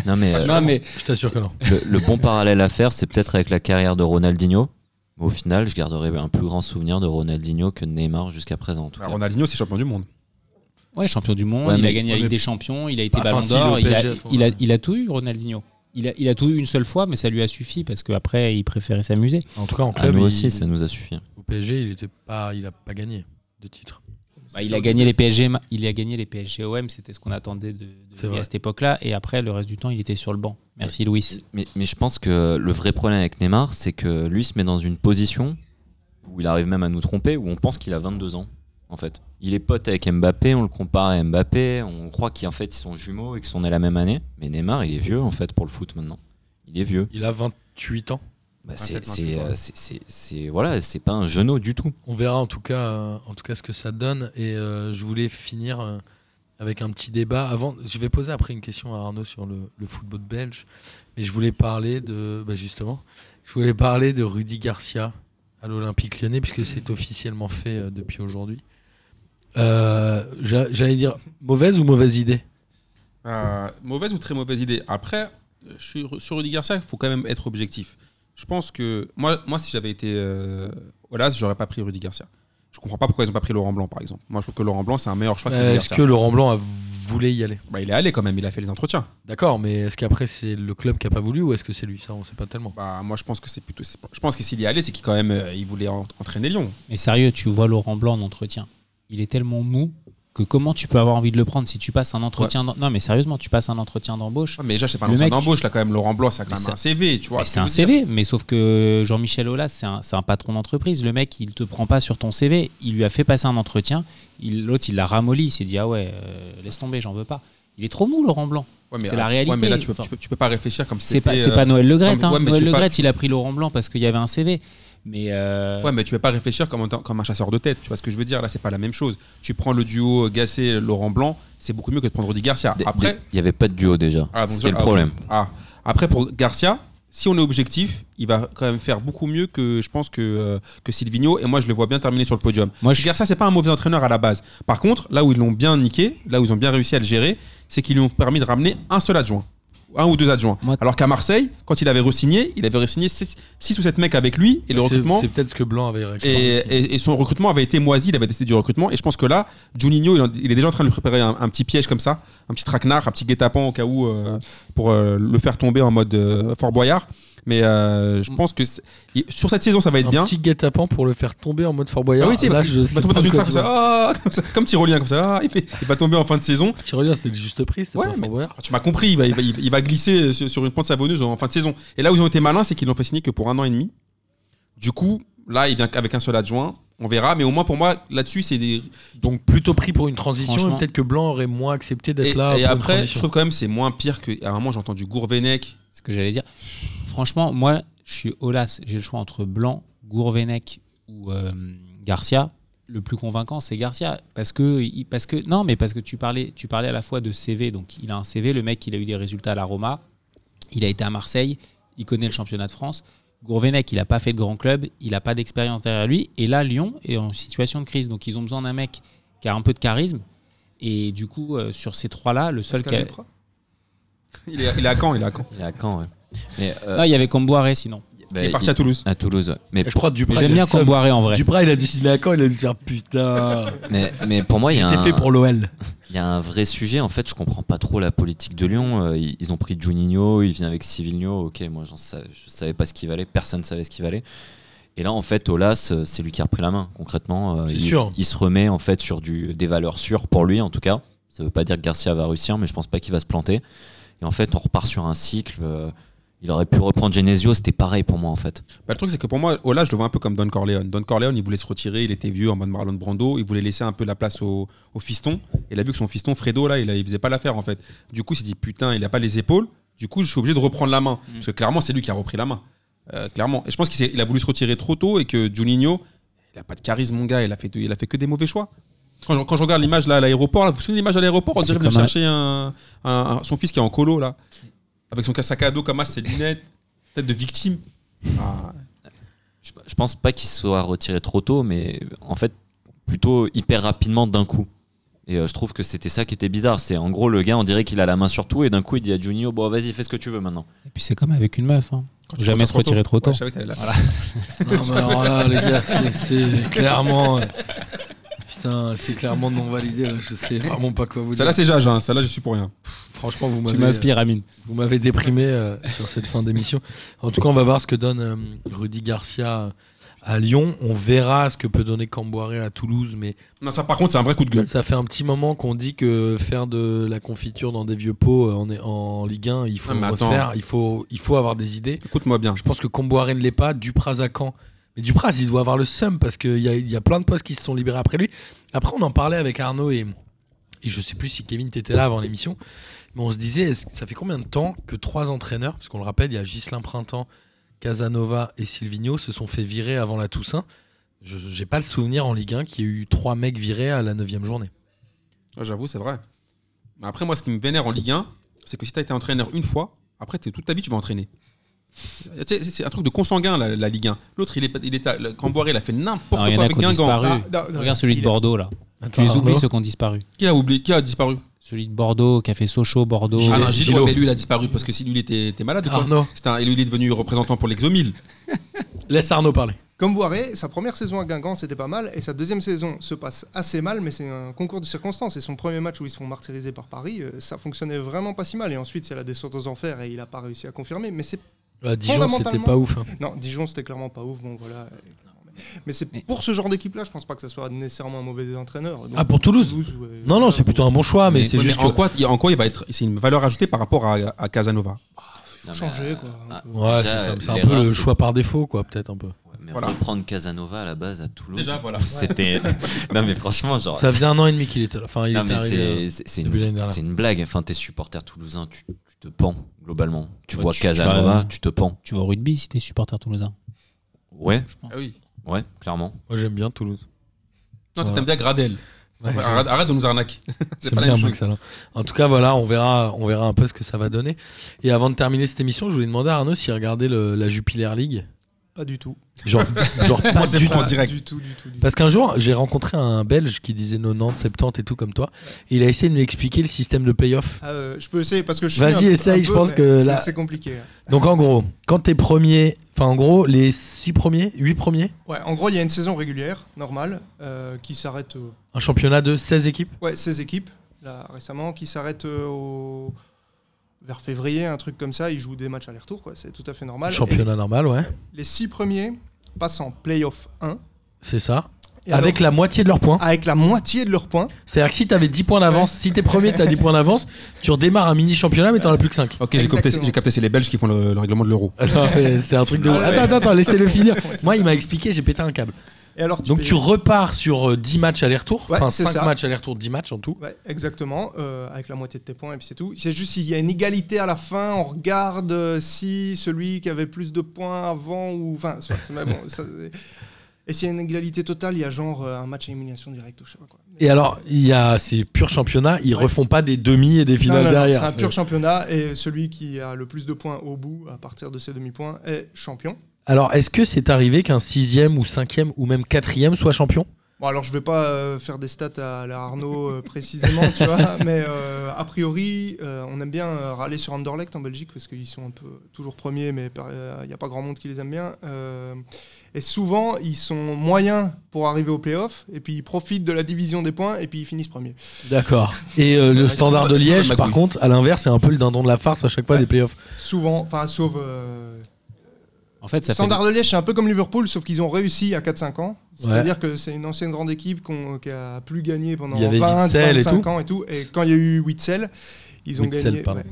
[SPEAKER 6] Non, mais, euh,
[SPEAKER 5] non, mais
[SPEAKER 3] Je t'assure que non.
[SPEAKER 6] le, le bon parallèle à faire, c'est peut-être avec la carrière de Ronaldinho. Mais au final, je garderai un plus grand souvenir de Ronaldinho que de Neymar jusqu'à présent. En tout
[SPEAKER 4] Bah,
[SPEAKER 6] cas.
[SPEAKER 4] Ronaldinho, c'est champion du monde.
[SPEAKER 5] ouais, champion du monde,
[SPEAKER 6] Ouais,
[SPEAKER 5] il a gagné la Ligue des Champions, il a été Ballon d'Or, il, a- il, il tout eu, Ronaldinho. Il a, il a tout eu une seule fois, mais ça lui a suffi parce qu'après, il préférait s'amuser.
[SPEAKER 3] En tout cas, en
[SPEAKER 6] À
[SPEAKER 3] club,
[SPEAKER 6] nous
[SPEAKER 3] il-
[SPEAKER 6] aussi, ça nous a suffi.
[SPEAKER 3] au PSG, il était pas, il a pas gagné de titre.
[SPEAKER 5] Bah, il a gagné les PSG, il a gagné les PSG OM, c'était ce qu'on attendait de, lui à cette époque-là. Et après, le reste du temps, il était sur le banc. Merci Louis.
[SPEAKER 6] Mais, mais je pense que le vrai problème avec Neymar, c'est que lui se met dans une position où il arrive même à nous tromper, où on pense qu'il a 22 ans. En fait, il est pote avec Mbappé, on le compare à Mbappé, on croit qu'en fait ils sont jumeaux et qu'ils sont nés la même année. Mais Neymar, il est vieux en fait pour le foot maintenant. Il est vieux.
[SPEAKER 3] Il a 28 ans.
[SPEAKER 6] Bah,
[SPEAKER 4] 27,
[SPEAKER 6] c'est,
[SPEAKER 4] 28,
[SPEAKER 6] c'est,
[SPEAKER 4] ouais.
[SPEAKER 6] euh, c'est- voilà, c'est pas un genou du tout.
[SPEAKER 3] On verra en tout cas, en tout cas ce que ça donne. Et euh, je voulais finir euh, avec un petit débat. Avant, je vais poser après une question à Arnaud sur le, le football belge, mais je voulais parler de, bah, justement, Je voulais parler de Rudy Garcia à l'Olympique lyonnais, puisque c'est officiellement fait depuis aujourd'hui. Euh, j'a- J'allais dire mauvaise ou mauvaise idée?
[SPEAKER 4] Euh, mauvaise ou très mauvaise idée? Après, sur Rudy Garcia, il faut quand même être objectif. Je pense que moi, moi si j'avais été euh, Olas, j'aurais pas pris Rudy Garcia. Je comprends pas pourquoi ils ont pas pris Laurent Blanc, par exemple. Moi, je trouve que Laurent Blanc, c'est un meilleur choix que Rudy
[SPEAKER 3] Est-ce
[SPEAKER 4] Garcia.
[SPEAKER 3] que Laurent Blanc a voulu y aller?
[SPEAKER 4] Bah, il est allé quand même, il a fait les entretiens.
[SPEAKER 3] D'accord, mais est-ce qu'après c'est le club qui a pas voulu ou est-ce que c'est lui? Ça, on sait pas tellement.
[SPEAKER 4] Bah, moi, je pense que c'est plutôt. c'est Je pense que s'il y allait, c'est qu'il quand même, euh, il voulait en- entraîner Lyon.
[SPEAKER 5] Mais sérieux, tu vois Laurent Blanc en entretien. Il est tellement mou que comment tu peux avoir envie de le prendre si tu passes un entretien d'em- Non mais sérieusement, tu passes un entretien d'embauche.
[SPEAKER 4] Ouais, mais déjà, c'est pas un
[SPEAKER 5] mec,
[SPEAKER 4] d'embauche là quand même. Laurent Blanc, c'est quand même un CV, tu vois.
[SPEAKER 5] C'est un. CV, mais sauf que Jean-Michel Aulas, c'est un, patron d'entreprise. Le mec, il te prend pas sur ton CV. Il lui a fait passer un entretien. L'autre, il l'a ramolli. Il s'est dit ah ouais, euh, laisse tomber, j'en veux pas. Il est trop mou, Laurent Blanc.
[SPEAKER 4] Ouais,
[SPEAKER 5] C'est la
[SPEAKER 4] ouais,
[SPEAKER 5] réalité.
[SPEAKER 4] mais là, tu peux, tu peux, tu peux pas réfléchir comme si
[SPEAKER 5] C'est pas,
[SPEAKER 4] euh,
[SPEAKER 5] pas Noël Le
[SPEAKER 4] mais-
[SPEAKER 5] hein.
[SPEAKER 4] ouais,
[SPEAKER 5] Noël Le
[SPEAKER 4] pas-
[SPEAKER 5] Graët, il a pris Laurent Blanc parce qu'il y avait un CV. Mais euh,
[SPEAKER 4] Ouais, mais tu vas pas réfléchir comme, un- comme un chasseur de tête. Tu vois ce que je veux dire? Là, c'est pas la même chose. Tu prends le duo Gassé-Laurent Blanc, c'est beaucoup mieux que de prendre Rudy Garcia. Après,
[SPEAKER 6] Il n'y avait pas de duo déjà.
[SPEAKER 4] Ah,
[SPEAKER 6] C'était le
[SPEAKER 4] ah,
[SPEAKER 6] problème.
[SPEAKER 4] ok. Ah. Après, pour Garcia, si on est objectif, il va quand même faire beaucoup mieux que je pense que, euh, que Silvino. Et moi, je le vois bien terminer sur le podium.
[SPEAKER 5] moi, je,
[SPEAKER 4] Garcia, c'est pas un mauvais entraîneur à la base. Par contre, là où ils l'ont bien niqué, là où ils ont bien réussi à le gérer, c'est qu'ils lui ont permis de ramener un seul adjoint. Un ou deux adjoints.
[SPEAKER 5] Moi-
[SPEAKER 4] Alors qu'à Marseille, quand il avait re-signé, il avait re-signé 6 ou 7 mecs avec lui. Et le recrutement.
[SPEAKER 3] C'est peut-être ce que Blanc avait réclamé.
[SPEAKER 4] Et,
[SPEAKER 3] aussi.
[SPEAKER 4] et- et son recrutement avait été moisi, il avait décidé du recrutement. Et je pense que là, Juninho, il, en- il est déjà en train de lui préparer un, un petit piège comme ça, un petit traquenard, un petit guet-apens au cas où, euh, pour euh, le faire tomber en mode euh, Fort Boyard. Mais euh, je pense que c'est- sur cette saison, ça va être
[SPEAKER 3] un
[SPEAKER 4] bien.
[SPEAKER 3] petit guet-apens pour le faire tomber en mode Fort Boyard.
[SPEAKER 4] Ah oui, tu sais,
[SPEAKER 3] Là,
[SPEAKER 4] il
[SPEAKER 3] je
[SPEAKER 4] va tomber dans une trappe comme ah, comme ça, comme Tyrolien comme ça. ah, il, fait- il va tomber en fin de saison.
[SPEAKER 3] Tyrolien, c'était le juste prix, c'était
[SPEAKER 4] Ouais,
[SPEAKER 3] pas
[SPEAKER 4] mais-
[SPEAKER 3] Fort Boyard.
[SPEAKER 4] Ah, Tu m'as compris, il va, il va- il va glisser sur une pente savonneuse en fin de saison. Et là où ils ont été malins, c'est qu'ils l'ont fait signer que pour un an et demi. Du coup, là, il vient avec un seul adjoint. On verra, mais au moins pour moi, là-dessus, c'est des.
[SPEAKER 3] Donc plutôt pris pour une transition peut-être que Blanc aurait moins accepté d'être là.
[SPEAKER 4] et
[SPEAKER 3] pour une
[SPEAKER 4] après, je trouve quand même c'est moins pire que. À un moment, j'ai entendu Gourvenec.
[SPEAKER 5] ce que j'allais dire. Franchement, moi, je suis Olas. J'ai le choix entre Blanc, Gourvenec ou euh, Garcia. Le plus convaincant, c'est Garcia. Parce que, il- parce que, non, mais parce que tu parlais, tu parlais à la fois de CV. Donc, il a un CV. Le mec, il a eu des résultats à la Roma. Il a été à Marseille. Il connaît le championnat de France. Gourvenec, il n'a pas fait de grand club. Il n'a pas d'expérience derrière lui. Et là, Lyon est en situation de crise. Donc, ils ont besoin d'un mec qui a un peu de charisme. Et du coup, euh, sur ces trois-là, le seul qui a...
[SPEAKER 4] Il est, il est à Caen, il est à Caen.
[SPEAKER 6] Il est à Caen, ouais. Mais, euh,
[SPEAKER 5] Non, il y avait Comboiré sinon.
[SPEAKER 6] bah,
[SPEAKER 4] il est parti à Toulouse.
[SPEAKER 6] à Toulouse, ouais. Mais,
[SPEAKER 3] Je crois que Duprat.
[SPEAKER 5] J'aime
[SPEAKER 3] il a
[SPEAKER 5] bien
[SPEAKER 3] le seum.
[SPEAKER 5] Comboiré en vrai.
[SPEAKER 3] Duprat, il a dû signer à quand Il a dû se dire putain.
[SPEAKER 6] mais, mais pour moi, il y, a
[SPEAKER 3] C'était fait
[SPEAKER 6] un-
[SPEAKER 3] pour l'OL.
[SPEAKER 6] il y a un vrai sujet. En fait, je comprends pas trop la politique de Lyon. Euh, Ils ils ont pris Juninho, il vient avec Civilino. Ok, moi, j'en sa- je savais pas ce qu'il valait. Personne savait ce qu'il valait. Et là, en fait, Olas, euh, c'est lui qui a repris la main. Concrètement, euh,
[SPEAKER 3] C'est
[SPEAKER 6] il,
[SPEAKER 3] sûr.
[SPEAKER 6] il se remet en fait sur du, des valeurs sûres pour lui, en tout cas. Ça veut pas dire que Garcia va réussir, mais je pense pas qu'il va se planter. Et en fait, on repart sur un cycle. euh, il aurait pu reprendre Genesio, c'était pareil pour moi, en fait.
[SPEAKER 4] Bah, le truc, c'est que pour moi, Ola, je le vois un peu comme Don Corleone. Don Corleone, il voulait se retirer, il était vieux en mode Marlon Brando, il voulait laisser un peu la place au, au fiston. Et il a vu que son fiston, Fredo, là, il, a- il faisait pas l'affaire, en fait. Du coup, il s'est dit, putain, il a pas les épaules. Du coup, je suis obligé de reprendre la main. Parce que clairement, c'est lui qui a repris la main. Euh, clairement. Et je pense qu'il a voulu se retirer trop tôt et que Juninho, il a pas de charisme, mon gars. Il a fait, il a fait que des mauvais choix. Quand je, quand je regarde l'image là à l'aéroport, là, vous vous souvenez de l'image à l'aéroport? On dirait qu'il chercher un, un- un- son fils qui est en colo, là. Avec son sac à dos comme ça, ses lunettes, tête de victime. Ah,
[SPEAKER 6] Je, je pense pas qu'il se soit retiré trop tôt, mais en fait, plutôt hyper rapidement d'un coup. Et euh, je trouve que c'était ça qui était bizarre. C'est en gros, le gars, on dirait qu'il a la main sur tout, et d'un coup, il dit à Juninho Bon, vas-y, fais ce que tu veux maintenant.
[SPEAKER 5] Et puis c'est comme avec une meuf. Hein.
[SPEAKER 4] Quand tu
[SPEAKER 5] jamais se retirer trop tôt.
[SPEAKER 4] Ouais, je savais que t'allais là.
[SPEAKER 3] Non, mais alors là, les gars, c'est- c'est clairement. Euh, Putain, c'est clairement non validé. Là. Je sais vraiment pas quoi vous dire.
[SPEAKER 4] Celle-là, c'est Jage, hein. celle-là, je suis pour rien.
[SPEAKER 3] Franchement, vous
[SPEAKER 5] Tu
[SPEAKER 3] m'avez.
[SPEAKER 5] m'inspires, Amine.
[SPEAKER 3] Vous m'avez déprimé euh, sur cette fin d'émission. En tout cas, on va voir ce que donne euh, Rudy Garcia à Lyon. On verra ce que peut donner Camboiré à Toulouse, mais
[SPEAKER 4] Non, ça, par contre, c'est un vrai coup de gueule.
[SPEAKER 3] ça fait un petit moment qu'on dit que faire de la confiture dans des vieux pots euh, en, en Ligue 1, il faut
[SPEAKER 4] attends.
[SPEAKER 3] refaire, il faut, il faut avoir des idées.
[SPEAKER 4] Écoute-moi bien.
[SPEAKER 3] Je pense que Comboiré ne l'est pas, Dupraz à Caen. Mais Dupraz, il doit avoir le seum parce qu'il y a, y a plein de postes qui se sont libérés après lui. Après, on en parlait avec Arnaud et, et je sais plus si Kevin t'étais là avant l'émission. Mais on se disait, ça fait combien de temps que trois entraîneurs, parce qu'on le rappelle, il y a Gislain Printemps, Casanova et Silvino, se sont fait virer avant la Toussaint Je n'ai pas le souvenir en Ligue 1 qu'il y ait eu trois mecs virés à la 9 journée.
[SPEAKER 4] Ah, J'avoue, c'est vrai. Mais après, moi, ce qui me vénère en Ligue 1, c'est que si tu as été entraîneur une fois, après, t'es- toute ta vie, tu vas entraîner. C'est un truc de consanguin, la, la Ligue 1. L'autre, il est, il est à- le Camboire, il a fait n'importe quoi avec Guingamp.
[SPEAKER 2] Ah,
[SPEAKER 5] Regarde celui de Bordeaux là. Tu les oublies ceux qui ont disparu.
[SPEAKER 4] Qui a oublié Qui a disparu
[SPEAKER 5] Celui de Bordeaux qui a fait Sochaux, Bordeaux.
[SPEAKER 4] Ah non,
[SPEAKER 3] Gilles-
[SPEAKER 4] mais lui, il a disparu parce que si lui, il était, était malade ou quoi
[SPEAKER 3] Arnaud,
[SPEAKER 4] un- Et lui, il est devenu représentant pour l'Exomil.
[SPEAKER 3] laisse Arnaud parler.
[SPEAKER 2] Comme Boiré, sa première saison à Guingamp, c'était pas mal, et sa deuxième saison se passe assez mal, mais c'est un concours de circonstances. Et son premier match où ils se font martyriser par Paris, euh, ça fonctionnait vraiment pas si mal. Et ensuite, c'est la descente aux enfers, et il a pas réussi à confirmer. Mais c'est
[SPEAKER 3] À Dijon, c'était pas ouf. hein.
[SPEAKER 2] non, Dijon, c'était clairement pas ouf. Bon, voilà. Mais c'est pour ce genre d'équipe-là, je pense pas que ça soit nécessairement un mauvais entraîneur. Donc,
[SPEAKER 3] Ah, pour Toulouse?
[SPEAKER 2] Ouais,
[SPEAKER 3] Non, non, c'est plutôt un bon choix, mais
[SPEAKER 4] Mais-
[SPEAKER 3] c'est juste
[SPEAKER 4] mais en,
[SPEAKER 3] que...
[SPEAKER 4] quoi, il- en quoi il va être. C'est une valeur ajoutée par rapport à, à Casanova?
[SPEAKER 6] Non, mais,
[SPEAKER 2] changer,
[SPEAKER 6] euh,
[SPEAKER 2] quoi.
[SPEAKER 6] ah,
[SPEAKER 3] Ouais, c'est un peu le choix par défaut, quoi, peut-être un peu.
[SPEAKER 6] Mais
[SPEAKER 4] Voilà.
[SPEAKER 6] reprendre Casanova à la base à Toulouse.
[SPEAKER 4] Déjà, voilà.
[SPEAKER 6] C'était. non, mais franchement, genre.
[SPEAKER 3] Ça faisait un an et demi qu'il était là. Enfin, il
[SPEAKER 6] Non,
[SPEAKER 3] était
[SPEAKER 6] mais
[SPEAKER 3] arrivé,
[SPEAKER 6] c'est- une, blague. Enfin, t'es supporter toulousain, tu, tu te pends globalement. Tu
[SPEAKER 5] Ouais,
[SPEAKER 6] vois
[SPEAKER 5] tu- tu
[SPEAKER 6] Casanova,
[SPEAKER 5] vas-
[SPEAKER 6] tu te pends.
[SPEAKER 5] Tu vas au rugby si t'es supporter toulousain.
[SPEAKER 6] Ouais,
[SPEAKER 5] Je pense.
[SPEAKER 4] Ah oui.
[SPEAKER 6] ouais, clairement.
[SPEAKER 3] Moi, j'aime bien Toulouse.
[SPEAKER 4] Non,
[SPEAKER 3] Voilà.
[SPEAKER 4] t'aimes bien Gradel.
[SPEAKER 3] Ouais,
[SPEAKER 4] Ouais,
[SPEAKER 3] j'aime-
[SPEAKER 4] arrête, arrête de nous arnaquer. c'est pas la même chose.
[SPEAKER 3] Alain. En tout cas, voilà, on verra, on verra un peu ce que ça va donner. Et avant de terminer cette émission, je voulais demander à Arnaud s'il regardait le- la Jupiler League.
[SPEAKER 2] Pas du tout.
[SPEAKER 3] Genre, genre pas
[SPEAKER 4] Moi, c'est
[SPEAKER 3] du
[SPEAKER 4] franc
[SPEAKER 3] tout.
[SPEAKER 4] direct.
[SPEAKER 2] Du tout, du tout. du tout.
[SPEAKER 3] Parce qu'un jour, j'ai rencontré un Belge qui disait 90, 70 et tout comme toi. Et il a essayé de m'expliquer le système de playoff.
[SPEAKER 2] Ah, euh, je peux essayer parce que je suis.
[SPEAKER 3] Vas-y,
[SPEAKER 2] un
[SPEAKER 3] essaye,
[SPEAKER 2] un
[SPEAKER 3] je
[SPEAKER 2] peu,
[SPEAKER 3] pense que
[SPEAKER 2] c'est-
[SPEAKER 3] là-
[SPEAKER 2] C'est compliqué. hein.
[SPEAKER 3] Donc en gros, quand t'es premier, enfin en gros, les 6 premiers, 8 premiers,
[SPEAKER 2] Ouais, en gros, il y a une saison régulière, normale, euh, qui s'arrête. euh,
[SPEAKER 3] un championnat de 16 équipes?
[SPEAKER 2] Ouais, 16 équipes, là, récemment, qui s'arrêtent euh, au... vers février, un truc comme ça. Ils jouent des matchs aller-retour, quoi. C'est tout à fait normal.
[SPEAKER 3] Championnat normal, ouais.
[SPEAKER 2] Les 6 premiers passent en playoff 1.
[SPEAKER 3] C'est ça.
[SPEAKER 2] Et
[SPEAKER 3] Avec
[SPEAKER 2] alors,
[SPEAKER 3] la moitié de leurs points.
[SPEAKER 2] avec la moitié de leurs points.
[SPEAKER 3] C'est-à-dire que si t'avais 10 points d'avance, si t'es premier, t'as 10 points d'avance, tu redémarres un mini championnat, mais t'en as plus que 5.
[SPEAKER 4] Ok, j'ai capté, c'est les Belges qui font le, le règlement de l'euro.
[SPEAKER 3] c'est un truc de.
[SPEAKER 2] Ah ouais.
[SPEAKER 3] Attends, attends, attends, laissez-le finir. Moi, il m'a expliqué, j'ai pété un câble.
[SPEAKER 2] Et alors,
[SPEAKER 3] Donc tu repars sur euh, 10 matchs aller-retour,
[SPEAKER 2] Ouais,
[SPEAKER 3] enfin
[SPEAKER 2] c'est
[SPEAKER 3] 5
[SPEAKER 2] ça.
[SPEAKER 3] matchs aller-retour, 10 matchs en tout.
[SPEAKER 2] Ouais, exactement, euh, avec la moitié de tes points et puis c'est tout. C'est juste s'il y a une égalité à la fin, on regarde euh, si celui qui avait plus de points avant ou enfin, soit, mais bon, ça- et s'il y a une égalité totale, il y a genre euh, un match à élimination directe ou je sais pas quoi.
[SPEAKER 3] Et alors, il y a ces purs championnats, ils
[SPEAKER 2] Ouais.
[SPEAKER 3] refont pas des demi et des finales
[SPEAKER 2] non, non,
[SPEAKER 3] derrière.
[SPEAKER 2] c'est un pur championnat et celui qui a le plus de points au bout, à partir de ses demi-points, est champion.
[SPEAKER 3] Alors, est-ce que c'est arrivé qu'un sixième ou cinquième ou même quatrième soit champion?
[SPEAKER 2] Bon, alors je vais pas euh, faire des stats à la Arnaud euh, précisément, tu vois, mais euh, a priori, on aime bien râler sur Anderlecht en Belgique parce qu'ils sont un peu toujours premiers, mais il n'y a pas grand monde qui les aime bien. Et souvent, ils sont moyens pour arriver au playoff, et puis ils profitent de la division des points, et puis ils finissent premiers.
[SPEAKER 3] D'accord. Et euh, le standard de Liège, par contre, à l'inverse, c'est un peu le dindon de la farce à chaque fois
[SPEAKER 2] Ouais.
[SPEAKER 3] des playoffs.
[SPEAKER 2] Souvent, enfin, sauf. euh,
[SPEAKER 5] En fait, ça fait.
[SPEAKER 2] Standard de Liège, c'est un peu comme Liverpool, sauf qu'ils ont réussi a 4-5 ans. C'est-à-dire que c'est une ancienne grande équipe qui a plus gagné pendant
[SPEAKER 3] Il y avait
[SPEAKER 2] 20,
[SPEAKER 3] Witzel et
[SPEAKER 2] 25
[SPEAKER 3] tout.
[SPEAKER 2] ans et tout. Et quand il y a eu Witzel, ils ont
[SPEAKER 3] Witzel,
[SPEAKER 2] gagné.
[SPEAKER 3] pardon.
[SPEAKER 2] ouais.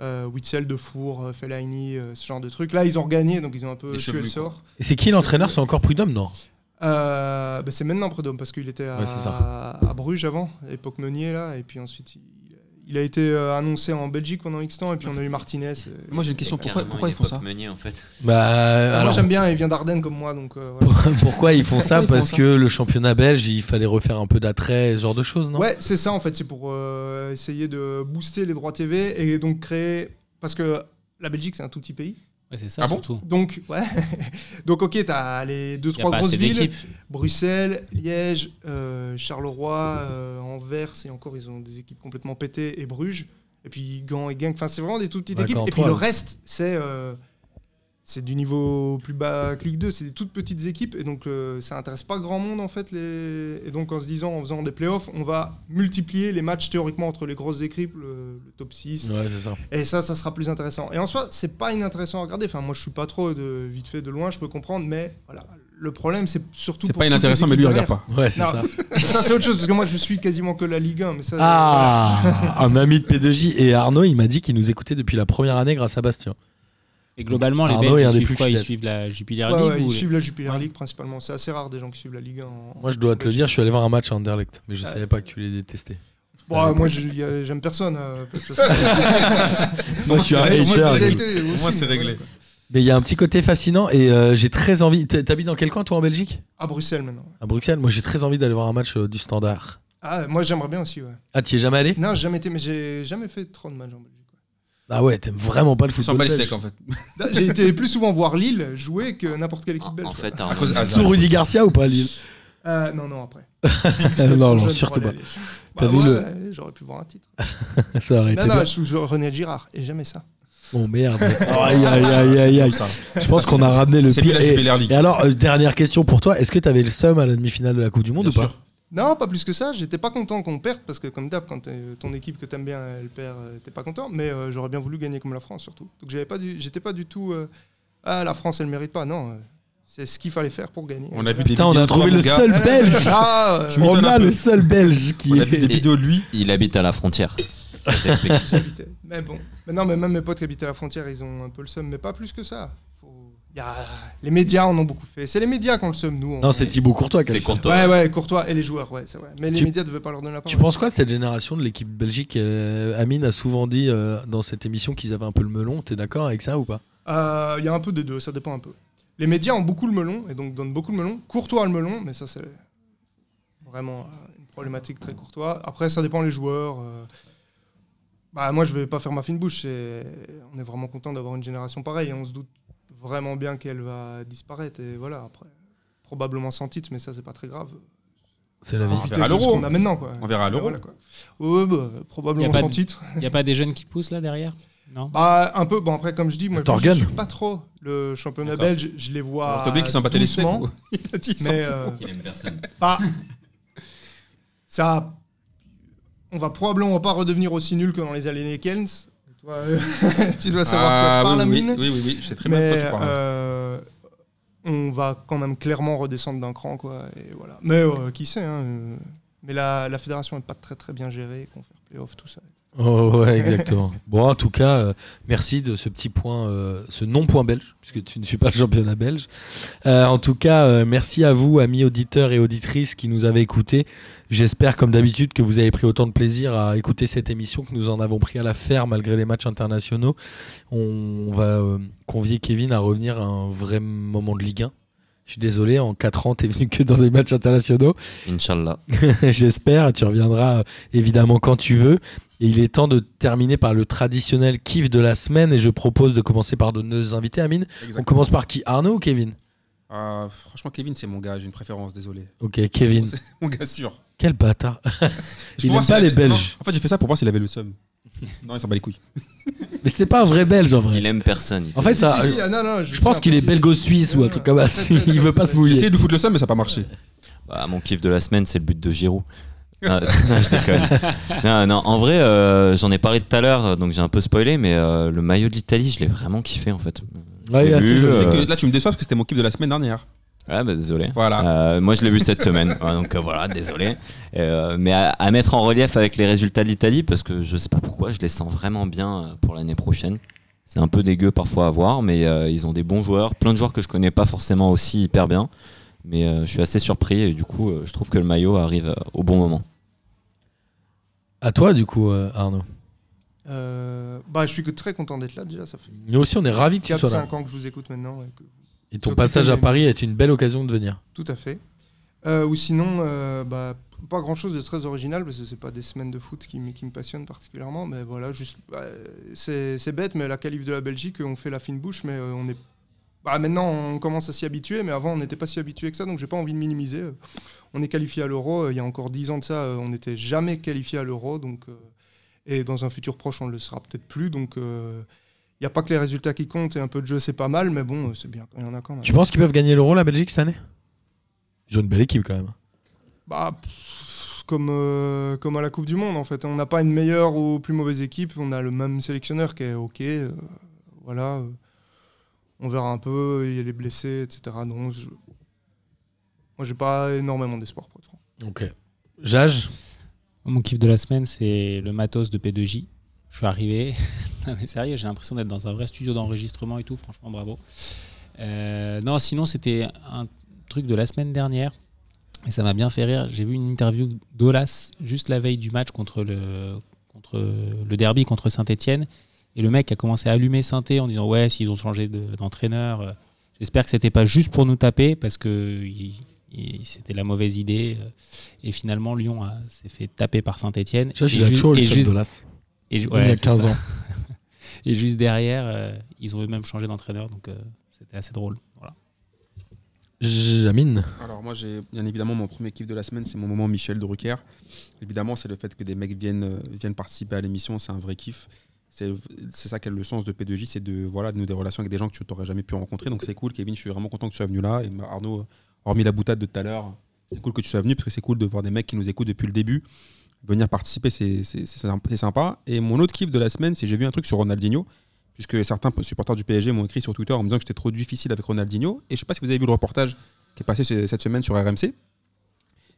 [SPEAKER 2] Euh, Witzel, De Four, euh, Fellaini, euh, ce genre de trucs. Là, ils ont gagné, donc ils ont un peu
[SPEAKER 4] Des
[SPEAKER 2] tué
[SPEAKER 4] chevelus,
[SPEAKER 2] le sort.
[SPEAKER 3] Et c'est qui l'entraîneur C'est encore Prudhomme, non
[SPEAKER 2] Euh, bah, c'est maintenant Prudhomme, parce qu'il était à,
[SPEAKER 3] Ouais,
[SPEAKER 2] à Bruges avant, à l'époque Meunier, là. Et puis ensuite, il, a été euh, annoncé en Belgique pendant X temps, et puis on a eu Martinez.
[SPEAKER 4] Moi, j'ai une question. Pourquoi, ils font ça
[SPEAKER 6] Meunier, en fait.
[SPEAKER 3] Bah,
[SPEAKER 2] moi, j'aime bien, il vient d'Ardennes comme moi, donc euh,
[SPEAKER 3] pourquoi ils font ça
[SPEAKER 4] font
[SPEAKER 3] Parce
[SPEAKER 4] ça
[SPEAKER 3] que le championnat belge, il fallait refaire un peu d'attrait, ce genre de choses, non
[SPEAKER 2] Ouais, c'est ça en fait, c'est pour euh, essayer de booster les droits TV et donc créer. Parce que la Belgique, c'est un tout petit pays.
[SPEAKER 5] Ouais, c'est ça
[SPEAKER 4] Ah bon
[SPEAKER 5] surtout.
[SPEAKER 2] Donc, ouais. donc, ok, t'as les deux, trois grosses villes. Bruxelles, Liège, euh, Charleroi, euh, Anvers, et encore, ils ont des équipes complètement pétées, et Bruges. Et puis Gand et Genk. Enfin, c'est vraiment des toutes petites
[SPEAKER 3] Ouais,
[SPEAKER 2] équipes. Et puis le reste, c'est. euh, c'est du niveau plus bas que Ligue 2, c'est des toutes petites équipes et donc euh, ça intéresse pas grand monde en fait. Les... Et donc en se disant, en faisant des playoffs, on va multiplier les matchs théoriquement entre les grosses équipes, le, le top 6,
[SPEAKER 3] Ouais, c'est ça.
[SPEAKER 2] et ça, ça sera plus intéressant. Et en soi, c'est pas inintéressant à regarder. Enfin, moi je suis pas trop de vite fait de loin, je peux comprendre, mais voilà. Le problème, c'est surtout.
[SPEAKER 4] C'est
[SPEAKER 2] pour
[SPEAKER 4] pas inintéressant, mais lui, il regarde pas.
[SPEAKER 3] Ouais, c'est ça.
[SPEAKER 2] Ça, c'est autre chose, parce que moi je suis quasiment que la Ligue 1. Mais ça,
[SPEAKER 3] Ah, un ami de P2J. Et Arnaud, il m'a dit qu'il nous écoutait depuis la première année grâce à Bastien.
[SPEAKER 5] Et globalement, les
[SPEAKER 3] Arnaud
[SPEAKER 5] Belges, ils
[SPEAKER 3] des
[SPEAKER 5] suivent
[SPEAKER 3] plus
[SPEAKER 5] quoi Ils suivent la Jupiler League
[SPEAKER 2] ouais,
[SPEAKER 5] ou
[SPEAKER 2] ils
[SPEAKER 5] les-
[SPEAKER 2] suivent la Jupiler. League principalement. C'est assez rare des gens qui suivent la Ligue 1. en-
[SPEAKER 3] Moi, je dois te le dire, je suis allé voir un match à Anderlecht, mais je savais pas que tu les détestais.
[SPEAKER 2] Bon, moi j'aime personne. euh,
[SPEAKER 3] Moi, je suis un
[SPEAKER 2] Moi, c'est
[SPEAKER 3] hater.
[SPEAKER 2] réglé aussi,
[SPEAKER 4] Moi, c'est
[SPEAKER 2] mais
[SPEAKER 4] réglé.
[SPEAKER 2] voilà, quoi.
[SPEAKER 3] Mais il y a un petit côté fascinant et euh, j'ai très envie. T'habites dans quel coin, toi, en Belgique?
[SPEAKER 2] À Bruxelles maintenant.
[SPEAKER 3] À Bruxelles. Moi, j'ai très envie d'aller voir un match euh, du Standard.
[SPEAKER 2] Ah, moi j'aimerais bien aussi, ouais.
[SPEAKER 3] Ah, tu y es jamais allé?
[SPEAKER 2] Non, j'ai jamais été, mais j'ai jamais fait trop de matchs en Belgique.
[SPEAKER 3] Ah ouais, t'aimes vraiment pas le football
[SPEAKER 4] les
[SPEAKER 3] belge.
[SPEAKER 4] steaks en fait.
[SPEAKER 2] J'ai été plus souvent voir Lille jouer que n'importe quelle équipe belge.
[SPEAKER 6] en fait, Arnaud,
[SPEAKER 4] cause- ah,
[SPEAKER 3] Sous Rudy Garcia ou pas Lille?
[SPEAKER 2] Euh, non, non, après.
[SPEAKER 3] Non, non,
[SPEAKER 2] Jeune
[SPEAKER 3] surtout
[SPEAKER 2] pour
[SPEAKER 3] pas.
[SPEAKER 2] aller à Lille.
[SPEAKER 3] T'as
[SPEAKER 2] Bah
[SPEAKER 3] vu le-
[SPEAKER 2] ouais, J'aurais pu voir un titre.
[SPEAKER 3] Ça aurait été
[SPEAKER 2] Non, non,
[SPEAKER 3] bien.
[SPEAKER 2] je suis René Girard et jamais ça.
[SPEAKER 3] Bon merde. Aïe aïe aïe aïe aïe. Je pense qu'on a ramené le
[SPEAKER 4] C'est
[SPEAKER 3] pire.
[SPEAKER 4] la
[SPEAKER 3] Et,
[SPEAKER 4] Jupiler League.
[SPEAKER 3] et alors, euh, dernière question pour toi. Est-ce que t'avais le seum à la demi-finale de la Coupe du Monde
[SPEAKER 4] Bien
[SPEAKER 3] ou pas?
[SPEAKER 4] sûr.
[SPEAKER 2] Non, pas plus que ça. J'étais pas content qu'on perde parce que, comme d'hab, quand euh, ton équipe que t'aimes bien elle perd, euh, t'es pas content. Mais euh, j'aurais bien voulu gagner comme la France surtout. Donc j'avais pas, du- j'étais pas du tout. euh, ah, la France, elle mérite pas. Non, c'est ce qu'il fallait faire pour gagner.
[SPEAKER 4] On a vu des
[SPEAKER 3] Putain, on a trouvé le seul belge.
[SPEAKER 2] Ah,
[SPEAKER 4] Je
[SPEAKER 3] On a le seul belge qui
[SPEAKER 4] On a vu des
[SPEAKER 3] est.
[SPEAKER 4] vidéos de lui.
[SPEAKER 6] il habite à la frontière. Ça s'explique.
[SPEAKER 2] Mais bon, mais non, mais même mes potes qui habitaient à la frontière, ils ont un peu le seum, mais pas plus que ça. Faut- y a... Les médias en ont beaucoup fait. C'est les médias qui ont le seum, nous. on-
[SPEAKER 3] Non, c'est Thibaut Courtois qui a
[SPEAKER 6] C'est. Courtois.
[SPEAKER 2] Ouais, ouais, Courtois et les joueurs, ouais, c'est vrai. Mais les
[SPEAKER 3] Tu-
[SPEAKER 2] médias ne devaient pas leur donner la parole.
[SPEAKER 3] Tu penses quoi de cette génération de l'équipe belgique? Euh, Amine a souvent dit euh, dans cette émission qu'ils avaient un peu le melon. T'es d'accord avec ça ou pas?
[SPEAKER 2] Euh, Il y a un peu des deux, ça dépend un peu. Les médias ont beaucoup le melon, et donc donnent beaucoup le melon. Courtois a le melon, mais ça, c'est vraiment euh, une problématique très courtois. Après, ça dépend les joueurs. euh. Bah, moi, je vais pas faire ma fine bouche. On est vraiment content d'avoir une génération pareille, et on se doute vraiment bien qu'elle va disparaître. Et voilà, après, probablement sans titre, mais ça, c'est pas très grave.
[SPEAKER 3] C'est la vie.
[SPEAKER 4] On verra l'Euro.
[SPEAKER 2] qu'on a maintenant, quoi.
[SPEAKER 4] On verra à l'Euro.
[SPEAKER 2] Voilà, quoi. Ouais, bah, probablement sans
[SPEAKER 5] de-
[SPEAKER 2] titre.
[SPEAKER 5] Il n'y a pas des jeunes qui poussent là derrière? Non?
[SPEAKER 2] Bah, un peu. Bon, après, comme je dis, moi, je
[SPEAKER 3] Torgan.
[SPEAKER 2] suis pas trop le championnat belge. Je les vois.
[SPEAKER 4] Alors, T'as oublié qu'ils s'en battaient les ou- Il a dit, il s'en
[SPEAKER 2] Mais euh,
[SPEAKER 6] Il aime personne.
[SPEAKER 2] pas. Ça. On va probablement pas redevenir aussi nul que dans les années Kens. Tu dois savoir de quoi
[SPEAKER 4] Ah,
[SPEAKER 2] je parle,
[SPEAKER 4] oui,
[SPEAKER 2] Amine.
[SPEAKER 4] oui, oui, oui, je sais très bien de quoi tu parles.
[SPEAKER 2] euh, on va quand même clairement redescendre d'un cran, quoi. Et voilà. Mais euh, qui sait, hein, euh, Mais la, la fédération n'est pas très très bien gérée, qu'on fait playoff, tout ça.
[SPEAKER 3] Oh, ouais, exactement. bon, en tout cas, euh, merci de ce petit point, euh, ce non-point belge, puisque tu ne suis pas le championnat belge. Euh, en tout cas, merci à vous, amis auditeurs et auditrices qui nous avez écoutés. J'espère, comme d'habitude, que vous avez pris autant de plaisir à écouter cette émission que nous en avons pris à la faire malgré les matchs internationaux. On va convier Kevin à revenir à un vrai moment de Ligue 1. Je suis désolé, en 4 ans, t'es venu que dans des matchs internationaux.
[SPEAKER 6] Inch'Allah.
[SPEAKER 3] J'espère. Tu reviendras euh, évidemment quand tu veux. Et il est temps de terminer par le traditionnel kiff de la semaine. Et je propose de commencer par de nos invités. Amine, on commence par qui? Arnaud ou Kevin?
[SPEAKER 4] Ah, franchement, Kevin, c'est mon gars. J'ai une préférence, désolé.
[SPEAKER 3] Ok, Kevin.
[SPEAKER 4] Mon gars sûr.
[SPEAKER 3] Quel bâtard.
[SPEAKER 4] Je
[SPEAKER 3] Il aime pas les
[SPEAKER 4] avait-
[SPEAKER 3] Belges.
[SPEAKER 4] Non, en fait, j'ai fait ça pour voir s'il avait le seum. non, il s'en bat les couilles.
[SPEAKER 3] Mais c'est pas un vrai Belge en vrai.
[SPEAKER 6] Il aime personne. il
[SPEAKER 3] En fait,
[SPEAKER 2] Si,
[SPEAKER 3] ça,
[SPEAKER 2] si, si, ah, non, non,
[SPEAKER 3] je pense qu'il est belgo-suisse ou un truc comme ça. Il veut pas se
[SPEAKER 4] J'ai
[SPEAKER 3] mouiller.
[SPEAKER 4] essayé de lui foutre le seum, mais ça n'a pas marché.
[SPEAKER 6] Bah, mon kiff de la semaine, c'est le but de Giroud. Ah, non, je déconne. Non, non, en vrai, euh, j'en ai parlé tout à l'heure, donc j'ai un peu spoilé, mais euh, le maillot de l'Italie, je l'ai vraiment kiffé en fait. Je
[SPEAKER 3] Ouais,
[SPEAKER 6] l'ai
[SPEAKER 3] il est assez
[SPEAKER 6] vu,
[SPEAKER 3] joli.
[SPEAKER 6] euh,
[SPEAKER 4] C'est que là, tu me déçois parce que c'était mon kiff de la semaine dernière.
[SPEAKER 6] Ah bah désolé.
[SPEAKER 4] Voilà.
[SPEAKER 6] Euh, moi je l'ai vu cette semaine, Ouais, donc euh, voilà, désolé. Euh, mais à, à mettre en relief avec les résultats de l'Italie, parce que je sais pas pourquoi, je les sens vraiment bien pour l'année prochaine. C'est un peu dégueu parfois à voir, mais euh, ils ont des bons joueurs, plein de joueurs que je connais pas forcément aussi hyper bien. Mais euh, je suis assez surpris et du coup euh, je trouve que le maillot arrive euh, au bon moment.
[SPEAKER 3] À toi, du coup, euh, Arnaud.
[SPEAKER 2] Euh, bah, je suis que très content d'être là déjà. Ça fait
[SPEAKER 3] Nous aussi, on est ravis que tu sois là.
[SPEAKER 2] 4-5 ans que je vous écoute maintenant. et que-
[SPEAKER 3] Et ton passage à Paris est une belle occasion de venir.
[SPEAKER 2] Tout à fait. Euh, ou sinon, euh, bah, pas grand chose de très original parce que c'est pas des semaines de foot qui, qui me passionnent particulièrement. Mais voilà, juste, bah, c'est c'est bête, mais la qualif de la Belgique, on fait la fine bouche, mais euh, on est. Bah, maintenant, on commence à s'y habituer, mais avant, on n'était pas si habitué que ça, donc j'ai pas envie de minimiser. On est qualifié à l'Euro. Il y a encore 10 ans de ça, on n'était jamais qualifié à l'Euro, donc. et dans un futur proche, on ne le sera peut-être plus, donc. Il n'y a pas que les résultats qui comptent et un peu de jeu, c'est pas mal, mais bon, c'est bien il y en a quand même.
[SPEAKER 3] Tu penses qu'ils peuvent gagner l'Euro, la Belgique, cette année? Ils ont une belle équipe quand même.
[SPEAKER 2] Bah, pff, comme, euh, comme à la Coupe du Monde, en fait. On n'a pas une meilleure ou plus mauvaise équipe. On a le même sélectionneur qui est OK. euh, voilà. euh, on verra un peu. Il y a les blessés, etc. Non, je... moi, j'ai pas énormément d'espoir pour être franc.
[SPEAKER 3] Ok. Jage?
[SPEAKER 5] Mon kiff de la semaine, c'est le matos de P2J. Je suis arrivé. non, mais sérieux, j'ai l'impression d'être dans un vrai studio d'enregistrement et tout. Franchement, bravo. Euh, non, sinon, c'était un truc de la semaine dernière. Et ça m'a bien fait rire. J'ai vu une interview d'Olas juste la veille du match contre le, contre le derby contre Saint-Etienne. Et le mec a commencé à allumer Sainté en disant Ouais, s'ils ont changé de- d'entraîneur, euh, j'espère que c'était pas juste pour nous taper parce que c'était la mauvaise idée. euh, Et finalement, Lyon s'est fait taper par Saint-Etienne. Et ju- et juste-
[SPEAKER 3] il y a
[SPEAKER 5] c'est
[SPEAKER 3] 15
[SPEAKER 5] ça.
[SPEAKER 3] ans.
[SPEAKER 5] Et juste derrière, euh, ils ont eux-mêmes changé d'entraîneur, donc euh, c'était assez drôle. Voilà.
[SPEAKER 3] Jamine.
[SPEAKER 4] Alors moi j'ai bien évidemment mon premier kiff de la semaine, c'est mon moment Michel Drucker. Évidemment c'est le fait que des mecs viennent, euh, viennent participer à l'émission, c'est un vrai kiff. C'est c'est ça qu'est le sens de P2J, c'est de voilà de nouer des relations avec des gens que tu n'aurais jamais pu rencontrer. Donc c'est cool Kevin, je suis vraiment content que tu sois venu là. Et Arnaud, hormis la boutade de tout à l'heure, c'est cool que tu sois venu parce que c'est cool de voir des mecs qui nous écoutent depuis le début. Venir participer, c'est sympa-. Et mon autre kiff de la semaine, c'est j'ai vu un truc sur Ronaldinho, puisque certains supporters du PSG m'ont écrit sur Twitter en me disant que j'étais trop difficile avec Ronaldinho. Et je sais pas si vous avez vu le reportage qui est passé ce- cette semaine sur RMC.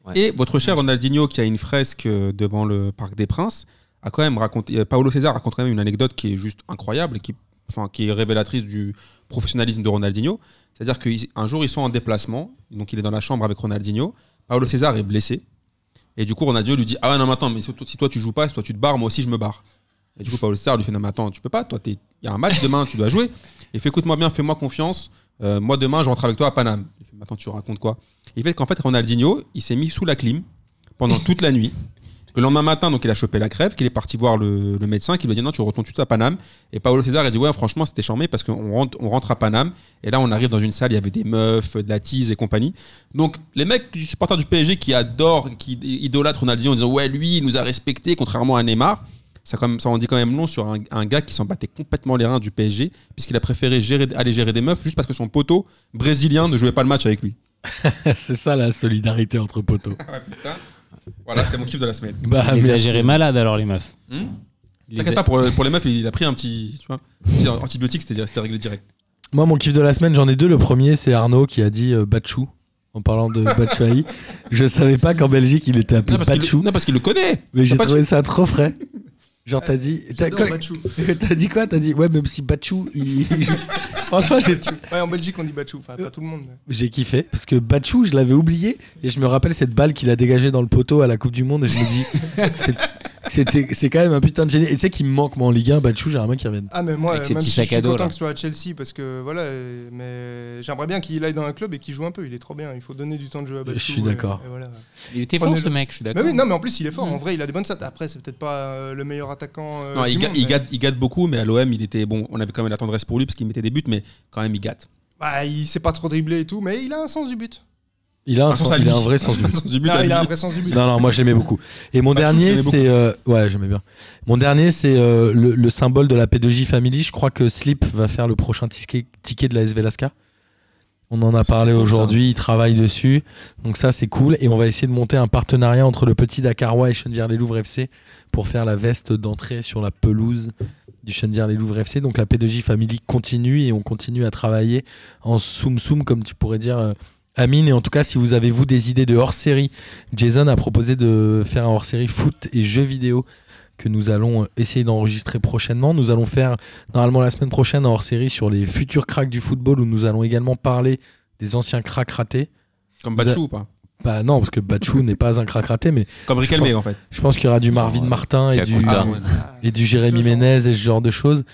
[SPEAKER 6] Ouais.
[SPEAKER 4] Et votre cher Ronaldinho, qui a une fresque euh, devant le Parc des Princes, a quand même raconté. euh, Paolo César raconte quand même une anecdote qui est juste incroyable et qui, enfin, qui est révélatrice du professionnalisme de Ronaldinho. C'est-à-dire qu'un jour, ils sont en déplacement, donc il est dans la chambre avec Ronaldinho. Paolo César est blessé. Et du coup, Ronaldinho lui dit Ah non, mais attends, mais si toi, tu joues pas, si toi tu te barres, moi aussi je me barre. Et du coup, Paolo César lui fait Non, mais attends, tu peux pas, toi, il y a un match demain, tu dois jouer. Il fait Écoute-moi bien, fais-moi confiance. Euh, moi, demain, je rentre avec toi à Paname. Il fait Maintenant, tu racontes quoi? Il fait qu'en fait, Ronaldinho, il s'est mis sous la clim pendant toute la nuit. Le lendemain matin, donc il a chopé la crève, qu'il est parti voir le, le médecin, qui lui a dit non, tu retournes tout de suite à Paname. Et Paolo César a dit ouais, franchement, c'était charmé parce qu'on rentre, on rentre à Paname. Et là, on arrive dans une salle, il y avait des meufs, de la tease et compagnie. Donc, les mecs du supporter du PSG qui adorent, qui idolâtrent Ronaldinho en disant ouais, lui, il nous a respecté, contrairement à Neymar. Ça, quand même, ça en dit quand même long sur un, un gars qui s'en battait complètement les reins du PSG, puisqu'il a préféré gérer, aller gérer des meufs juste parce que son poteau brésilien ne jouait pas le match avec lui.
[SPEAKER 3] c'est ça la solidarité entre poteaux.
[SPEAKER 4] Voilà, c'était mon kiff de la semaine.
[SPEAKER 3] Bah,
[SPEAKER 5] Ils les a gérés malades alors, les meufs.
[SPEAKER 4] Hmm
[SPEAKER 5] Il
[SPEAKER 4] T'inquiète
[SPEAKER 5] a-
[SPEAKER 4] pas, pour, pour les meufs, il a pris un petit, tu vois, petit antibiotique, c'était c'était réglé direct.
[SPEAKER 3] Moi, mon kiff de la semaine, j'en ai deux. Le premier, c'est Arnaud qui a dit euh, Batchou, en parlant de Batshuayi. Je savais pas qu'en Belgique, il était appelé
[SPEAKER 4] Non, parce qu'il
[SPEAKER 3] Batchou.
[SPEAKER 4] non, parce qu'il le connaît.
[SPEAKER 3] Mais j'ai trouvé ça trop frais. Genre, t'as dit. T'as
[SPEAKER 2] J'adore
[SPEAKER 3] quoi-
[SPEAKER 2] Bachou.
[SPEAKER 3] t'as dit quoi? T'as dit, ouais, même si Batchou, il. Franchement, j'ai
[SPEAKER 2] Ouais, en Belgique, on dit Bachou. Enfin, pas tout le monde. mais-
[SPEAKER 3] j'ai kiffé parce que Batchou, je l'avais oublié et je me rappelle cette balle qu'il a dégagée dans le poteau à la Coupe du Monde et je me dis, c'est- quand même un putain de génie. Et tu sais qu'il me manque, moi, en Ligue 1, Batchou, j'aimerais qu'il revienne.
[SPEAKER 2] Ah, mais moi,
[SPEAKER 5] Avec ses
[SPEAKER 2] même
[SPEAKER 5] petits
[SPEAKER 2] si
[SPEAKER 5] sacs
[SPEAKER 2] je suis
[SPEAKER 5] à dos,
[SPEAKER 2] content
[SPEAKER 5] là.
[SPEAKER 2] que ce soit à Chelsea parce que voilà, mais j'aimerais bien qu'il aille dans un club et qu'il joue un peu. Il est trop bien. Il faut donner du temps de jeu à Bachou.
[SPEAKER 3] suis
[SPEAKER 2] et-
[SPEAKER 3] d'accord.
[SPEAKER 2] et voilà.
[SPEAKER 5] Il était fort
[SPEAKER 2] Prenez-le.
[SPEAKER 5] ce mec, je suis
[SPEAKER 2] Mais
[SPEAKER 5] d'accord.
[SPEAKER 2] oui, non, mais en plus, il est fort.
[SPEAKER 5] Mm.
[SPEAKER 2] En vrai, il a des bonnes stats. Après, c'est peut-être pas euh, le meilleur attaquant. euh,
[SPEAKER 4] Non,
[SPEAKER 2] du
[SPEAKER 4] il, ga-
[SPEAKER 2] monde,
[SPEAKER 4] il
[SPEAKER 2] mais-
[SPEAKER 4] gâte, il gâte beaucoup, mais à l'OM, il était bon. On avait quand même la tendresse pour lui parce qu'il mettait des buts, mais quand même, il gâte.
[SPEAKER 2] Bah, il sait pas trop dribbler et tout, mais il a un sens du but.
[SPEAKER 3] Il a un,
[SPEAKER 4] Un sens
[SPEAKER 3] sens-
[SPEAKER 4] à
[SPEAKER 3] il a un vrai sens du but.
[SPEAKER 4] Sens du but
[SPEAKER 2] Non, il a un vrai sens du but.
[SPEAKER 3] Non, non, moi j'aimais beaucoup. Et mon
[SPEAKER 4] Bah,
[SPEAKER 3] dernier, c'est. euh, ouais, j'aimais bien. Mon dernier, c'est euh, le, le symbole de la P2J Family. Je crois que Slip va faire le prochain ticket, ticket de la SV Lasca. On en a
[SPEAKER 4] Ça,
[SPEAKER 3] parlé
[SPEAKER 4] cool,
[SPEAKER 3] aujourd'hui, il travaille dessus. Donc ça, c'est cool. Et on va essayer de monter un partenariat entre le Petit Dakarois et Chenvière-les-Louvres FC pour faire la veste d'entrée sur la pelouse du Chenvière-les-Louvres FC. Donc la P2J Family continue et on continue à travailler en soum-soum, comme tu pourrais dire. Euh, Amine, et en tout cas, si vous avez vous des idées de hors-série, Jason a proposé de faire un hors-série foot et jeux vidéo que nous allons euh, essayer d'enregistrer prochainement. Nous allons faire normalement la semaine prochaine un hors-série sur les futurs cracks du football où nous allons également parler des anciens cracks ratés.
[SPEAKER 4] Comme
[SPEAKER 3] Vous a-
[SPEAKER 4] Batchou ou pas?
[SPEAKER 3] Bah non, parce que Bachou n'est pas un crack raté, mais
[SPEAKER 4] Comme Riquelme, en fait.
[SPEAKER 3] je pense qu'il y aura du Marvin
[SPEAKER 6] Genre,
[SPEAKER 3] Martin et du.
[SPEAKER 4] Ah, ouais.
[SPEAKER 3] et du Jérémy Ménez et ce genre de choses.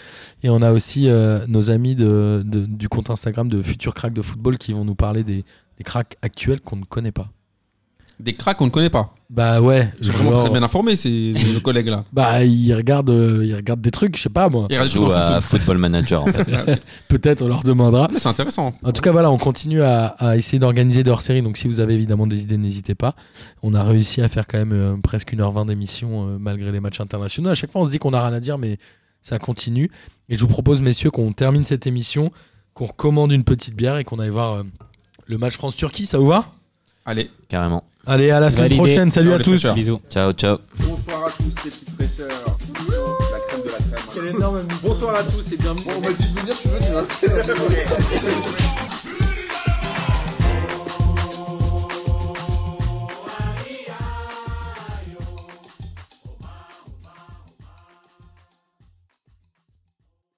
[SPEAKER 3] Et on a aussi euh, nos amis de, de- du compte Instagram de Futurs Cracks de football qui vont nous parler des, des cracks actuels qu'on ne connaît pas.
[SPEAKER 4] Des cracks qu'on ne connaît pas.
[SPEAKER 3] Bah ouais,
[SPEAKER 4] Ils sont vraiment
[SPEAKER 3] genre-
[SPEAKER 4] très bien informés, ces nos collègues-là.
[SPEAKER 3] Bah, ils regardent, euh, ils regardent des trucs, je sais pas moi.
[SPEAKER 4] Ils regardent
[SPEAKER 6] joue
[SPEAKER 4] tout dans
[SPEAKER 6] à Football Manager en fait.
[SPEAKER 3] Peut-être on leur demandera.
[SPEAKER 4] Mais c'est intéressant.
[SPEAKER 3] En tout cas, voilà, on continue à, à essayer d'organiser des hors-séries. Donc, si vous avez évidemment des idées, n'hésitez pas. On a réussi à faire quand même euh, presque 1h20 d'émission euh, malgré les matchs internationaux. À chaque fois, on se dit qu'on n'a rien à dire, mais ça continue. Et je vous propose, messieurs, qu'on termine cette émission, qu'on recommande une petite bière et qu'on aille voir euh, le match France-Turquie. Ça vous va
[SPEAKER 4] Allez,
[SPEAKER 6] Carrément.
[SPEAKER 3] Allez, à la semaine
[SPEAKER 5] Validé.
[SPEAKER 3] prochaine. Salut
[SPEAKER 4] Ciao,
[SPEAKER 3] à tous.
[SPEAKER 4] fraîcheurs.
[SPEAKER 5] Bisous.
[SPEAKER 6] Ciao, ciao.
[SPEAKER 1] Bonsoir à tous les petites fraîcheurs. La crème de la crème.
[SPEAKER 2] Quel énorme
[SPEAKER 1] Bonsoir à tous et bienvenue. on m'a dit de venir, je suis venu. hein.